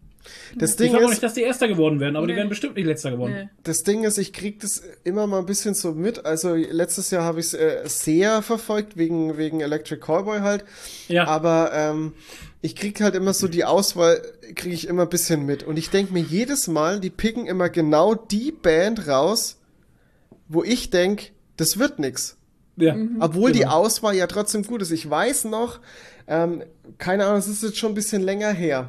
Das Ich Ding glaube auch nicht, ist, dass die Erster geworden wären, aber die Nee. wären bestimmt nicht letzter geworden. Nee. das Ding ist, ich krieg das immer mal ein bisschen so mit. Also letztes Jahr habe ich es äh, sehr verfolgt, wegen, wegen Electric Callboy halt. Ja, Aber ähm, ich krieg halt immer so die Auswahl, kriege ich immer ein bisschen mit. Und ich denk mir jedes Mal, die picken immer genau die Band raus, wo ich denk, das wird nix. ja. Obwohl die Genau. Auswahl ja trotzdem gut ist. Ich weiß noch, ähm, keine Ahnung, es ist jetzt schon ein bisschen länger her.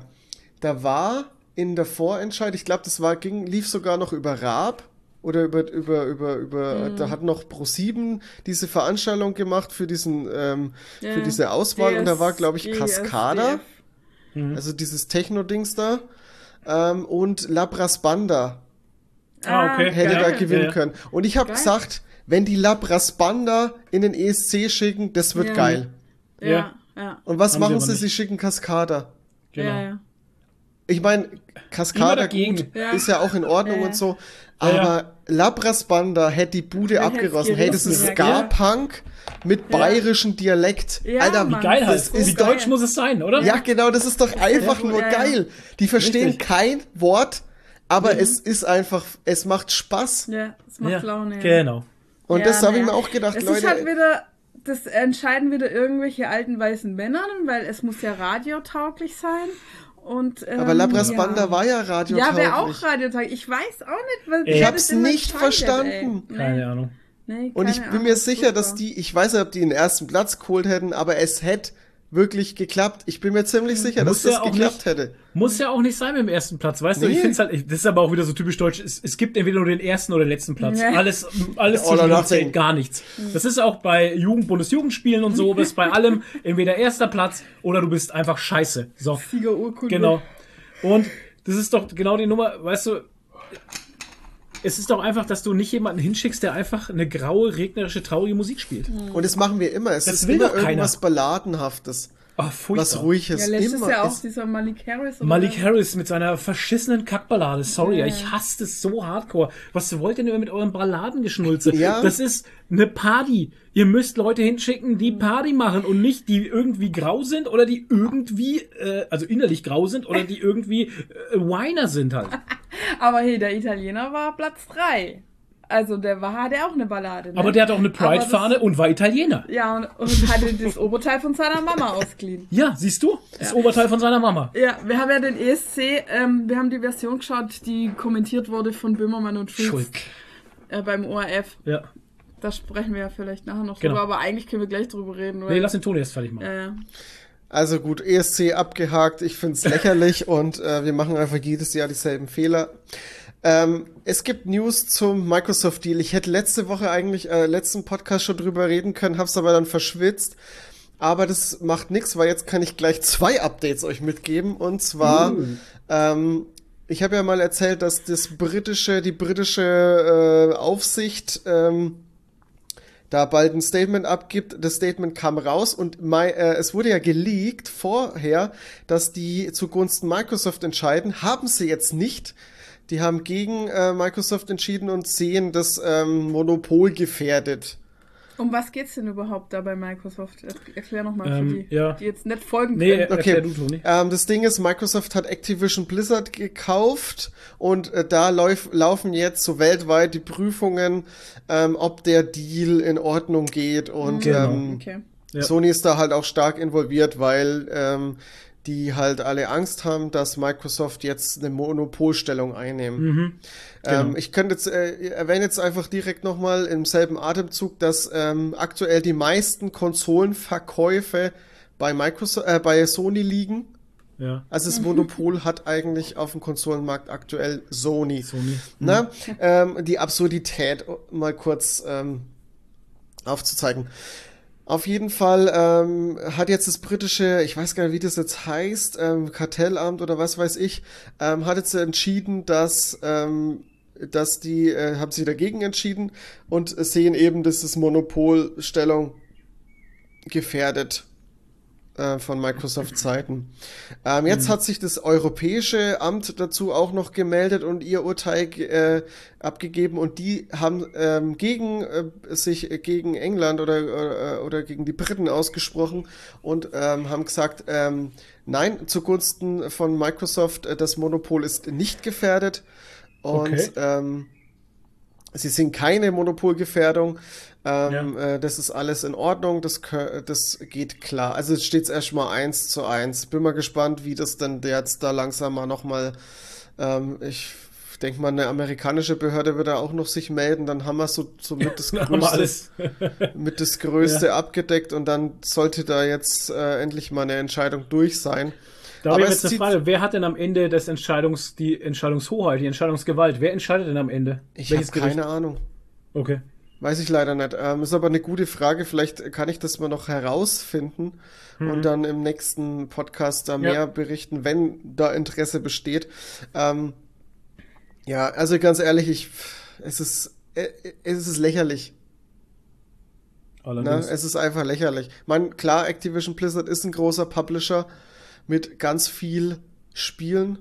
Da war in der Vorentscheid, ich glaube, das war, ging, lief sogar noch über Raab oder über, über, über, über, da hat noch Pro7 diese Veranstaltung gemacht für diesen, ähm, für Ja. diese Auswahl und da war, glaube ich. Cascada, also dieses Techno-Dings da, ähm, und Labras Banda Ah, okay. hätte Ja, da ja, gewinnen ja. können. Und ich habe Geil. gesagt, wenn die Labras Banda in den ESC schicken, das wird Ja. geil. Ja, Ja. ja. Und was Haben machen sie? Sie schicken Cascada. Genau. Ja, ja. Ich meine, Cascada gut, Ja. ist ja auch in Ordnung Ja, und so. Ja, ja. Aber Labras Banda hätte die Bude Wer abgerossen. hätt's Hey, das ist Ja, Ska-Punk mit bayerischem Dialekt. Ja, Alter, Mann. wie Geil halt. Das ist Wie deutsch muss es sein, oder? Ja, genau, das ist doch einfach nur ja, ja. geil. Die verstehen Richtig. kein Wort, aber Mhm. es ist einfach, es macht Spaß. Ja, es macht Ja, Laune. ja. Genau. Und Ja, das habe ich mir auch gedacht, Es Leute. ist halt wieder, das entscheiden wieder irgendwelche alten weißen Männer, weil es muss ja radiotauglich sein. Und, ähm, aber Labras ja. Banda war ja Ja, radiotauglich. wäre auch radiotauglich. Ich weiß auch nicht, was. Ich hab's nicht verstanden. ey. Keine Nee, Ahnung. nee, Und ich keine bin Ahnung, mir sicher, dass furchtbar. die, ich weiß nicht, ob die den ersten Platz geholt hätten, aber es hätte wirklich geklappt. Ich bin mir ziemlich sicher, dass Muss ja das auch geklappt nicht. hätte. Muss ja auch nicht sein mit dem ersten Platz, weißt du? Ich Nee. finde es halt, ich- das ist aber auch wieder so typisch deutsch. Es, es gibt entweder nur den ersten oder den letzten Platz. Ja. Alles, alles All or zwischen zählt gar nichts. Das ist auch bei Jugend, Bundesjugendspielen und so, bist bei allem entweder erster Platz oder du bist einfach scheiße. So, Siegerurkunde. genau. Und das ist doch genau die Nummer, weißt du, es ist doch einfach, dass du nicht jemanden hinschickst, der einfach eine graue, regnerische, traurige Musik spielt. Und das machen wir immer. Es Das ist will immer doch irgendwas Balladenhaftes. Oh, furchtbar. Was ruhiges. Ja, letztes immer. Jahr auch Es- dieser Malik Harris. oder Malik was? Harris mit seiner verschissenen Kackballade. Sorry, Ja. ich hasse das so hardcore. Was wollt ihr denn mit euren Balladengeschnulze? Ja. Das ist eine Party. Ihr müsst Leute hinschicken, die Mhm. Party machen und nicht die irgendwie grau sind oder die irgendwie, äh, also innerlich grau sind oder die irgendwie äh, Whiner sind halt. Aber hey, der Italiener war Platz 3. Also der war, hatte auch eine Ballade. Ne? Aber der hat auch eine Pride-Fahne und war Italiener. Ja, und, und hatte das Oberteil von seiner Mama ausgeliehen. Ja, siehst du? Das Oberteil von seiner Mama. Ja, wir haben ja den ESC, ähm, wir haben die Version geschaut, die kommentiert wurde von Böhmermann und Schulz Schuld. äh, beim ORF. Ja. Da sprechen wir ja vielleicht nachher noch Genau. drüber, aber eigentlich können wir gleich drüber reden. Weil, Nee, lass den Ton erst fertig machen. äh, Also gut, ESC abgehakt. Ich find's lächerlich und äh, wir machen einfach jedes Jahr dieselben Fehler. Ähm, es gibt News zum Microsoft-Deal. Ich hätte letzte Woche eigentlich, äh, letzten Podcast schon drüber reden können, hab's aber dann verschwitzt. Aber das macht nichts, weil jetzt kann ich gleich zwei Updates euch mitgeben. Und zwar, ähm, ich habe ja mal erzählt, dass das britische, die britische äh, Aufsicht ähm, da bald ein Statement abgibt. Das Statement kam raus und mei- äh, es wurde ja geleakt vorher, dass die zugunsten Microsoft entscheiden. Haben sie jetzt nicht. Die haben gegen äh, Microsoft entschieden und sehen das ähm, Monopol gefährdet. um was geht's denn überhaupt da bei Microsoft? Er- Erklär nochmal Ähm, für die, ja. die jetzt nicht folgen Nee, können. erklär du, Toni. Ähm, das Ding ist, Microsoft hat Activision Blizzard gekauft und äh, da lauf, laufen jetzt so weltweit die Prüfungen, ähm, ob der Deal in Ordnung geht und Genau. ähm, Okay. Ja. Sony ist da halt auch stark involviert, weil ähm, die halt alle Angst haben, dass Microsoft jetzt eine Monopolstellung einnehmen. Mhm. Genau. Ähm, ich könnte jetzt, äh, erwähne jetzt einfach direkt nochmal im selben Atemzug, dass ähm, aktuell die meisten Konsolenverkäufe bei Microsoft, äh, bei Sony liegen. Ja. Also das Monopol hat eigentlich auf dem Konsolenmarkt aktuell Sony. Sony. Na, ähm, die Absurdität mal kurz ähm, aufzuzeigen. Auf jeden Fall ähm, hat jetzt das britische, ich weiß gar nicht, wie das jetzt heißt, ähm, Kartellamt oder was weiß ich, ähm, hat jetzt entschieden, dass ähm, dass die äh, haben sich dagegen entschieden und sehen eben, dass das Monopolstellung gefährdet äh, von Microsoft Seiten. Ähm, jetzt hat sich das Europäische Amt dazu auch noch gemeldet und ihr Urteil äh, abgegeben und die haben ähm, gegen äh, sich gegen England oder, oder oder gegen die Briten ausgesprochen und ähm, haben gesagt, ähm, nein zugunsten von Microsoft, äh, das Monopol ist nicht gefährdet und Okay. ähm, sie sind keine Monopolgefährdung. Ähm, Ja. äh, das ist alles in Ordnung, das, das geht klar. Also es steht erstmal eins zu eins. Bin mal gespannt, wie das denn jetzt da langsam mal nochmal, ähm, ich denke mal, eine amerikanische Behörde wird da auch noch sich melden, dann haben wir so, so mit das Größte, mit das Größte abgedeckt und dann sollte da jetzt äh, endlich mal eine Entscheidung durch sein. Da habe ich Aber jetzt es eine Frage. Wer hat denn am Ende das Entscheidungs, die Entscheidungshoheit, die Entscheidungsgewalt? Wer entscheidet denn am Ende? Ich habe keine Ahnung. Okay. Weiß ich leider nicht. Ähm, ist aber eine gute Frage. Vielleicht kann ich das mal noch herausfinden und dann im nächsten Podcast da Mhm. Ja. mehr berichten, wenn da Interesse besteht. Ähm, ja, also ganz ehrlich, ich, es ist, äh, es ist lächerlich. Ne? Allerdings. Es ist einfach lächerlich. Man, klar, Activision Blizzard ist ein großer Publisher mit ganz viel Spielen,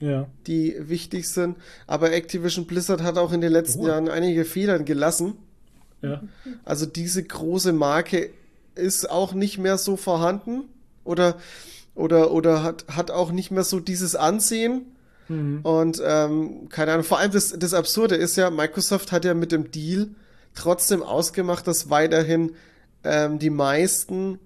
ja. die wichtig sind. Aber Activision Blizzard hat auch in den letzten Ruhe. Jahren einige Federn gelassen. Ja. Also diese große Marke ist auch nicht mehr so vorhanden oder oder oder hat hat auch nicht mehr so dieses Ansehen Mhm. und ähm, keine Ahnung. Vor allem das das Absurde ist ja, Microsoft hat ja mit dem Deal trotzdem ausgemacht, dass weiterhin ähm, die meisten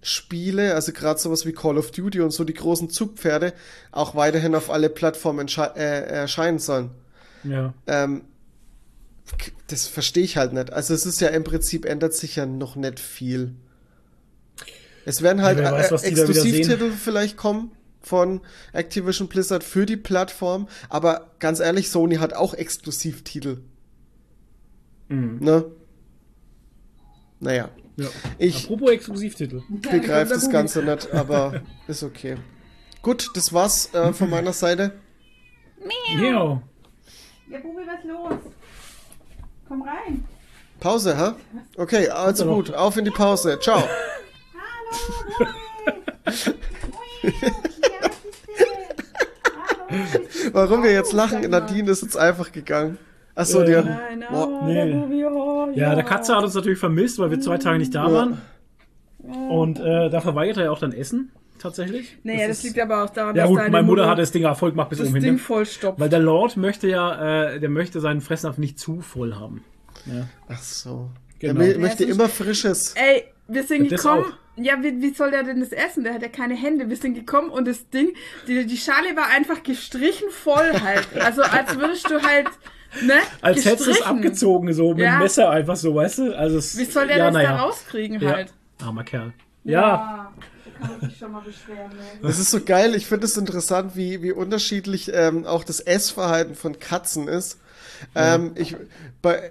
Spiele, also gerade sowas wie Call of Duty und so die großen Zugpferde, auch weiterhin auf alle Plattformen äh, erscheinen sollen. Ja. Ähm, das verstehe ich halt nicht. Also es ist ja im Prinzip ändert sich ja noch nicht viel. Es werden halt wer weiß, äh, Exklusivtitel vielleicht kommen von Activision Blizzard für die Plattform, aber ganz ehrlich, Sony hat auch Exklusivtitel. Mhm. Ne? Naja, ja. ich Apropos Exklusivtitel. begreife das Ganze nicht, aber ist okay. Gut, das war's äh, von meiner Seite. Ja. Ja, Bubi, was los? Komm rein. Pause, ha? Okay, also gut, auf in die Pause. Ciao. Hallo, Warum wir jetzt lachen. Nadine ist jetzt einfach gegangen. Achso, die. Nein, oh, Nee. Ja, der Katze hat uns natürlich vermisst, weil wir zwei Tage nicht da waren. Und äh, da verweigert er ja auch dann Essen, tatsächlich. Nee, das, ist- liegt aber auch daran, Ja dass gut, deine meine Mutter hat das Ding voll gemacht bis das oben hin. Ding ne? vollstopft. Weil der Lord möchte ja, äh, der möchte seinen Fressnapf nicht zu voll haben. Ja. Ach so. Genau. Er Ja, möchte immer Frisches. Ey, wir sind Das gekommen. auch. Ja, wie, wie soll der denn das essen? Der hat ja keine Hände. Wir sind gekommen und das Ding, die, die Schale war einfach gestrichen voll halt. Also als würdest du halt, ne? Als hättest du es gestrichen. abgezogen, so mit Ja. dem Messer einfach so, weißt du? Also es, Wie soll der ja, das naja. da rauskriegen Ja. halt? Armer Kerl. Ja. Da kann man sich schon mal beschweren, ne? Das ist so geil. Ich finde es interessant, wie, wie unterschiedlich ähm, auch das Essverhalten von Katzen ist. Ähm, ich, bei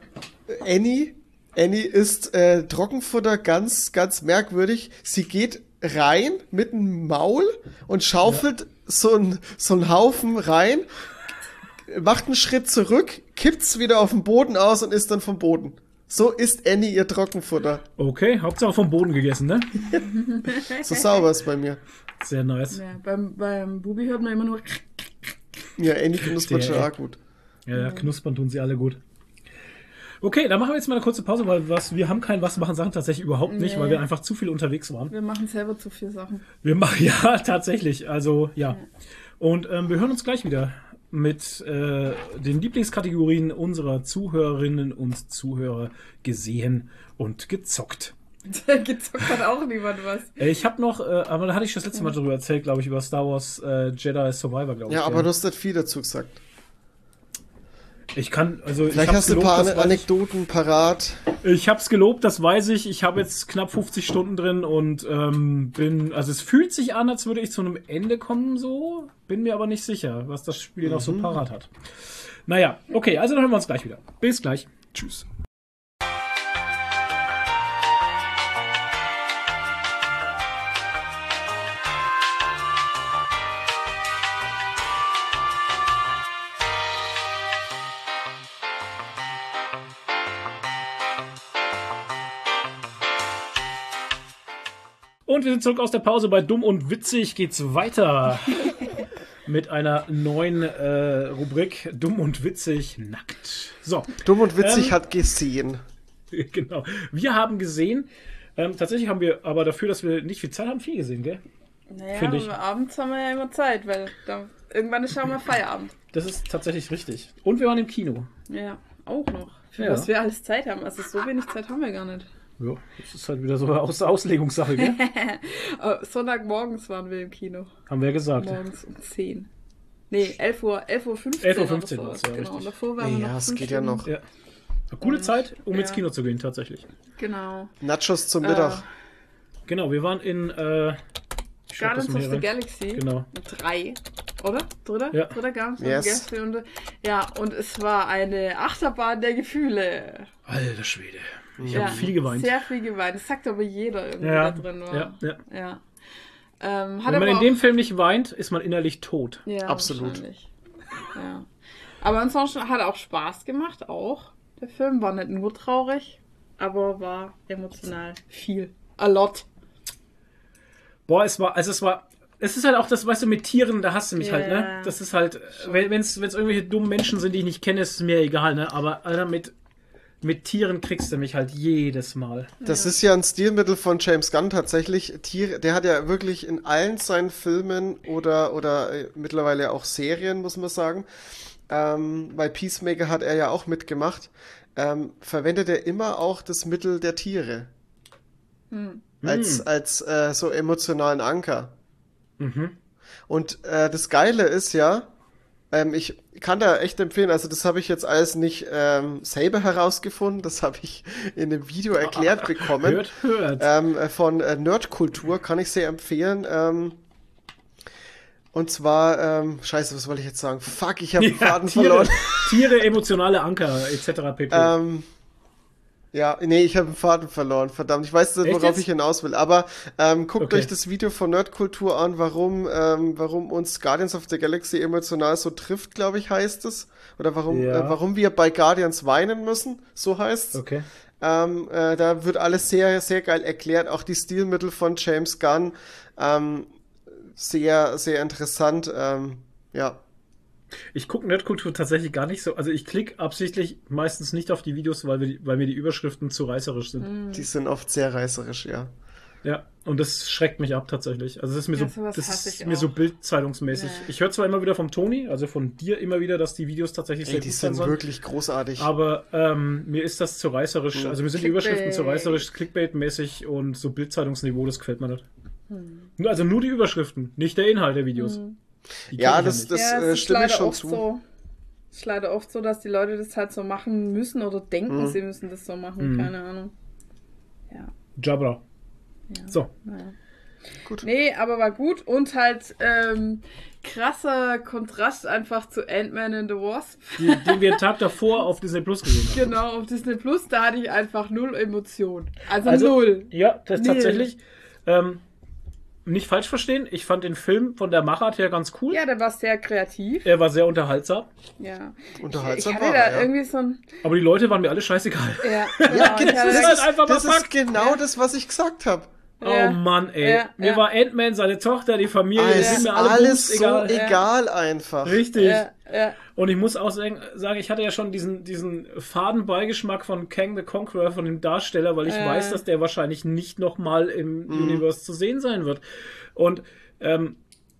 Annie, Annie isst äh, Trockenfutter ganz, ganz merkwürdig. Sie geht rein mit dem Maul und schaufelt so einen so einen Haufen rein, macht einen Schritt zurück, kippt's wieder auf den Boden aus und isst dann vom Boden. So isst Annie ihr Trockenfutter. Okay, Hauptsache vom Boden gegessen, ne? So sauber ist bei mir. Sehr nice. Ja, beim, beim Bubi hört man immer nur. Ja, Annie knuspert schon arg gut. Ja, ja, knuspern tun sie alle gut. Okay, dann machen wir jetzt mal eine kurze Pause, weil was, wir haben kein Was machen Sachen tatsächlich überhaupt nicht, Nee. weil wir einfach zu viel unterwegs waren. Wir machen selber zu viel Sachen. Wir machen ja tatsächlich, also ja. Und ähm, wir hören uns gleich wieder mit äh, den Lieblingskategorien unserer Zuhörerinnen und Zuhörer gesehen und gezockt. Gezockt hat auch niemand was. Äh, Ich habe noch, äh, aber da hatte ich das letzte Mal darüber erzählt, glaube ich, über Star Wars äh, Jedi Survivor, glaube ich. Ja, aber du hast nicht viel dazu gesagt. Ich kann, also Vielleicht ich hast du ein gelobt, paar Anekdoten parat. Ich, ich hab's gelobt, das weiß ich. Ich habe jetzt knapp 50 Stunden drin und ähm, bin, also es fühlt sich an, als würde ich zu einem Ende kommen, so. Bin mir aber nicht sicher, was das Spiel noch so parat hat. Naja, okay, also dann hören wir uns gleich wieder. Bis gleich. Tschüss. Und wir sind zurück aus der Pause bei Dumm und Witzig. Geht's weiter mit einer neuen äh, Rubrik Dumm und Witzig nackt. So, Dumm und witzig Ähm, hat gesehen. genau. Wir haben gesehen, ähm, tatsächlich haben wir aber dafür, dass wir nicht viel Zeit haben, viel gesehen, gell? Naja, ich. aber abends haben wir ja immer Zeit, weil da, irgendwann ist schon mal Feierabend. Das ist tatsächlich richtig. Und wir waren im Kino. Ja, auch noch. Für Ja. was wir alles Zeit haben. Also so wenig Zeit haben wir gar nicht. Ja, das ist halt wieder so eine Aus Auslegungssache, gell? Aber Sonntagmorgens waren wir im Kino. haben wir ja gesagt. Morgens um 10. Nee, 11 Uhr, 11 Uhr 15 11 Uhr oder 15 sowas. war's, ja, Genau, richtig. und davor waren wir noch Ja, es fünf geht ja noch. Ja. Eine gute Und- Zeit, um ja. ins Kino zu gehen, tatsächlich. Genau. Nachos zum Mittag. Genau, wir waren in äh, das Guardians of the rein. Galaxy. Genau. Drei. Oder? Dritter? Ja. Dritter Guardians of the Yes. Galaxy. Und, ja, und es war eine Achterbahn der Gefühle. Alter Schwede. Ich ja, habe viel geweint. Sehr viel geweint. Das sagt aber jeder irgendwie, Ja, der drin war. ja, ja. ja. Ähm, hat Wenn man in dem Film nicht weint, ist man innerlich tot. ja, Absolut. Ja. Aber ansonsten hat er auch Spaß gemacht, auch. Der Film war nicht nur traurig, aber war emotional viel. A lot. Boah, es war, also es war, es ist halt auch das, weißt du, mit Tieren, da hast du mich Ja. halt, ne? Das ist halt, wenn es irgendwelche dummen Menschen sind, die ich nicht kenne, ist es mir egal, ne? Aber Alter, mit, mit Tieren kriegst du mich halt jedes Mal. Das ist ja ein Stilmittel von James Gunn tatsächlich. Tiere, der hat ja wirklich in allen seinen Filmen oder, oder äh, mittlerweile auch Serien, muss man sagen, ähm, bei Peacemaker hat er ja auch mitgemacht, ähm, verwendet er immer auch das Mittel der Tiere. Als, als äh, so emotionalen Anker. Mhm. Und äh, das Geile ist ja, ähm, ich kann da echt empfehlen, also das habe ich jetzt alles nicht ähm, selber herausgefunden, das habe ich in einem Video erklärt bekommen. Hört, hört. Ähm, äh, von äh, Nerdkultur kann ich sehr empfehlen. Ähm, und zwar, ähm, scheiße, was wollte ich jetzt sagen? Fuck, ich habe den Faden Tiere, verloren. Tiere, emotionale Anker, etc. pp. Ähm, ja, nee, ich habe den Faden verloren, verdammt. Ich weiß nicht, worauf ich hinaus will. Aber ähm, guckt Okay. euch das Video von Nerdkultur an, warum, ähm, warum uns Guardians of the Galaxy emotional so trifft, glaube ich, heißt es. Oder warum, Ja. äh, warum wir bei Guardians weinen müssen, so heißt es. okay. Ähm, äh, da wird alles sehr, sehr geil erklärt. Auch die Stilmittel von James Gunn. Ähm, sehr, sehr interessant. Ähm, ja. Ich gucke Nerdkultur tatsächlich gar nicht so. Also ich klicke absichtlich meistens nicht auf die Videos, weil, wir, die- weil mir die Überschriften zu reißerisch sind. Die sind oft sehr reißerisch, ja. Ja, und das schreckt mich ab tatsächlich. Also das ist mir Ja, so, das ist mir so bildzeitungsmäßig. Ja. Ich höre zwar immer wieder vom Toni, also von dir immer wieder, dass die Videos tatsächlich Ey, sehr die gut sind sollen. wirklich großartig. Aber ähm, mir ist das zu reißerisch. Also mir sind die Überschriften zu reißerisch, Clickbait-mäßig und so Bildzeitungsniveau, das gefällt mir nicht. Hm. Nur- Also nur die Überschriften, nicht der Inhalt der Videos. Die Ja, das- das- ja, äh, stimme ich leider schon zu. so. Es ist leider oft so, dass die Leute das halt so machen müssen oder denken, Mhm. sie müssen das so machen. Mhm. Keine Ahnung. Ja. Jabra. ja. So. Naja. Gut. Nee, aber war gut und halt ähm, krasser Kontrast einfach zu Ant-Man and the Wasp. Die, den wir einen Tag davor auf Disney Plus gesehen haben. Genau, auf Disney Plus, da hatte ich einfach null Emotion. Also, Also- null. Ja, das Nee. tatsächlich. Ähm, nicht falsch verstehen, ich fand den Film von der Machart her ganz cool. Ja, der war sehr kreativ. Er war sehr unterhaltsam, Ja. Unterhaltsam ich hatte war da ja. irgendwie so ein. aber die Leute waren mir alle scheißegal. Ja, genau. Ja, ich das, ist, halt einfach das mal ist Fakt. genau das, was ich gesagt habe. Ja. Oh Mann, ey. Ja, mir ja. war Ant-Man, seine Tochter, die Familie, Ah, die es sind ist mir alle alles bums so egal. egal einfach. Richtig. ja, ja. Und ich muss auch sagen, ich hatte ja schon diesen, diesen faden Beigeschmack von Kang the Conqueror, von dem Darsteller, weil ich weiß, dass der wahrscheinlich nicht nochmal im Universe zu sehen sein wird. Und ähm,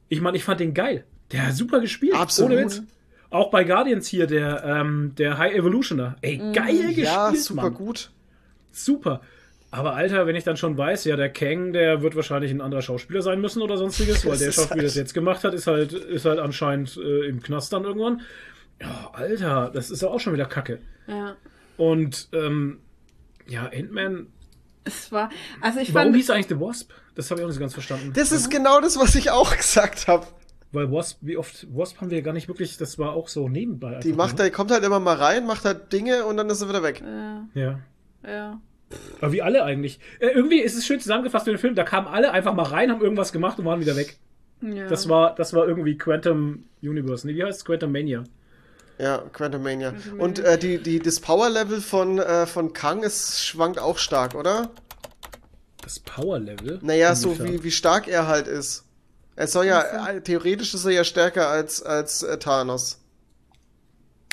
ich meine, ich fand den geil. Der hat super gespielt. Absolut. Ohne Witz. Auch bei Guardians hier, der, ähm, der High Evolutioner. Ey, geil gespielt, Ja, super Mann. gut. Super. Aber Alter, wenn ich dann schon weiß, ja, der Kang, der wird wahrscheinlich ein anderer Schauspieler sein müssen oder sonstiges, weil Das der Schauspieler, der halt- das jetzt gemacht hat, ist halt, ist halt anscheinend äh, im Knast dann irgendwann. Ja, Alter, das ist ja auch schon wieder Kacke. Ja. Und ähm, ja, Ant-Man. Es war, also ich Warum fand, hieß eigentlich The Wasp? Das habe ich auch nicht so ganz verstanden. Das ist genau das, was ich auch gesagt habe. Weil Wasp, wie oft, Wasp haben wir gar nicht wirklich, das war auch so nebenbei. Die macht, ne? die kommt halt immer mal rein, macht halt Dinge und dann ist sie wieder weg. ja, Ja. ja. Aber wie alle eigentlich. Äh, irgendwie ist es schön zusammengefasst für den Film, da kamen alle einfach mal rein, haben irgendwas gemacht und waren wieder weg. ja. Das war, das war irgendwie Quantum Universe. Nee, wie heißt es? Quantum Mania. Ja, Quantum Mania. Und äh, die, die, das Power-Level von, äh, von Kang ist, schwankt auch stark, oder? Das Power Level. Naja, so wie, wie stark er halt ist. Er soll ja, äh, theoretisch ist er ja stärker als, als äh, Thanos.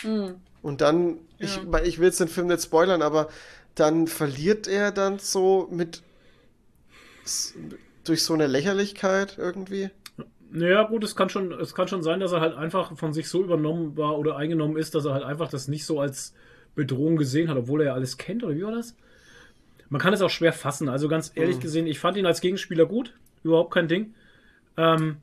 Mhm. Und dann, ich, Ja. ich will jetzt den Film nicht spoilern, aber dann verliert er dann so mit durch so eine Lächerlichkeit irgendwie. Naja, gut, es kann schon, es kann schon sein, dass er halt einfach von sich so übernommen war oder eingenommen ist, dass er halt einfach das nicht so als Bedrohung gesehen hat, obwohl er ja alles kennt, oder wie war das? Man kann es auch schwer fassen. Also ganz ehrlich gesehen, ich fand ihn als Gegenspieler gut, überhaupt kein Ding. Ähm,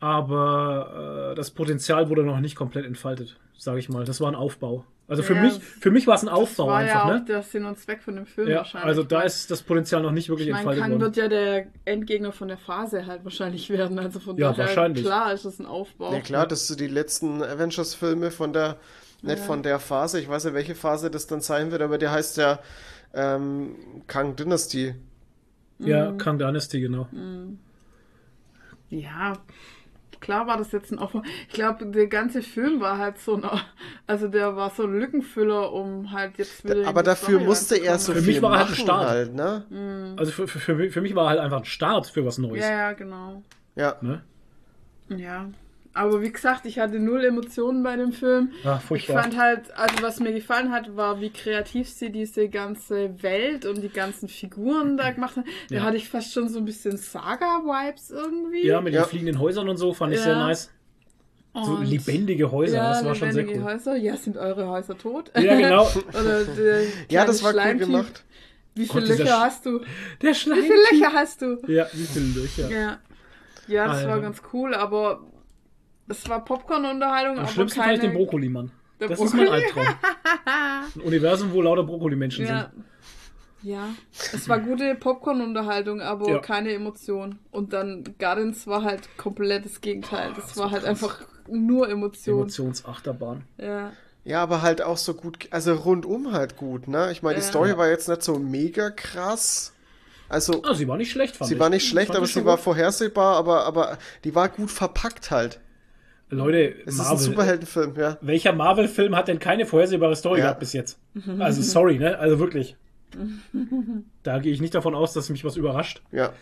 aber äh, das Potenzial wurde noch nicht komplett entfaltet, sage ich mal. Das war ein Aufbau. Also für Ja, mich, für mich war es ein Aufbau war einfach, ja auch ne? der Sinn und Zweck von dem Film Ja, wahrscheinlich. also da ist das Potenzial noch nicht wirklich Ich meine, entfaltet Kang worden. wird ja der Endgegner von der Phase halt wahrscheinlich werden. Also von Ja, daher, wahrscheinlich. klar ist das ein Aufbau. Ja klar, das sind die letzten Avengers-Filme von der, nicht von der Phase, ich weiß ja, welche Phase das dann sein wird, aber der heißt ja ähm, Kang Dynasty. Ja, Mhm. Kang Dynasty, genau. Ja, klar war das jetzt ein Aufbau. Ich glaube, der ganze Film war halt so ein, also der war so ein Lückenfüller, um halt jetzt wieder. in Aber die dafür Story musste er so Für viel mich war halt ein Start. halt, ne? Also für, für, für mich war halt einfach ein Start für was Neues. Ja, ja, genau. Ja. Ne? Ja. Aber wie gesagt, ich hatte null Emotionen bei dem Film. Ja, Ich furchtbar. fand halt, also was mir gefallen hat, war, wie kreativ sie diese ganze Welt und die ganzen Figuren da gemacht haben. Da Ja. hatte ich fast schon so ein bisschen Saga-Vibes irgendwie. ja, mit Ja. den fliegenden Häusern und so fand ich Ja. sehr nice. So Und- lebendige Häuser, ja, das war schon sehr lebendige cool. Häuser. Ja, sind eure Häuser tot? Ja, genau. Oder der Ja, das war cool gemacht. Wie viele Gott, Löcher hast du? Der Wie Schleim. viele Löcher hast du? Ja, wie viele Löcher. Ja. Ja, das Alter. war ganz cool, aber es war Popcorn-Unterhaltung, aber schlimmsten keine... fand ich den Brokkoli-Mann. Der Das ist mein Brokkoli. Albtraum. Ein Universum, wo lauter Brokkoli-Menschen Ja. sind. Ja, es war gute Popcorn-Unterhaltung, aber Ja. keine Emotion. Und dann Guardians war halt komplett das Gegenteil. Das, das war war halt einfach nur Emotion. Emotionsachterbahn. Ja. Ja, aber halt auch so gut, also rundum halt gut, ne? Ich meine, die Ja. Story war jetzt nicht so mega krass. Also, Ah, sie war nicht schlecht, fand sie ich. war nicht schlecht, Fand aber sie war gut. vorhersehbar, aber, aber die war gut verpackt halt. Leute, Es ist ein Marvel. Superheldenfilm, ja. Welcher Marvel-Film hat denn keine vorhersehbare Story Ja. gehabt bis jetzt? Also sorry, ne? Also wirklich. Da gehe ich nicht davon aus, dass mich was überrascht. Ja,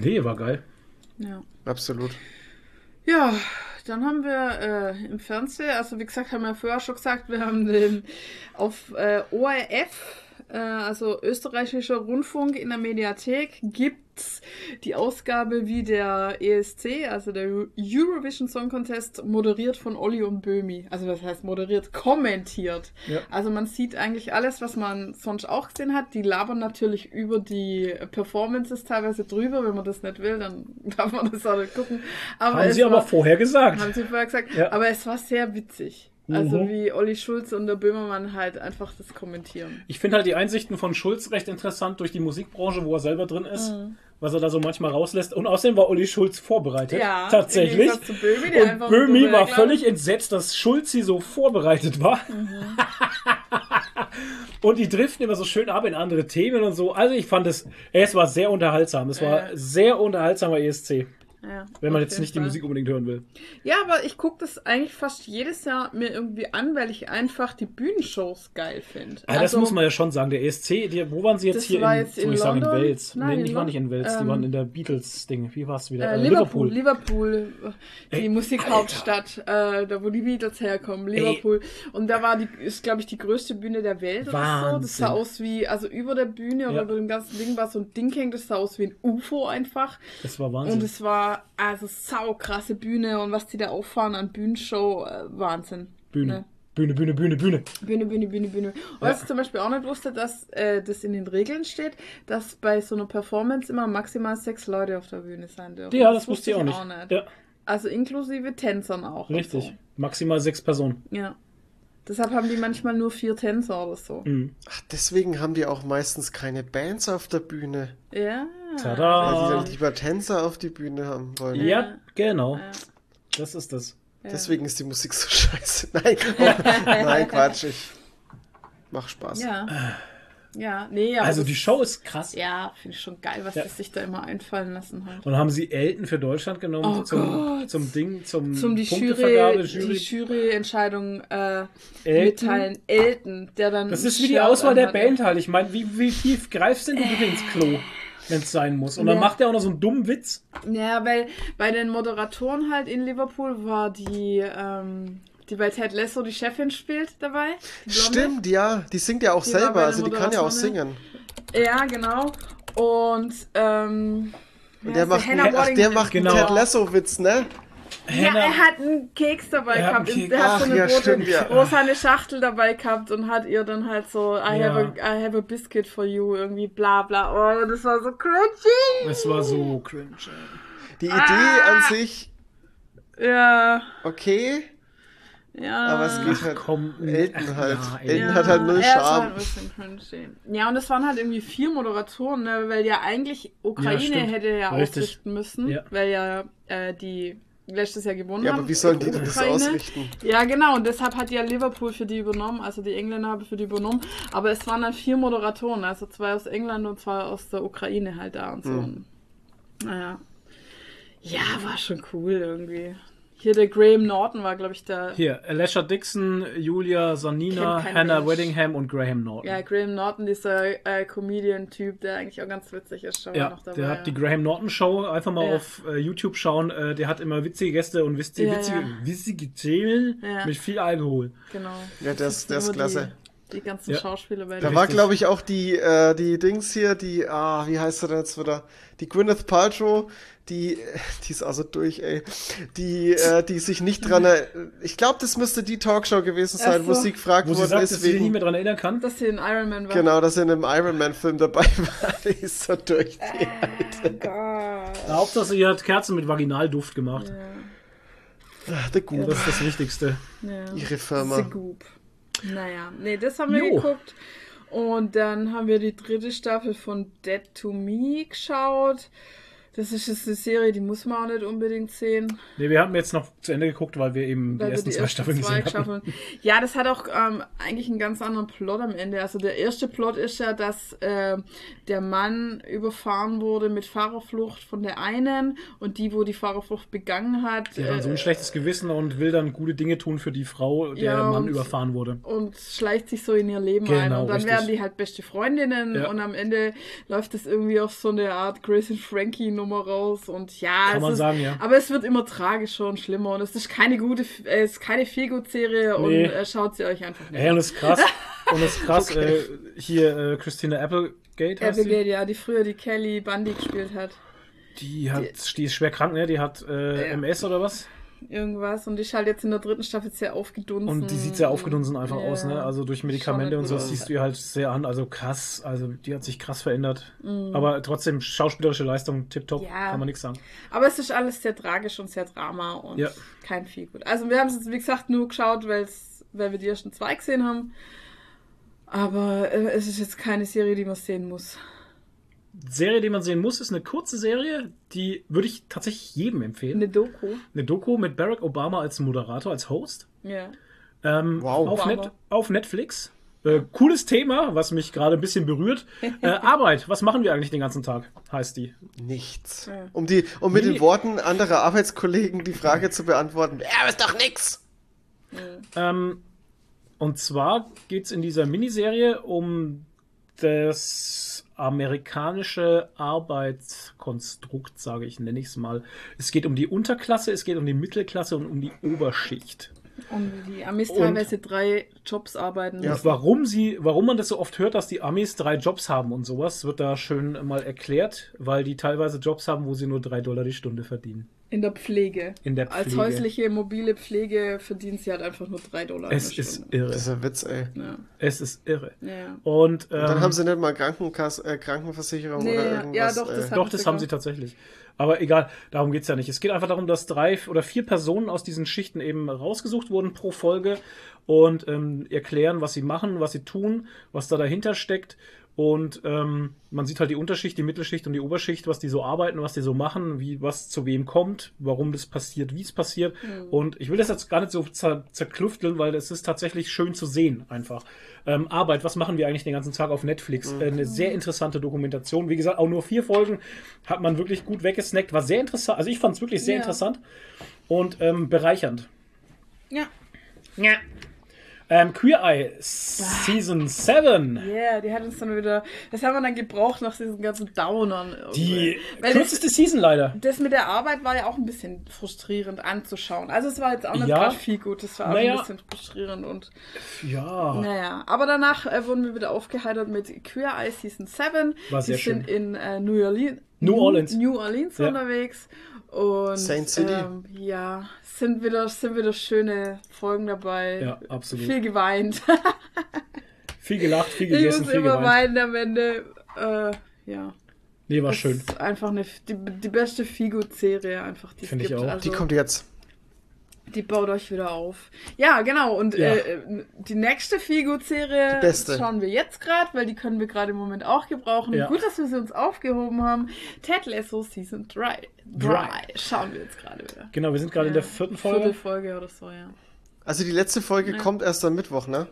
Nee, war geil. Ja. absolut. Ja, dann haben wir äh, im Fernsehen, also wie gesagt, haben wir vorher schon gesagt, wir haben den auf äh, ORF, äh, also österreichischer Rundfunk in der Mediathek, gibt's die Ausgabe wie der ESC, also der Eurovision Song Contest, moderiert von Olli und Böhmi. Also was heißt moderiert? Kommentiert. Ja. Also man sieht eigentlich alles, was man sonst auch gesehen hat. Die labern natürlich über die Performances teilweise drüber. Wenn man das nicht will, dann darf man das auch nicht gucken. Aber Haben sie aber war, vorher gesagt. haben sie vorher gesagt. Ja. Aber es war sehr witzig. Also Mhm. wie Olli Schulz und der Böhmermann halt einfach das kommentieren. Ich finde halt die Einsichten von Schulz recht interessant durch die Musikbranche, wo er selber drin ist, was er da so manchmal rauslässt. Und außerdem war Olli Schulz vorbereitet. Ja, tatsächlich. Böhmi, der Und Böhmi war Bergler- völlig entsetzt, dass Schulzi so vorbereitet war. Mhm. und die driften immer so schön ab in andere Themen und so. Also ich fand es, es war sehr unterhaltsam. Es war Ja. sehr unterhaltsamer ESC, Ja, wenn man jetzt nicht die Fall. Musik unbedingt hören will. Ja, aber ich gucke das eigentlich fast jedes Jahr mir irgendwie an, weil ich einfach die Bühnenshows geil finde. Ja, das muss man ja schon sagen. Der ESC, die, wo waren sie jetzt Also hier? war in, jetzt in ich sagen, in? Wales? Nein, nee, in die waren nicht in Wales, die ähm, waren in der Beatles-Ding. Wie war es wieder? Äh, Äh, Liverpool, Liverpool, die Ey, Musikhauptstadt, äh, da wo die Beatles herkommen, Liverpool. Und da war die, ist glaube ich die größte Bühne der Welt oder so. Das Wahnsinn. sah aus wie, also über der Bühne oder Ja. über dem ganzen Ding war so ein Ding hängt, das sah aus wie ein UFO einfach. Das war Wahnsinn. Und es war also sau krasse Bühne und was die da auffahren an Bühnenshow, äh, Wahnsinn. Bühne. Ne? Bühne, Bühne, Bühne, Bühne. Bühne, Bühne, Bühne, Bühne. Und was ich zum Beispiel auch nicht wusste, dass äh, das in den Regeln steht, dass bei so einer Performance immer maximal sechs Leute auf der Bühne sein dürfen. Ja, das, wusste ich auch nicht. Ja. Also inklusive Tänzern auch. Richtig. So. Maximal sechs Personen. Ja. Deshalb haben die manchmal nur vier Tänzer oder so. Mhm. Ach, deswegen haben die auch meistens keine Bands auf der Bühne. Ja. Weil die Tada! dann lieber Tänzer auf die Bühne haben wollen. Ja, genau. Ja. Das ist das. Deswegen ist die Musik so scheiße. Nein, nein, Quatsch. Ich mach Spaß. Ja. Ja, nee, aber Also die Show ist krass. Ja, finde ich schon geil, was Ja. die sich da immer einfallen lassen halt. Und haben sie Elton für Deutschland genommen Oh zum, Gott. zum Ding, zum, Zum die Punktevergabe, Jury, die Juryentscheidung äh, Elton? mitteilen. Elton, der dann. Das ist wie die Auswahl der. Band halt. Ich meine, wie, wie tief greifst denn du bitte ins Klo, wenn es sein muss? Und dann Ja. macht er auch noch so einen dummen Witz. Ja, weil bei den Moderatoren halt in Liverpool war die, ähm, die bei Ted Lasso die Chefin spielt dabei. Stimmt, ja. Die singt ja auch Die selber, also die kann ja auch singen. Ja, genau. Und ähm, Und der macht, ach, der macht Genau. einen Ted Lasso-Witz, ne? Ja, Hannah- er hat einen Keks dabei Er gehabt. Keks. Der hat so Ach, eine ja, rote, stimmt, ja. rosane Schachtel dabei gehabt und hat ihr dann halt so, I, Ja. have, a, I have a biscuit for you, irgendwie bla bla. Oh, das war so cringy. Es war so cringe. Die Idee Ah. an sich, Ja, okay, ja. aber es geht halt. Komm, Elton ach, halt. ja, Elton ja, hat halt null er Charme. Halt ein bisschen cringy. Ja, und es waren halt irgendwie vier Moderatoren, ne, weil ja eigentlich Ukraine stimmt. hätte ja Richtig. ausrichten müssen, Ja. weil ja äh, die letztes Jahr gewonnen Ja, haben. aber wie sollen die denn das ausrichten? Ja, genau, und deshalb hat ja Liverpool für die übernommen, also die Engländer haben für die übernommen. Aber es waren dann vier Moderatoren, also zwei aus England und zwei aus der Ukraine halt da und so. Hm. Naja. Ja, war schon cool irgendwie. Hier der Graham Norton war, glaube ich, der. Hier, Alessia Dixon, Julia Sanina, Hannah Mensch. Weddingham und Graham Norton. Ja, Graham Norton, dieser äh, Comedian-Typ, der eigentlich auch ganz witzig ist, schon Ja, noch dabei. der hat die Graham Norton Show. Einfach mal Ja. auf äh, YouTube schauen. Äh, der hat immer witzige Gäste und witzige, Ja, witzige, ja. witzige Themen Ja. mit viel Alkohol. genau. Ja, der ist, der ist klasse. Die, die ganzen Ja. Schauspieler bei Da war, glaube ich, auch die, äh, die Dings hier, die, ah, wie heißt sie denn jetzt wieder? Die Gwyneth Paltrow, die, die ist also durch, ey. Die, äh, die sich nicht dran, er- ich glaube, das müsste die Talkshow gewesen sein, Ach wo so. sie gefragt Wo sie worden sagt, ist, dass sie sich nicht wegen, mehr dran erinnern kann. Dass sie in Iron Man war. genau, dass sie in einem Iron Man Film dabei war. Die ist so durch. Die. Oh Gott. Na, Hauptsache, sie hat Kerzen mit Vaginalduft gemacht. Ja. Ah, The Goop, Das ist das Wichtigste. Ja. ihre Firma. The Goop. Naja, nee, das haben wir Jo. geguckt. Und dann haben wir die dritte Staffel von Dead to Me geschaut. Das ist jetzt eine Serie, die muss man auch nicht unbedingt sehen. Nee, wir haben jetzt noch zu Ende geguckt, weil wir eben die weil wir ersten die zwei Staffeln zwei gesehen haben. Ja, das hat auch ähm, eigentlich einen ganz anderen Plot am Ende. Also der erste Plot ist ja, dass äh, der Mann überfahren wurde mit Fahrerflucht von der einen und die, wo die Fahrerflucht begangen hat, Der hat dann so äh, ein schlechtes Gewissen und will dann gute Dinge tun für die Frau, der Ja, Mann und- überfahren wurde. und schleicht sich so in ihr Leben ein. Genau, Und dann richtig. werden die halt beste Freundinnen Ja. und am Ende läuft es irgendwie auf so eine Art Grace and Frankie Nummer raus. Und ja, Kann man ist, sagen, ja. aber es wird immer tragischer und schlimmer und es ist keine gute, äh, es ist keine Feelgood-Serie und Nee. äh, schaut sie euch einfach nicht Ey, und ist krass. Und das ist krass, äh, hier äh, Christina Applegate heißt Abigail, sie. ja, die früher die Kelly Bundy gespielt hat. Die, hat, die ist schwer krank, ne? Die hat äh. MS oder was? Irgendwas. Und die ist halt jetzt in der dritten Staffel sehr aufgedunsen. Und die sieht sehr aufgedunsen einfach Ja. aus, ne? Also durch Medikamente nicht und so, aus. siehst du ihr halt sehr an. Also krass, also die hat sich krass verändert. Mhm. Aber trotzdem, schauspielerische Leistung, tipptopp, Ja. kann man nichts sagen. Aber es ist alles sehr tragisch und sehr Drama und Ja. kein viel gut. Also wir haben es jetzt, wie gesagt, nur geschaut, weil's, weil wir die ersten zwei gesehen haben. Aber äh, es ist jetzt keine Serie, die man sehen muss. Serie, die man sehen muss, ist eine kurze Serie, die würde ich tatsächlich jedem empfehlen. Eine Doku. Eine Doku mit Barack Obama als Moderator, als Host. Ja. Ähm, Wow. Auf. Net, auf Netflix. Äh, cooles Thema, was mich gerade ein bisschen berührt. Äh, Arbeit, was machen wir eigentlich den ganzen Tag, heißt die. Nichts. Ja. Um, die, um mit Nee. den Worten anderer Arbeitskollegen die Frage zu beantworten. Ja, ist doch nix. Ähm, und zwar geht es in dieser Miniserie um das amerikanische Arbeitskonstrukt, sage ich, nenne ich es mal. Es geht um die Unterklasse, es geht um die Mittelklasse und um die Oberschicht. Und die Amis Und- teilweise drei Jobs arbeiten. Ja. Und warum sie, warum man das so oft hört, dass die Amis drei Jobs haben und sowas, wird da schön mal erklärt, weil die teilweise Jobs haben, wo sie nur drei Dollar die Stunde verdienen. In der Pflege. In der Als Pflege. häusliche mobile Pflege verdient sie halt einfach nur 3 Dollar. in Es der ist Stunde. irre. Das ist ein Witz, ey. Ja. Es ist irre. Ja. Und, ähm, Und dann haben sie nicht mal Krankenkass äh, Krankenversicherung Nee, oder ja, irgendwas. ja, doch, das äh, Doch, das haben sie tatsächlich. Aber egal, darum geht's ja nicht. Es geht einfach darum, dass drei oder vier Personen aus diesen Schichten eben rausgesucht wurden pro Folge und ähm, erklären, was sie machen, was sie tun, was da dahinter steckt. Und ähm, man sieht halt die Unterschicht, die Mittelschicht und die Oberschicht, was die so arbeiten, was die so machen, wie was zu wem kommt, warum das passiert, wie es passiert. Und ich will das jetzt gar nicht so zer zerklüfteln, weil es ist tatsächlich schön zu sehen einfach. Ähm, Arbeit, was machen wir eigentlich den ganzen Tag auf Netflix? Äh, eine sehr interessante Dokumentation. Wie gesagt, auch nur vier Folgen hat man wirklich gut weggesnackt. War sehr interessant. Also ich fand es wirklich sehr Ja. interessant und ähm, bereichernd. Ja. Ja. Ähm, Queer Eye Season 7. Yeah, die hat uns dann wieder. Das haben wir dann gebraucht nach diesen ganzen Downern. Die Weil das, kürzeste Season leider. das mit der Arbeit war ja auch ein bisschen frustrierend anzuschauen. Also es war jetzt auch nicht Ja. gerade viel gut. Es war auch Naja. ein bisschen frustrierend und Ja. naja. Aber danach äh, wurden wir wieder aufgeheitert mit Queer Eye Season 7. War die sehr sind schön. in äh, New Orleans. New Orleans. New Orleans Ja. unterwegs. Und Saint City. Ähm, ja, sind wieder, sind wieder schöne Folgen dabei. Ja, absolut. Viel geweint. Viel gelacht, viel Ich gegessen, muss viel immer geweint. weinen am Ende. Äh, ja. Nee, war Das schön. ist einfach eine, die, die beste Figo-Serie einfach, die Finde ich auch. Also, Die kommt jetzt. Die baut euch wieder auf. Ja, genau. Und Ja. äh, die nächste beste. schauen wir jetzt gerade, weil die können wir gerade im Moment auch gebrauchen. Ja. Gut, dass wir sie uns aufgehoben haben. Ted Lasso Season 3. Dry. Schauen wir jetzt gerade wieder. Genau, wir sind gerade in der vierten Folge. Viertelfolge oder so, ja. Also die letzte Folge Ja. kommt erst am Mittwoch, ne?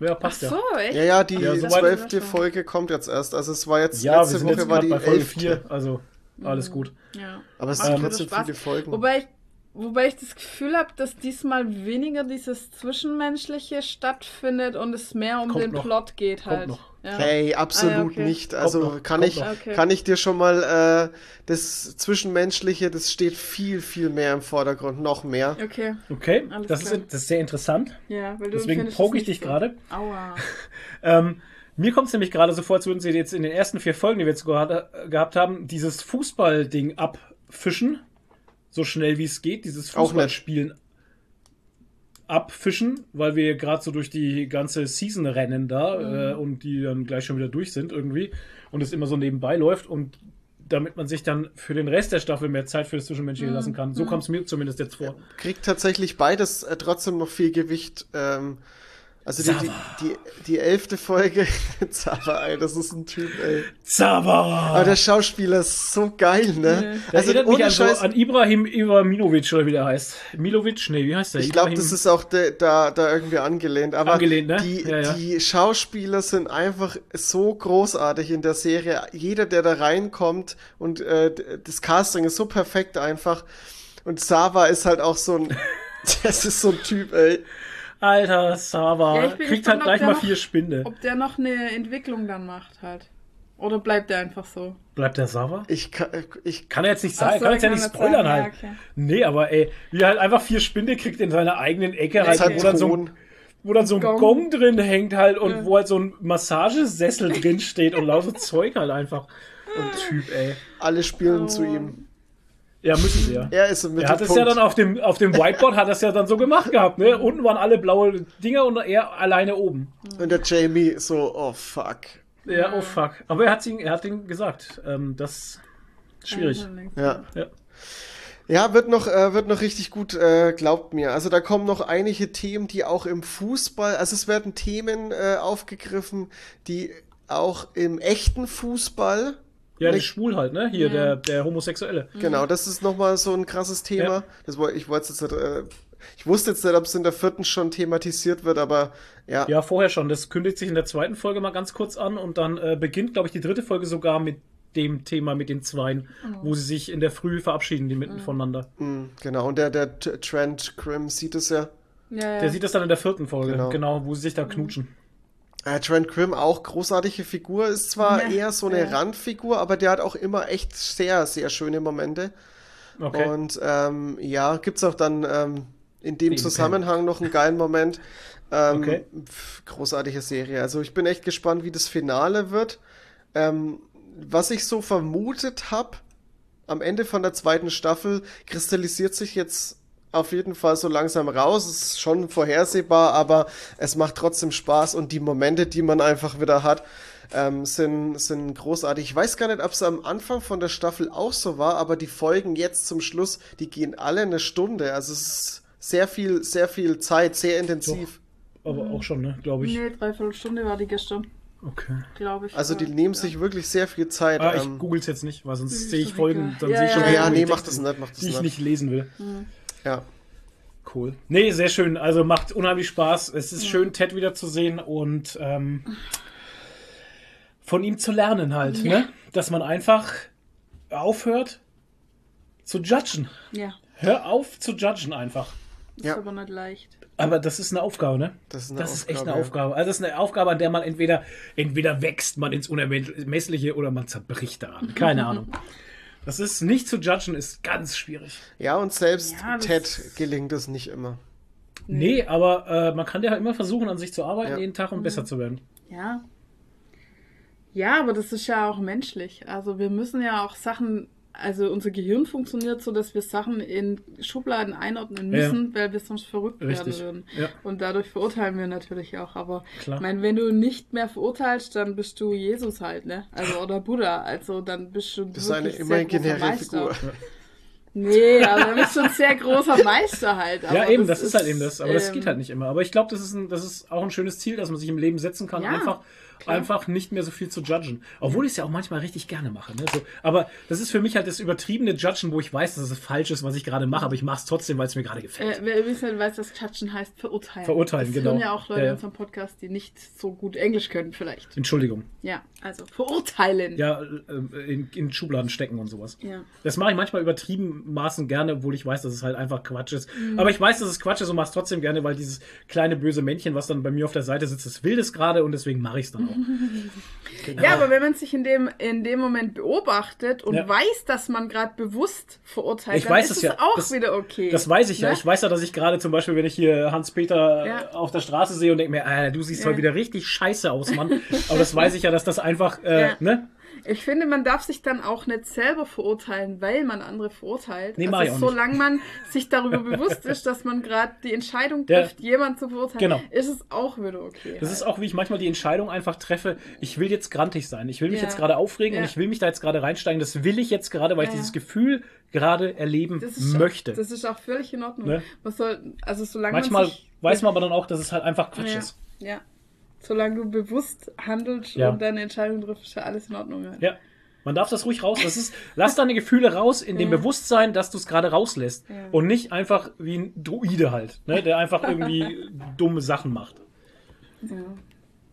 Ja, Ach passt so, ja. echt? Ja, ja, die Ja, zwölfte. Folge kommt jetzt erst. Also es war jetzt, Ja, wir letzte sind Woche jetzt war die bei Folge elfte. 4, also alles gut. Ja. Aber es sind wieder trotzdem viele Folgen. Wobei ich, wobei ich das Gefühl habe, dass diesmal weniger dieses Zwischenmenschliche stattfindet und es mehr um Kommt den noch. Plot geht Kommt halt. noch. Ja. Hey, absolut Ah, ja, okay. nicht. Also noch, kann ich. Okay. kann ich dir schon mal äh, das Zwischenmenschliche, das steht viel viel mehr im Vordergrund, noch mehr. Okay, Okay, Alles das klar. ist, das ist sehr interessant. ja, weil du Deswegen findest poke ich dich so. gerade. Aua. Ähm, mir kommt es nämlich gerade so vor, als würden sie jetzt in den ersten vier Folgen, die wir jetzt geha- gehabt haben, dieses Fußballding abfischen. So schnell wie es geht, dieses. Fußballspielen abfischen, weil wir gerade so durch die ganze Season rennen da Mhm. äh, und die dann gleich schon wieder durch sind irgendwie und es immer so nebenbei läuft und damit man sich dann für den Rest der Staffel mehr Zeit für das Zwischenmenschliche Mhm. lassen kann. So kommt es mir zumindest jetzt vor. Kriegt tatsächlich beides äh, trotzdem noch viel Gewicht. Ähm, also die, die, die, die elfte Folge, Zava, ey, das ist ein Typ, ey. Zava! Aber der Schauspieler ist so geil, ne? Der Also erinnert mich an, so, Scheiß, an Ibrahim Ibrahimovic oder wie der heißt. Milovic? Nee, wie heißt der? ich glaube, das ist auch de, da, da irgendwie angelehnt. Aber Angelehnt, ne? die, Ja, ja. die Schauspieler sind einfach so großartig in der Serie. Jeder, der da reinkommt und äh, das Casting ist so perfekt einfach. Und Sava ist halt auch so ein, das ist so ein Typ, ey. Alter, Sava. Ja, Kriegt gespannt, halt gleich mal noch- vier Spinde. Ob der noch eine Entwicklung dann macht halt. Oder bleibt der einfach so? Bleibt der Sava? Ich kann, ich, Kann er jetzt nicht sagen, so, kann jetzt ja nicht er spoilern sagen, halt. ja, okay. Nee, aber ey, wie er halt einfach vier Spinde kriegt in seiner eigenen Ecke, halt, hat wo, dann so, Thron. wo dann so ein Gong. Gong, drin hängt halt und Ja. wo halt so ein Massagesessel drin steht und lauter Zeug halt einfach. Und Typ, ey. Alle spielen Oh. zu ihm. Ja, müssen sie ja. Er ist im Er hat es ja dann auf dem, auf dem Whiteboard, hat er es ja dann so gemacht gehabt, ne? Unten waren alle blaue Dinger und er alleine oben. Und der Jamie so, oh fuck. Ja, oh fuck. Aber er hat ihn, er hat ihn gesagt. Ähm, das ist schwierig. Ja. Ja. Ja, wird noch, äh, wird noch richtig gut, äh, glaubt mir. Also da kommen noch einige Themen, die auch im Fußball, also es werden Themen äh, aufgegriffen, die auch im echten Fußball, Ja, der Nicht- Schwul halt, ne? Hier, Ja. der, der Homosexuelle. genau, das ist nochmal so ein krasses Thema. Ja. Das ich wollte jetzt äh, ich wusste jetzt nicht, ob es in der vierten schon thematisiert wird, aber ja, Ja, vorher schon. Das kündigt sich in der zweiten Folge mal ganz kurz an und dann äh, beginnt, glaube ich, die dritte Folge sogar mit dem Thema mit den Zweien, wo sie sich in der Früh verabschieden, die mitten voneinander. mh, genau. Und der, der Trent Grimm sieht es ja. Ja, ja. Der sieht das dann in der vierten Folge, Genau. genau, wo sie sich da knutschen. Äh, Trent Grimm auch großartige Figur, ist zwar Ja, eher so eine ja. Randfigur, aber der hat auch immer echt sehr, sehr schöne Momente. Okay. Und ähm, ja, gibt's auch dann ähm, in dem Den Zusammenhang noch einen geilen Moment. Ähm, Okay. pf, großartige Serie. Also ich bin echt gespannt, wie das Finale wird. Ähm, was ich so vermutet habe, am Ende von der zweiten Staffel kristallisiert sich jetzt auf jeden Fall so langsam raus. Es ist schon vorhersehbar, aber es macht trotzdem Spaß und die Momente, die man einfach wieder hat, ähm, sind, sind großartig. Ich weiß gar nicht, ob es am Anfang von der Staffel auch so war, aber die Folgen jetzt zum Schluss, die gehen alle eine Stunde. Also es ist sehr viel, sehr viel Zeit, sehr intensiv. Doch, aber auch schon, ne, glaube ich. Nee, dreiviertel Stunde war die gestern, Okay. glaube ich. Also die Ja. nehmen sich wirklich sehr viel Zeit. Ah, ich ähm, google es jetzt nicht, weil sonst sehe ich Folgen, dann Ja, sehe ich schon ja, wieder ja, nee, mach das nicht, mach das Die ich nicht. nicht lesen will. Ja. Cool. Nee, sehr schön. Also macht unheimlich Spaß. Es ist schön, Ted wiederzusehen und ähm, von ihm zu lernen halt, ne? Dass man einfach aufhört zu judgen. Ja, Hör auf zu judgen einfach. ist Ja. aber nicht leicht. Aber das ist eine Aufgabe, ne? Das ist eine das ist echt eine Aufgabe, Aufgabe. Also das ist eine Aufgabe, an der man entweder, entweder wächst man ins Unermessliche oder man zerbricht daran. Keine Ahnung. Das ist nicht zu judgen, ist ganz schwierig. Ja, und selbst Ja, Ted gelingt es nicht immer. Nee, aber äh, man kann ja immer versuchen, an sich zu arbeiten Ja. jeden Tag und besser zu werden. Ja. Ja, aber das ist ja auch menschlich. Also wir müssen ja auch Sachen, also unser Gehirn funktioniert so, dass wir Sachen in Schubladen einordnen Ja. müssen, weil wir sonst verrückt Richtig. werden würden. Ja. Und dadurch verurteilen wir natürlich auch. Aber Klar. ich meine, wenn du nicht mehr verurteilst, dann bist du Jesus halt, ne? Also oder Buddha. Also dann bist du Das ist eine imaginäre. Figur. Nee, aber dann bist du ein sehr großer Meister halt. Aber ja, eben, das, ist halt eben das. Aber das ähm, geht halt nicht immer. Aber ich glaube, das, ist ein- das ist auch ein schönes Ziel, dass man sich im Leben setzen kann, Ja, einfach, klar. einfach nicht mehr so viel zu judgen. Obwohl ich es ja auch manchmal richtig gerne mache. Ne? So, aber das ist für mich halt das übertriebene Judgen, wo ich weiß, dass es falsch ist, was ich gerade mache, aber ich mache es trotzdem, weil es mir gerade gefällt. Äh, wer übrigens weiß, was Judgen heißt, verurteilen. Verurteilen, das genau. hören ja auch Leute ja. in unserem Podcast, die nicht so gut Englisch können, vielleicht. Entschuldigung. Ja, also verurteilen. Ja, äh, in, in Schubladen stecken und sowas. Ja. Das mache ich manchmal übertrieben Maßen gerne, obwohl ich weiß, dass es halt einfach Quatsch ist. Mhm. Aber ich weiß, dass es Quatsch ist und mache es trotzdem gerne, weil dieses kleine böse Männchen, was dann bei mir auf der Seite sitzt, das will das gerade und deswegen mache ich es dann auch. Ja, aber wenn man sich in dem, in dem Moment beobachtet und Ja. weiß, dass man gerade bewusst verurteilt, Ich dann weiß ist es ja. auch Das- wieder okay. Das weiß ich ja. Ne? Ich weiß ja, dass ich gerade zum Beispiel, wenn ich hier Hans-Peter Ja. äh, auf der Straße sehe und denke mir, äh, du siehst Ja. heute wieder richtig scheiße aus, Mann. Aber das weiß ich ja, dass das einfach, äh, Ja. ne? Ich finde, man darf sich dann auch nicht selber verurteilen, weil man andere verurteilt. Nee, auch also, solange man sich darüber bewusst ist, dass man gerade die Entscheidung Ja. trifft, jemanden zu verurteilen, Genau. ist es auch wieder okay. Das ist auch, wie ich manchmal die Entscheidung einfach treffe, ich will jetzt grantig sein. Ich will mich Ja. jetzt gerade aufregen Ja. und ich will mich da jetzt gerade reinsteigen. Das will ich jetzt gerade, weil ich Ja. dieses Gefühl gerade erleben Das möchte. Das ist auch völlig in Ordnung. Ne? Man soll, also solange Manchmal man sich, weiß man aber dann auch, dass es halt einfach Quatsch ja, ist. ja. Solange du bewusst handelst Ja. und deine Entscheidung triffst, ist ja alles in Ordnung. Ja. Ja. Man darf das ruhig raus. Das ist, lass deine Gefühle raus in dem Ja. Bewusstsein, dass du es gerade rauslässt. Ja. Und nicht einfach wie ein Druide halt, ne? der einfach irgendwie dumme Sachen macht. Ja.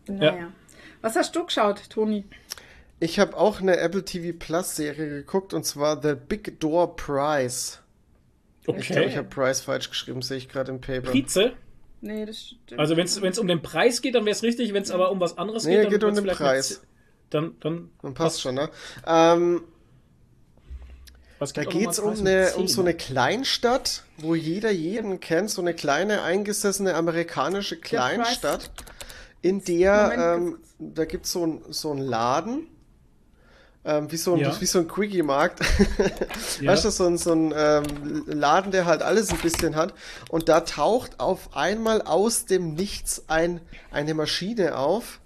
Naja. Was hast du geschaut, Toni? Ich habe auch eine Apple TV Plus Serie geguckt und zwar The Big Door Prize. Ich glaube, Okay. ich habe Price falsch geschrieben, sehe ich gerade im Paper. Prize. Nee, das stimmt. Also wenn es um den Preis geht, dann wäre es richtig. Wenn es aber um was anderes Nee, geht, dann geht um den Preis. Dann, dann Man passt schon, ne? Ähm, was da gibt auch geht es um, eine, um so eine Kleinstadt, wo jeder jeden kennt, so eine kleine eingesessene amerikanische Kleinstadt, in der, Moment, ähm, da gibt es so, ein, so einen Laden, ähm, wie, so ein, Ja. wie so ein Quickie-Markt. Ja. Weißt du, so ein, so ein ähm, Laden, der halt alles ein bisschen hat. Und da taucht auf einmal aus dem Nichts ein, eine Maschine auf.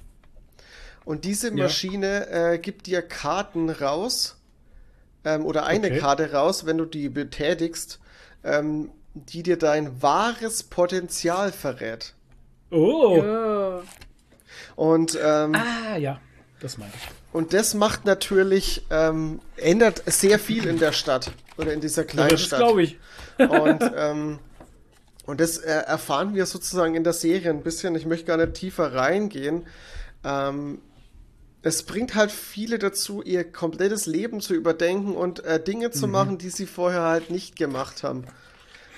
Und diese Ja. Maschine äh, gibt dir Karten raus. Ähm, oder eine Okay. Karte raus, wenn du die betätigst, ähm, die dir dein wahres Potenzial verrät. Oh. Ja. Und ähm, Ah, ja. Das meine ich. Und das macht natürlich, ähm, ändert sehr viel in der Stadt oder in dieser Ja, kleinen das Stadt. glaube ich. Und, ähm, und das äh, erfahren wir sozusagen in der Serie ein bisschen. Ich möchte gar nicht tiefer reingehen. Ähm, es bringt halt viele dazu, ihr komplettes Leben zu überdenken und äh, Dinge Mhm. zu machen, die sie vorher halt nicht gemacht haben.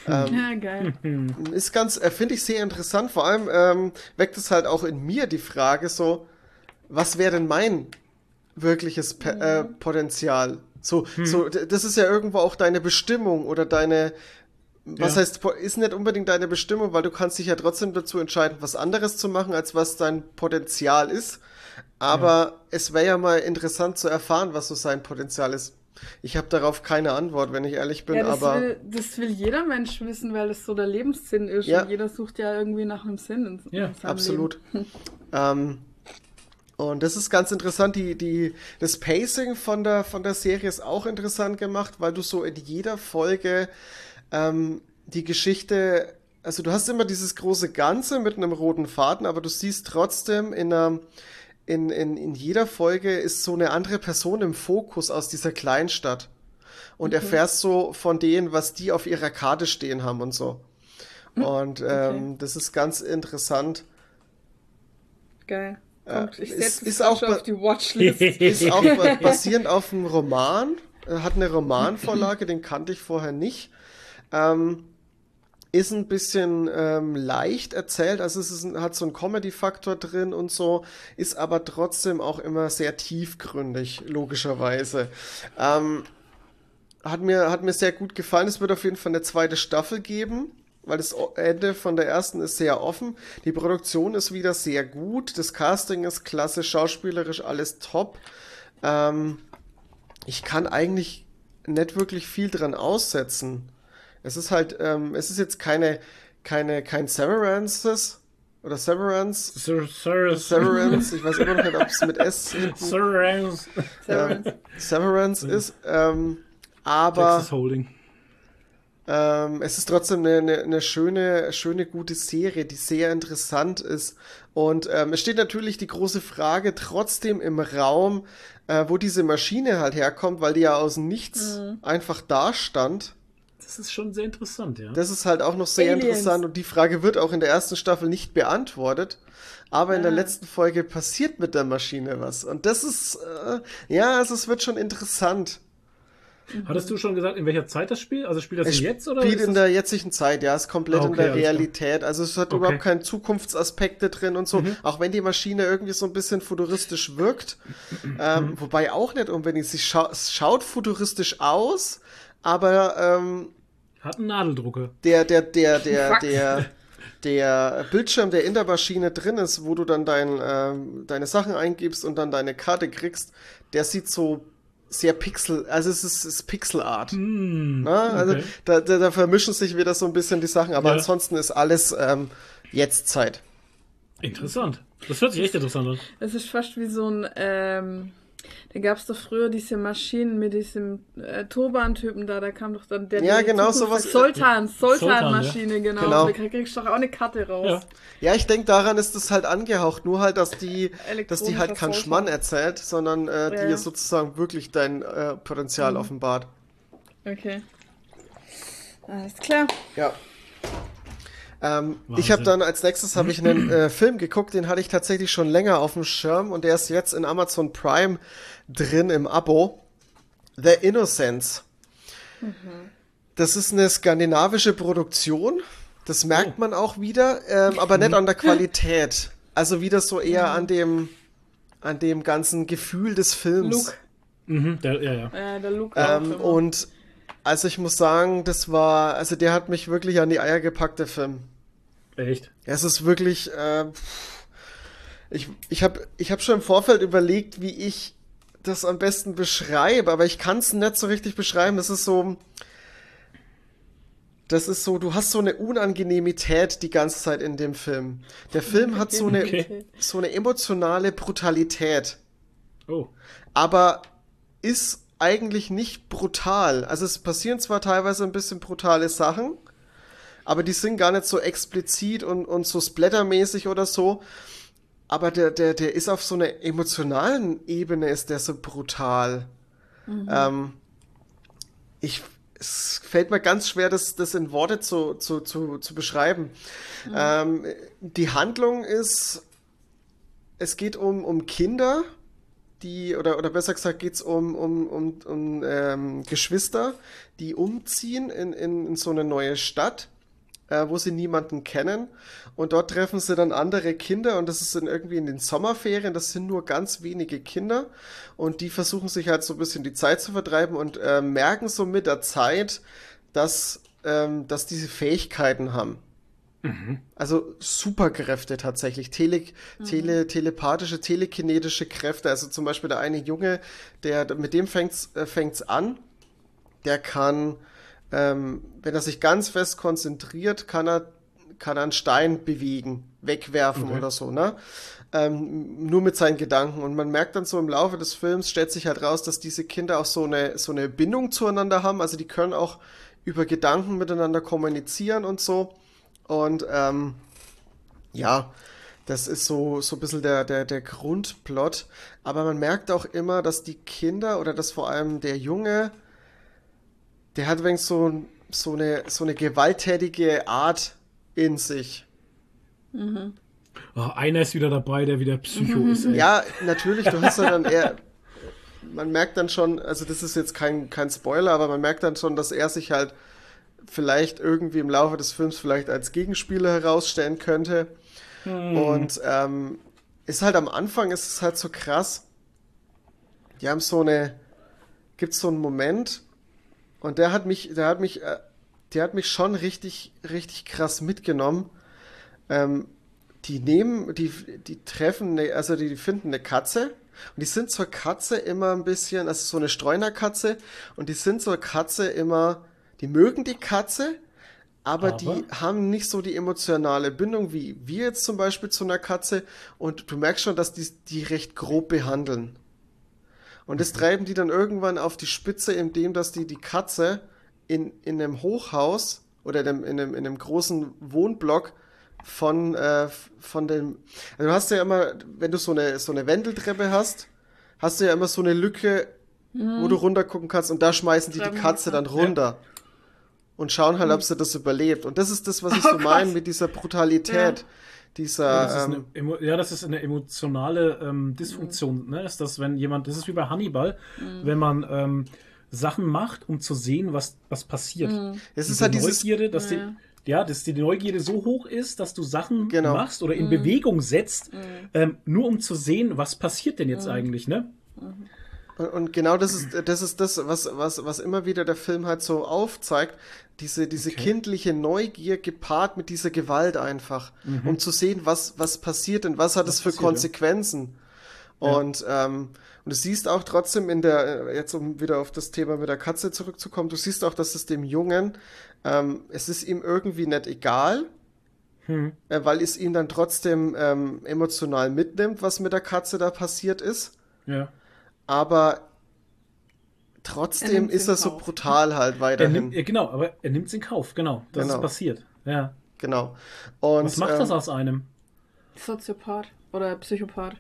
ja, geil. Ist ganz, äh, finde ich sehr interessant. Vor allem ähm, weckt es halt auch in mir die Frage so, was wäre denn mein wirkliches Pe äh, Potenzial? So, so, d- das ist ja irgendwo auch deine Bestimmung oder deine, was Ja. heißt, ist nicht unbedingt deine Bestimmung, weil du kannst dich ja trotzdem dazu entscheiden, was anderes zu machen, als was dein Potenzial ist. Aber es wäre ja mal interessant zu erfahren, was so sein Potenzial ist. Ich habe darauf keine Antwort, wenn ich ehrlich bin, Ja, das, aber will, das will jeder Mensch wissen, weil das so der Lebenssinn ist. Ja. Und jeder sucht ja irgendwie nach einem Sinn in, Ja, in absolut. ähm, und das ist ganz interessant. Die, die, das Pacing von der, von der Serie ist auch interessant gemacht, weil du so in jeder Folge ähm, die Geschichte, also du hast immer dieses große Ganze mit einem roten Faden, aber du siehst trotzdem in einer, in, in, in jeder Folge ist so eine andere Person im Fokus aus dieser Kleinstadt. Und erfährst so von denen, was die auf ihrer Karte stehen haben und so. Und ähm, das ist ganz interessant. Geil. Kommt, ich ist- setze ist es auch auf die Watchlist. Ist auch ba- basierend auf einem Roman. äh, Hat eine Romanvorlage, den kannte ich vorher nicht. Ähm, ist ein bisschen ähm, leicht erzählt, also es ist ein, hat so einen Comedy-Faktor drin und so, ist aber trotzdem auch immer sehr tiefgründig, logischerweise. Ähm, hat mir, hat mir sehr gut gefallen. Es wird auf jeden Fall eine zweite Staffel geben, weil das Ende von der ersten ist sehr offen. Die Produktion ist wieder sehr gut. Das Casting ist klasse, schauspielerisch alles top. Ähm, ich kann eigentlich nicht wirklich viel dran aussetzen. Es ist halt, ähm, es ist jetzt keine, keine, kein Severances oder Severance. Sir, Sir, Severance, ich weiß immer noch nicht, ob es mit S Severance. Severance. Severance ist. Ähm, aber Texas Holding. Ähm, es ist trotzdem eine, eine, eine schöne, schöne, gute Serie, die sehr interessant ist. Und ähm, es steht natürlich die große Frage trotzdem im Raum, äh, wo diese Maschine halt herkommt, weil die ja aus Nichts einfach da stand. Das ist schon sehr interessant, ja. Das ist halt auch noch sehr Aliens. interessant und die Frage wird auch in der ersten Staffel nicht beantwortet. Aber in der Ah. letzten Folge passiert mit der Maschine was. Und das ist, äh, ja, also es wird schon interessant. Hattest du schon gesagt, in welcher Zeit das spielt? Also spielt das Es jetzt oder? spielt in der jetzigen Zeit, ja, ist komplett Ah, in okay, der alles klar. Realität. Also es hat Okay. Mhm. überhaupt keine Zukunftsaspekte drin und so. Auch wenn die Maschine irgendwie so ein bisschen futuristisch wirkt. ähm, wobei auch nicht unbedingt. Sie scha es schaut futuristisch aus, aber ähm, Hat einen Nadeldrucker. der, der, der, der, Fuck. der, der Bildschirm, der in der Maschine drin ist, wo du dann dein, ähm, deine Sachen eingibst und dann deine Karte kriegst, der sieht so sehr pixel, also es ist, es ist Pixelart. Hm, Na, also okay. da, da, da vermischen sich wieder so ein bisschen die Sachen, aber Ja. ansonsten ist alles ähm, jetzt Zeit. Interessant. Das hört sich echt interessant an. Das ist fast wie so ein, ähm, da gab es doch früher diese Maschinen mit diesem äh, Turban-Typen da, da kam doch dann der. Ja, die genau, sowas- Sultan, Sultan, Sultan-Maschine, genau. Genau. Da kriegst du doch auch eine Karte raus. Ja. Ja, ich denke, daran ist es halt angehaucht, nur halt, dass die, dass die halt keinen. Schmann erzählt, sondern äh, Ja. dir sozusagen wirklich dein äh, Potenzial offenbart. Okay. Alles klar. Ja. Ähm, ich habe dann als nächstes habe ich einen äh, Film geguckt, den hatte ich tatsächlich schon länger auf dem Schirm und der ist jetzt in Amazon Prime drin im Abo. The Innocents. Das ist eine skandinavische Produktion. Das merkt man auch wieder, ähm, aber nicht an der Qualität. Also wieder so eher an dem an dem ganzen Gefühl des Films. Luke. Mhm, der, ja, ja. Äh, der Luke Ähm, und also ich muss sagen, das war, also der hat mich wirklich an die Eier gepackt, der Film. Echt. Es ist wirklich, äh, ich, ich habe ich hab schon im Vorfeld überlegt, wie ich das am besten beschreibe, aber ich kann es nicht so richtig beschreiben. Das ist so, das ist so, du hast so eine Unangenehmität die ganze Zeit in dem Film. Der Film hat so eine, Okay. so eine emotionale Brutalität Oh. aber ist eigentlich nicht brutal. Also es passieren zwar teilweise ein bisschen brutale Sachen, aber die sind gar nicht so explizit und, und so splattermäßig oder so. Aber der, der, der ist auf so einer emotionalen Ebene ist der so brutal. Ähm, ich, es fällt mir ganz schwer, das, das in Worte zu, zu, zu, zu beschreiben. Ähm, die Handlung ist, es geht um, um Kinder, die, oder, oder besser gesagt geht's um, um, um, um ähm, Geschwister, die umziehen in, in, in so eine neue Stadt, äh, wo sie niemanden kennen. Und dort treffen sie dann andere Kinder und das ist dann irgendwie in den Sommerferien, das sind nur ganz wenige Kinder und die versuchen sich halt so ein bisschen die Zeit zu vertreiben und äh, merken so mit der Zeit, dass, ähm, dass diese Fähigkeiten haben. Also Superkräfte tatsächlich. Tele, tele, telepathische, telekinetische Kräfte. Also zum Beispiel der eine Junge, der mit dem fängt's, äh, fängt's an. Der kann, ähm, wenn er sich ganz fest konzentriert, kann er, kann er einen Stein bewegen, wegwerfen Okay. oder so, ne? Ähm, nur mit seinen Gedanken. Und man merkt dann so im Laufe des Films, stellt sich halt raus, dass diese Kinder auch so eine, so eine Bindung zueinander haben. Also die können auch über Gedanken miteinander kommunizieren und so. Und ähm, ja, das ist so, so ein bisschen der, der, der Grundplot. Aber man merkt auch immer, dass die Kinder oder dass vor allem der Junge, der hat wenigstens so, so, eine, so eine gewalttätige Art in sich. Oh, einer ist wieder dabei, der wieder Psycho ist. Ey. Ja, natürlich, du hast ja dann eher. Man merkt dann schon, also das ist jetzt kein, kein Spoiler, aber man merkt dann schon, dass er sich halt vielleicht irgendwie im Laufe des Films vielleicht als Gegenspieler herausstellen könnte. Und ähm, ist halt am Anfang ist es halt so krass. Die haben so eine, gibt so einen Moment und der hat mich, der hat mich, äh, der hat mich schon richtig, richtig krass mitgenommen. Ähm, die nehmen, die, die treffen, eine, also die finden eine Katze und die sind zur Katze immer ein bisschen, also so eine Streunerkatze und die sind zur Katze immer, die mögen die Katze, aber, Aber? die haben nicht so die emotionale Bindung wie wir jetzt zum Beispiel zu einer Katze und du merkst schon, dass die die recht grob behandeln. Und das treiben die dann irgendwann auf die Spitze, indem dass die die Katze in, in einem Hochhaus oder in einem, in einem, in einem großen Wohnblock von, äh, von dem. Also du hast ja immer, wenn du so eine, so eine Wendeltreppe hast, hast du ja immer so eine Lücke, wo du runter gucken kannst und da schmeißen die die Katze dann runter. Und schauen halt, ob sie das überlebt. Und das ist das, was ich Oh so meine mit dieser Brutalität. Dieser, Ja, das ist ähm, eine, ja, das ist eine emotionale ähm, Dysfunktion. Ne? Ist das, wenn jemand, das ist wie bei Hannibal, wenn man ähm, Sachen macht, um zu sehen, was, was passiert. es ist Diese halt dieses Neugierde, dass Ja. die, ja, dass die Neugierde so hoch ist, dass du Sachen Genau. machst oder in Bewegung setzt, ähm, nur um zu sehen, was passiert denn jetzt eigentlich, ne? Und, und genau das ist, das ist das, was, was, was immer wieder der Film halt so aufzeigt. Diese, diese Okay. kindliche Neugier gepaart mit dieser Gewalt einfach, um zu sehen, was, was passiert und was hat Was es für passiert, ja. Konsequenzen. Und, ähm, und du siehst auch trotzdem in der, äh, jetzt um wieder auf das Thema mit der Katze zurückzukommen, du siehst auch, dass es dem Jungen, ähm, es ist ihm irgendwie nicht egal, Hm. äh, weil es ihn dann trotzdem ähm, emotional mitnimmt, was mit der Katze da passiert ist Ja. Aber Er trotzdem nimmt's ist er so Kauf. brutal halt Er weiterhin. nimmt, ja, genau, aber er nimmt es in Kauf, genau. Das Genau. ist passiert. Ja. genau. Und, Was macht ähm, das aus einem? Soziopath oder Psychopath.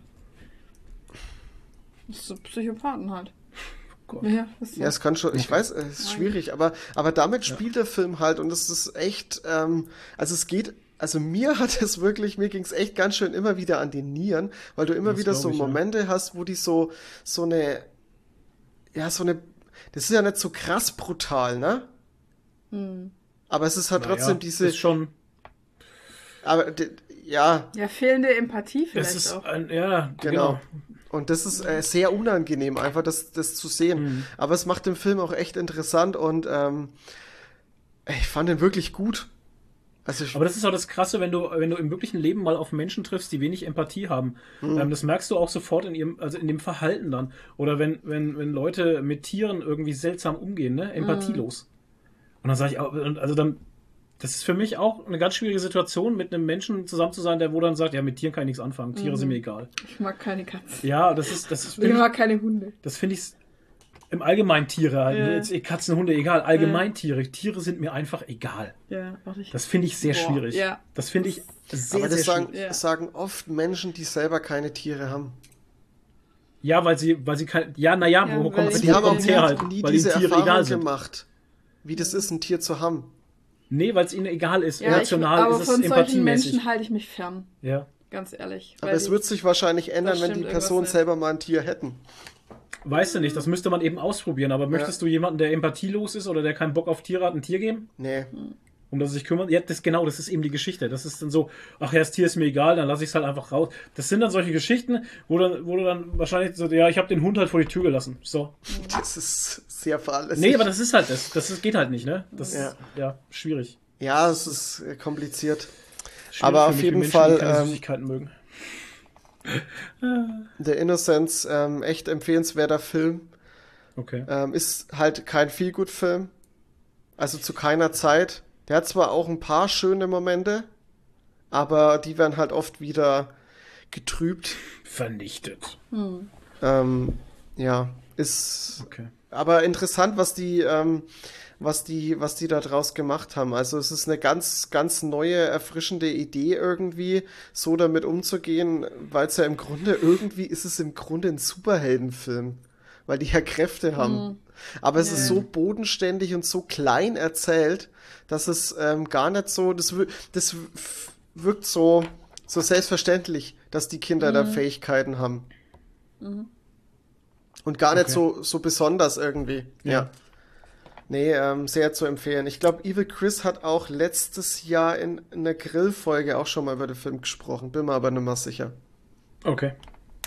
Das so Psychopathen halt. Gott. Ja, so. Ja, es kann schon, ich weiß, es ist schwierig, aber, aber damit spielt der Film halt und es ist echt, ähm, also es geht, also mir hat es wirklich, mir ging es echt ganz schön immer wieder an die Nieren, weil du immer Das wieder so ich, ja. Momente hast, wo die so, so eine, ja, so eine, das ist ja nicht so krass brutal, ne? Hm. Aber es ist halt Naja, trotzdem diese, Ist schon, aber, ja, Ja, fehlende Empathie es vielleicht ist auch. ein, ja, Genau. genau. Und das ist äh, sehr unangenehm, einfach das, das zu sehen. Mhm. Aber es macht den Film auch echt interessant und ähm, ich fand den wirklich gut. Also Aber das ist auch das Krasse, wenn du, wenn du im wirklichen Leben mal auf Menschen triffst, die wenig Empathie haben. Mhm. Ähm, das merkst du auch sofort in ihrem, also in dem Verhalten dann. Oder wenn, wenn, wenn Leute mit Tieren irgendwie seltsam umgehen, ne? Empathielos. Und dann sage ich also dann, das ist für mich auch eine ganz schwierige Situation, mit einem Menschen zusammen zu sein, der wo dann sagt, ja, mit Tieren kann ich nichts anfangen, Tiere sind mir egal. Ich mag keine Katzen. Ja, das ist, das ist, ich, mag keine Hunde. das finde ich im Allgemeinen Tiere halt. Ja. Jetzt, Katzen, Hunde, egal. Allgemein Tiere. Tiere sind mir einfach egal. Ja, ich. Das finde ich sehr Boah, schwierig. ja. Das finde ich sehr, aber das sehr sagen, schwierig. Ja. das sagen oft Menschen, die selber keine Tiere haben. Ja, weil sie, weil sie kein, ja, naja, Ja, wo kommt nie, her halt? nie weil diese ihnen Tiere Erfahrung egal sind. gemacht, wie das ist, ein Tier zu haben. Nee, weil es ihnen egal ist. Ja, ich, Emotional aber ist es von solchen empathiemäßig. Menschen halte ich mich fern. Ja. Ganz ehrlich. Aber es wird sich wahrscheinlich ändern, wenn die stimmt Person irgendwas nicht. selber mal ein Tier hätten. Weißt du nicht, das müsste man eben ausprobieren. Aber möchtest du jemanden, der empathielos ist oder der keinen Bock auf Tiere hat, ein Tier geben? Nee. Um das sich kümmert? Ja, das genau, das ist eben die Geschichte. Das ist dann so, ach ja, das Tier ist mir egal, dann lasse ich es halt einfach raus. Das sind dann solche Geschichten, wo, dann, wo du dann wahrscheinlich so, ja, ich habe den Hund halt vor die Tür gelassen. So. Das ist sehr fahrlässig. Nee, aber das ist halt das. Das ist, geht halt nicht, ne? Das Ja. ist ja schwierig. Ja, es ist äh, kompliziert. Schwierig Aber auf jeden Menschen, Fall, ähm, mögen. The Innocence, ähm, echt empfehlenswerter Film. Okay. Ähm, ist halt kein Feelgood-Film. Also zu keiner Zeit. Der hat zwar auch ein paar schöne Momente, aber die werden halt oft wieder getrübt. Vernichtet. Ähm, ja, ist Okay. aber interessant, was die, ähm, was die, was die da draus gemacht haben. Also es ist eine ganz, ganz neue, erfrischende Idee irgendwie, so damit umzugehen, weil es ja im Grunde irgendwie ist es im Grunde ein Superheldenfilm, weil die ja Kräfte haben. Aber es ist so bodenständig und so klein erzählt, dass es ähm, gar nicht so, das, das wirkt so, so selbstverständlich, dass die Kinder da Fähigkeiten haben. Und gar nicht Okay. so, so besonders irgendwie. Ja. Ja. Nee, ähm, sehr zu empfehlen. Ich glaube, Evil Chris hat auch letztes Jahr in einer Grillfolge auch schon mal über den Film gesprochen. Bin mir aber nicht mehr sicher. Okay.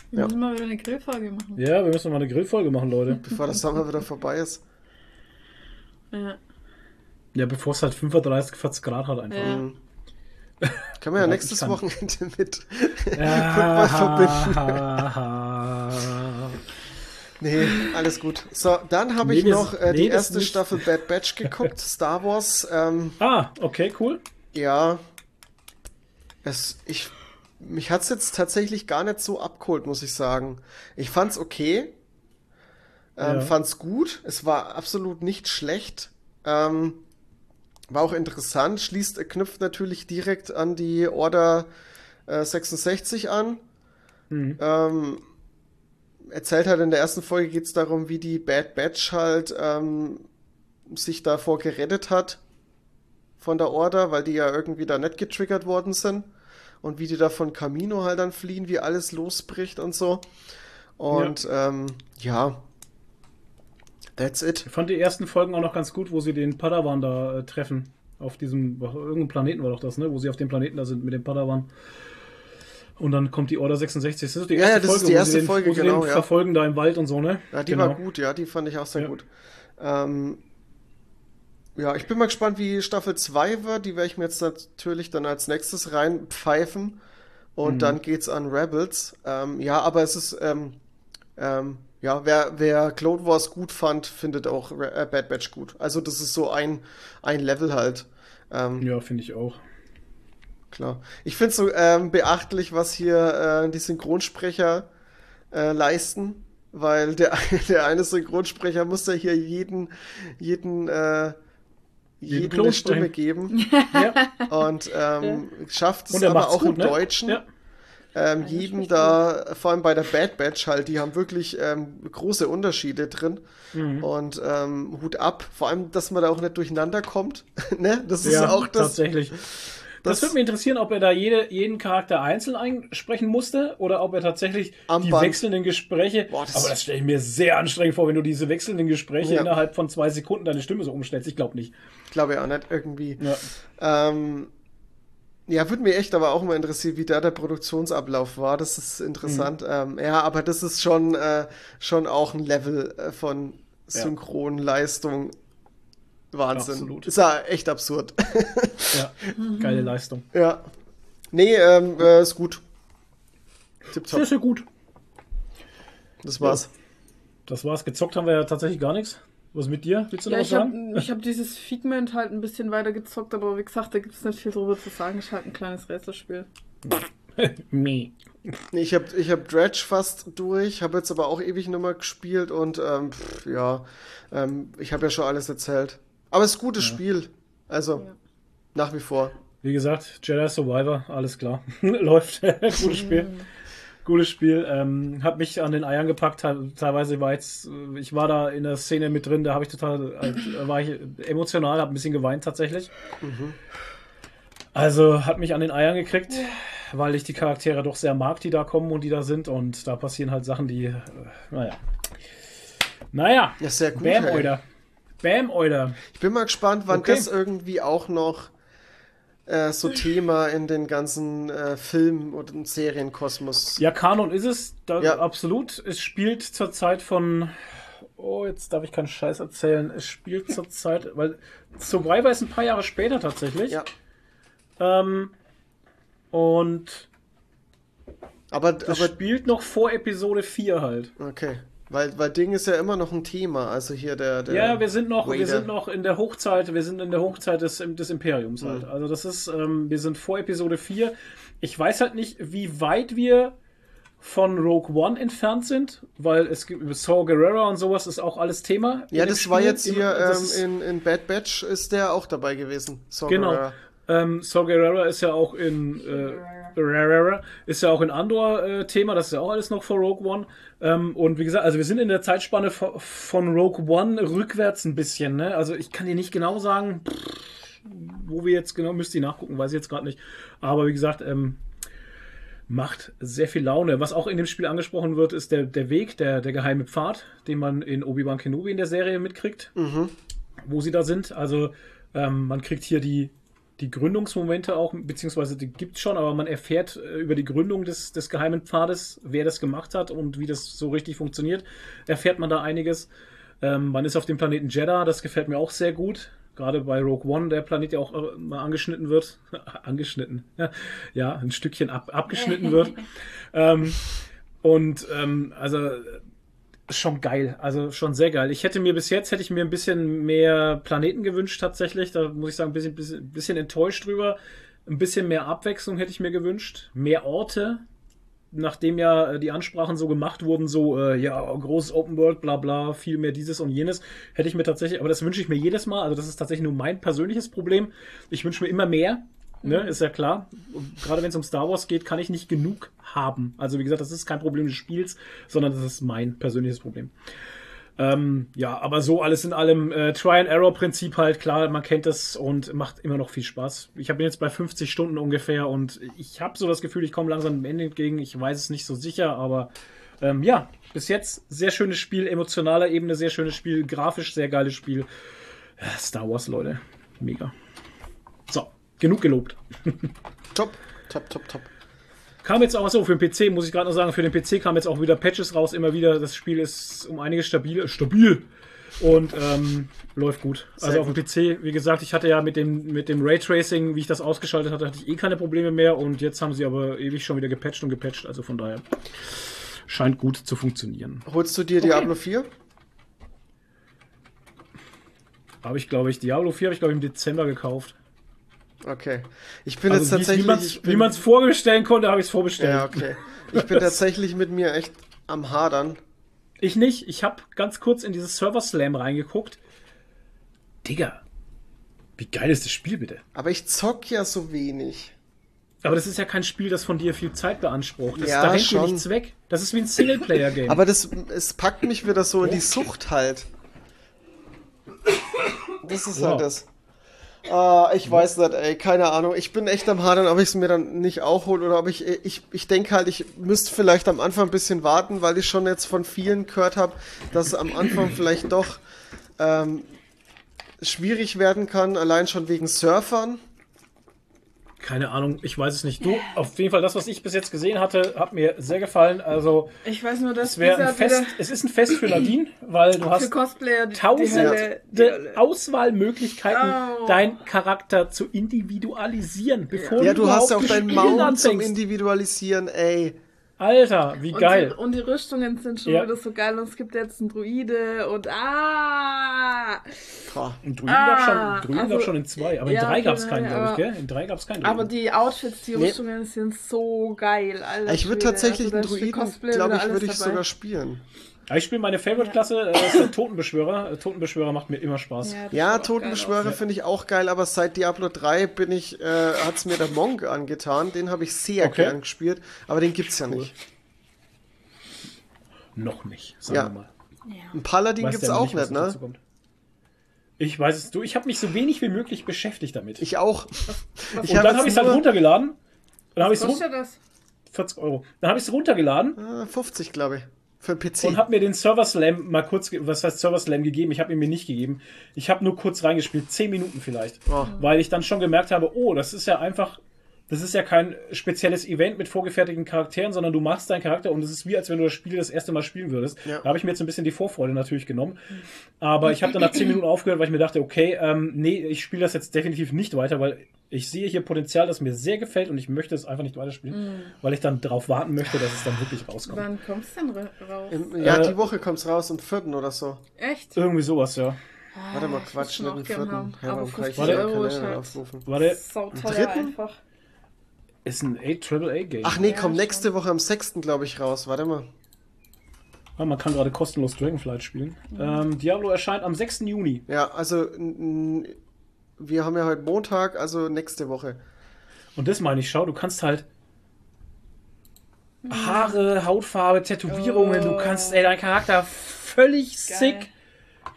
Wir Ja. müssen mal wieder eine Grillfolge machen. Ja, wir müssen mal eine Grillfolge machen, Leute. Bevor der Sommer wieder vorbei ist. Ja. Ja, bevor es halt 35, 40 Grad hat einfach. Ja. Können wir ja Ja, nächstes Wochenende mit Ja, Football Nee, alles gut. So, dann habe Nee, ich noch äh, nee, die erste nicht. Staffel Bad Batch geguckt, Star Wars. Ähm, ah, okay, cool. ja, es, ich, mich hat's jetzt tatsächlich gar nicht so abgeholt, muss ich sagen. Ich fand's okay, ähm, Ja. fand's gut. Es war absolut nicht schlecht. Ähm, war auch interessant. Schließt, äh, knüpft natürlich direkt an die Order äh, 66 an. Mhm. Ähm, erzählt halt in der ersten Folge geht es darum, wie die Bad Batch halt ähm, sich davor gerettet hat von der Order, weil die ja irgendwie da nicht getriggert worden sind und wie die da von Camino halt dann fliehen, wie alles losbricht und so. Und ja, ähm, ja. that's it. Ich fand die ersten Folgen auch noch ganz gut, wo sie den Padawan da äh, treffen. Auf diesem, irgendeinem Planeten war doch das, ne? Wo sie auf dem Planeten da sind mit dem Padawan. Und dann kommt die Order 66. Das ist die Ja, erste ja, das Folge, ist die erste den, Folge, genau, den ja. verfolgen da im Wald und so, ne? Ja, die genau. war gut, ja, die fand ich auch sehr Ja. gut. Ähm, ja, ich bin mal gespannt, wie Staffel 2 wird. Die werde ich mir jetzt natürlich dann als nächstes reinpfeifen. Und Mhm. dann geht's an Rebels. Ähm, ja, aber es ist, ähm, ähm, ja, wer, wer Clone Wars gut fand, findet auch äh, Bad Batch gut. Also das ist so ein, ein Level halt. Ähm, Ja, finde ich auch. Klar. Ich finde es so ähm, beachtlich, was hier äh, die Synchronsprecher äh, leisten, weil der, der eine Synchronsprecher muss ja hier jeden, jeden, äh, Jeden jeden eine Stimme geben Ja. und ähm, schafft es er aber auch gut, im ne? Deutschen. Ja. Ähm, jedem da, vor allem bei der Bad Batch halt, die haben wirklich ähm, große Unterschiede drin. Mhm. Und ähm, Hut ab, vor allem, dass man da auch nicht durcheinander kommt. ne? Das ist ja, auch das. tatsächlich. Das, das- würde mich interessieren, ob er da jede, jeden Charakter einzeln einsprechen musste oder ob er tatsächlich Am die Band. wechselnden Gespräche. Boah, das- aber das stelle ich mir sehr anstrengend vor, wenn du diese wechselnden Gespräche Ja. innerhalb von zwei Sekunden deine Stimme so umstellst. Ich glaube nicht. Ich glaube ja auch nicht irgendwie. Ja. Ähm, ja, würde mich echt aber auch mal interessieren, wie da der Produktionsablauf war. Das ist interessant. Mhm. Ähm, ja, aber das ist schon, äh, schon auch ein Level äh, von Synchronleistung. Wahnsinn. Absolut. Ist ja echt absurd. ja. Geile Leistung. ja. Nee, ähm, äh, ist gut. Sehr, Tipptopp. sehr gut. Das war's. Das war's. Gezockt haben wir ja tatsächlich gar nichts. Was mit dir? Willst du noch Ja, was ich habe sagen? ich hab dieses Figment halt ein bisschen weiter gezockt, aber wie gesagt, da gibt es nicht viel drüber zu sagen. Ist halt ein kleines Rätselspiel. Me. Nee, ich habe ich hab Dredge fast durch, habe jetzt aber auch ewig nicht mehr gespielt und ähm, pff, ja, ähm, ich habe ja schon alles erzählt. Aber es ist ein gutes Spiel. Also, Ja. nach wie vor. Wie gesagt, Jedi Survivor, alles klar. Läuft. Gutes Spiel. Gutes Spiel. Ähm, hat mich an den Eiern gepackt. Te- Teilweise war jetzt, äh, ich war da in der Szene mit drin, da habe ich total, äh, war ich emotional, habe ein bisschen geweint tatsächlich. Also hat mich an den Eiern gekriegt, weil ich die Charaktere doch sehr mag, die da kommen und die da sind. Und da passieren halt Sachen, die, äh, naja. Naja. Ja, sehr gut. Bam. Bam, Euler. Ich bin mal gespannt, wann Okay. das irgendwie auch noch äh, so Thema in den ganzen äh, Film- und Serienkosmos. Ja, Kanon ist es, da, Ja. absolut. Es spielt zur Zeit von. Oh, jetzt darf ich keinen Scheiß erzählen. Es spielt zur Zeit, weil Survivor ist ein paar Jahre später tatsächlich. Ja. Ähm, Und Aber, das aber spielt noch vor Episode 4 halt. okay. Weil, weil Ding ist ja immer noch ein Thema. Also hier der. der Ja, wir sind noch, wir Vader. sind noch in der Hochzeit, wir sind in der Hochzeit des, des Imperiums halt. Also das ist, ähm, wir sind vor Episode 4. Ich weiß halt nicht, wie weit wir von Rogue One entfernt sind, weil es gibt Saw Gerrera und sowas ist auch alles Thema. in Ja, das war Spiel. jetzt hier ähm, in, in Bad Batch ist der auch dabei gewesen. Saw Genau. Gerrera. Ähm, Saw Gerrera ist ja auch in äh, ist ja auch in Andor äh, Thema, das ist ja auch alles noch vor Rogue One. Ähm, und wie gesagt, also wir sind in der Zeitspanne von, Rogue One rückwärts ein bisschen. Ne? Also ich kann dir nicht genau sagen, wo wir jetzt genau, müsst ihr nachgucken, weiß ich jetzt gerade nicht. Aber wie gesagt, ähm, macht sehr viel Laune. Was auch in dem Spiel angesprochen wird, ist der, der Weg, der, der geheime Pfad, den man in Obi-Wan Kenobi in der Serie mitkriegt, wo sie da sind. Also ähm, man kriegt hier die, die Gründungsmomente auch, beziehungsweise die gibt es schon, aber man erfährt äh, über die Gründung des, des geheimen Pfades, wer das gemacht hat und wie das so richtig funktioniert, erfährt man da einiges. Ähm, man ist auf dem Planeten Jeddah, das gefällt mir auch sehr gut. Gerade bei Rogue One, der Planet ja auch äh, mal angeschnitten wird. angeschnitten. Ja, ein Stückchen ab, abgeschnitten wird. ähm, und ähm, also schon geil, also schon sehr geil. Ich hätte mir bis jetzt hätte ich mir ein bisschen mehr Planeten gewünscht tatsächlich. Da muss ich sagen, ein bisschen, bisschen, bisschen enttäuscht drüber. Ein bisschen mehr Abwechslung hätte ich mir gewünscht. Mehr Orte. Nachdem ja äh, die Ansprachen so gemacht wurden, so, äh, ja, großes Open World, bla bla, viel mehr dieses und jenes, hätte ich mir tatsächlich, aber das wünsche ich mir jedes Mal, also das ist tatsächlich nur mein persönliches Problem. Ich wünsche mir immer mehr, ne, ist ja klar. Gerade wenn es um Star Wars geht, kann ich nicht genug haben. Also wie gesagt, das ist kein Problem des Spiels, sondern das ist mein persönliches Problem. Ähm, ja, aber so alles in allem äh, Try-and-Error-Prinzip halt, klar, man kennt das und macht immer noch viel Spaß. Ich bin jetzt bei 50 Stunden ungefähr und ich habe so das Gefühl, ich komme langsam dem Ende entgegen. Ich weiß es nicht so sicher, aber ähm, ja, bis jetzt sehr schönes Spiel, emotionaler Ebene sehr schönes Spiel, grafisch sehr geiles Spiel. Ja, Star Wars, Leute, mega. Genug gelobt. Top, top, top, top. Kam jetzt auch so für den PC, muss ich gerade noch sagen, für den PC kam jetzt auch wieder Patches raus, immer wieder. Das Spiel ist um einiges stabil, stabil und ähm, läuft gut. Sehr also auf dem PC, wie gesagt, ich hatte ja mit dem, mit dem Raytracing, wie ich das ausgeschaltet hatte, hatte ich eh keine Probleme mehr und jetzt haben sie aber ewig schon wieder gepatcht und gepatcht, also von daher scheint gut zu funktionieren. Holst du dir Diablo 4? Habe ich, glaube ich, Diablo 4 habe ich, glaube ich, im Dezember gekauft. Okay. Ich bin Also jetzt tatsächlich. wie man es vorbestellen konnte, habe ich es vorbestellt. Ja, okay. Ich bin tatsächlich mit mir echt am Hadern. Ich nicht. Ich habe ganz kurz in dieses Server Slam reingeguckt. Digga, wie geil ist das Spiel bitte? Aber ich zock ja so wenig. Aber das ist ja kein Spiel, das von dir viel Zeit beansprucht. Das, Ja, da rennt dir schon. nichts weg. Das ist wie ein Singleplayer-Game. Aber das, es packt mich wieder so in die Sucht halt. Das ist Wow. halt das. Ah, ich weiß nicht, ey, keine Ahnung. Ich bin echt am Hadern, ob ich es mir dann nicht auch hole oder ob ich, ich, ich denke halt, ich müsste vielleicht am Anfang ein bisschen warten, weil ich schon jetzt von vielen gehört habe, dass es am Anfang vielleicht doch ähm, schwierig werden kann, allein schon wegen Surfern. Keine Ahnung, ich weiß es nicht. Du, auf jeden Fall, das, was ich bis jetzt gesehen hatte, hat mir sehr gefallen. Also, Ich weiß nur, dass es wäre ein Fest, es ist ein Fest für Nadine, weil du hast Cosplayer die, die tausende Hölle, die Hölle. Auswahlmöglichkeiten, Oh. deinen Charakter zu individualisieren, bevor Ja, du, du hast ja auch Spielen Mount zum. Individualisieren, ey. Alter, wie Und geil. Die, und die Rüstungen sind schon Ja. wieder so geil und es gibt jetzt einen Druide und ah! Boah. In Druiden Ah, gab es schon, Druiden also- gab's schon in zwei, aber in Ja, drei gab es genau, keinen, glaube ich, aber- gell? In drei gab es keinen. Aber Druiden. die Outfits, die Nee. Rüstungen sind so geil, Alter. Ich würde Schwede. tatsächlich Also, einen Druiden, glaube ich, würde ich dabei. sogar spielen. Ja, ich spiele meine Favorite-Klasse, äh, das ist der Totenbeschwörer. Äh, Totenbeschwörer macht mir immer Spaß. Ja, auch Totenbeschwörer finde ich auch geil, aber seit Diablo 3 bin ich, äh, hat's mir der Monk angetan. Den habe ich sehr Okay. gern gespielt, aber den gibt's ja nicht. Noch nicht, sagen Ja. wir mal. Ein Paladin gibt's der noch auch was nicht, ne? dazu kommt. Ich weiß es, du, ich habe mich so wenig wie möglich beschäftigt damit. Ich auch. Ich und hab dann habe ich es halt runtergeladen. Dann habe ich es Kostet das? 40 Euro. Dann habe ich es runtergeladen Äh, 50, glaube ich. Für PC. und habe mir den Server Slam mal kurz, was heißt Server Slam gegeben? Ich habe ihn mir nicht gegeben. Ich habe nur kurz reingespielt, 10 Minuten vielleicht. Oh. Weil ich dann schon gemerkt habe, oh, das ist ja einfach das ist ja kein spezielles Event mit vorgefertigten Charakteren, sondern du machst deinen Charakter und es ist wie, als wenn du das Spiel das erste Mal spielen würdest. Ja. Da habe ich mir jetzt ein bisschen die Vorfreude natürlich genommen. Aber ich habe dann nach 10 Minuten aufgehört, weil ich mir dachte, okay, ähm, nee, ich spiele das jetzt definitiv nicht weiter, weil ich sehe hier Potenzial, das mir sehr gefällt und ich möchte es einfach nicht weiterspielen, weil ich dann darauf warten möchte, dass es dann wirklich rauskommt. Wann kommst du denn ra- raus? Im, ja, Äh, die Woche kommt's raus, am vierten oder so. Echt? Irgendwie sowas, ja. Warte mal, Ah, ich Quatsch, nicht im gern vierten. haben. Ja, Aber warum kann ich 50 die Euro ist halt aufrufen? Warte, sau teuer dritten? einfach. Ist ein 8 Triple Game. Ach nee, schon. nächste Woche am sechsten, glaube ich, raus. Warte mal. Ah, man kann gerade kostenlos Dragonflight spielen. Ähm, Diablo erscheint am 6. Juni. Ja, also wir haben ja heute Montag, also nächste Woche. Und das meine ich, schau, du kannst halt Haare, Hautfarbe, Tätowierungen, du Oh. kannst, ey, dein Charakter völlig Geil. sick.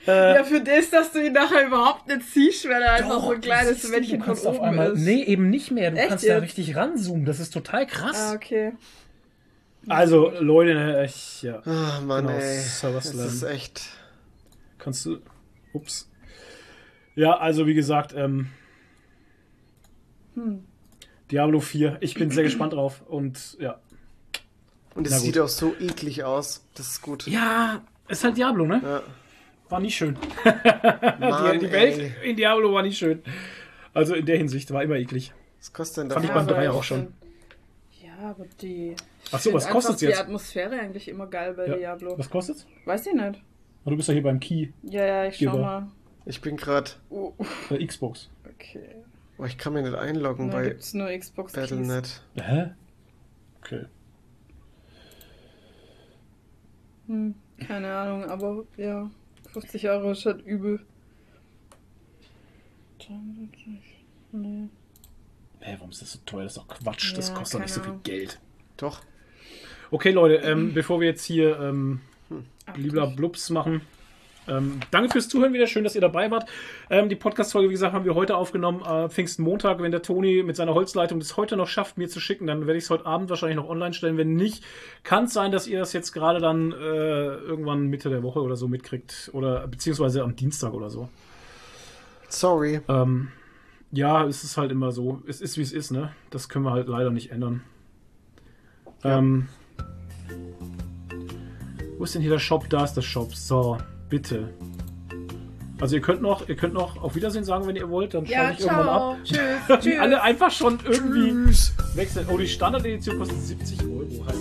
Äh, Ja, für das, dass du ihn nachher überhaupt nicht siehst, weil er einfach so ein kleines Männchen du von kannst auf oben einmal, ist. Nee, eben nicht mehr. Du Echt kannst da jetzt? richtig ranzoomen. Das ist total krass. Ah, okay. Also, Leute, ne, ich, ja. Ah, Mann, Genau, ey. Das ist echt. Kannst du. Ups. Ja, also wie gesagt, ähm. Hm. Diablo 4. Ich bin sehr gespannt drauf. Und ja. Und es sieht auch so eklig aus. Das ist gut. Ja, ist halt Diablo, ne? Ja. War nicht schön. Mann, die, die Welt ey. in Diablo war nicht schön. Also in der Hinsicht war immer eklig. Was kostet denn Fand ich das? beim aber drei ich auch schon. Ja, aber die. Ach so, ich was einfach jetzt? Die Atmosphäre eigentlich immer geil bei Ja. Diablo. Was kostet's? Weiß ich nicht. Oh, du bist ja hier beim Key Ja, ja, ich schau Geber. mal. Ich bin gerade. Oh, äh, Xbox. okay. Oh, ich kann mich nicht einloggen Da bei gibt's nur Xbox. Battle.net. Hä? Okay. Hm, keine Ahnung, aber ja. 50 Euro ist halt übel. Nee. Hä, warum ist das so teuer? Das ist doch Quatsch. Das Ja, kostet doch nicht so viel. Geld. Doch. Okay, Leute, ähm, bevor wir jetzt hier ähm, Blibla Abdruck. Blubs machen. Ähm, danke fürs Zuhören wieder. Schön, dass ihr dabei wart. Ähm, die Podcast-Folge, wie gesagt, haben wir heute aufgenommen. Äh, Pfingstmontag. Wenn der Toni mit seiner Holzleitung das heute noch schafft, mir zu schicken, dann werde ich es heute Abend wahrscheinlich noch online stellen. Wenn nicht, kann es sein, dass ihr das jetzt gerade dann äh, irgendwann Mitte der Woche oder so mitkriegt. Oder beziehungsweise am Dienstag oder so. Sorry. Ähm, ja, es ist halt immer so. Es ist, wie es ist, ne? Das können wir halt leider nicht ändern. Ähm, wo ist denn hier der Shop? Da ist der Shop. So, bitte. Also ihr könnt noch, ihr könnt noch auf Wiedersehen sagen, wenn ihr wollt, dann Ja, ich irgendwann ciao. ab. Tschüss. Die Tschüss. alle einfach schon irgendwie Tschüss. wechseln. Oh, die Standard-Edition kostet 70 Euro. Halt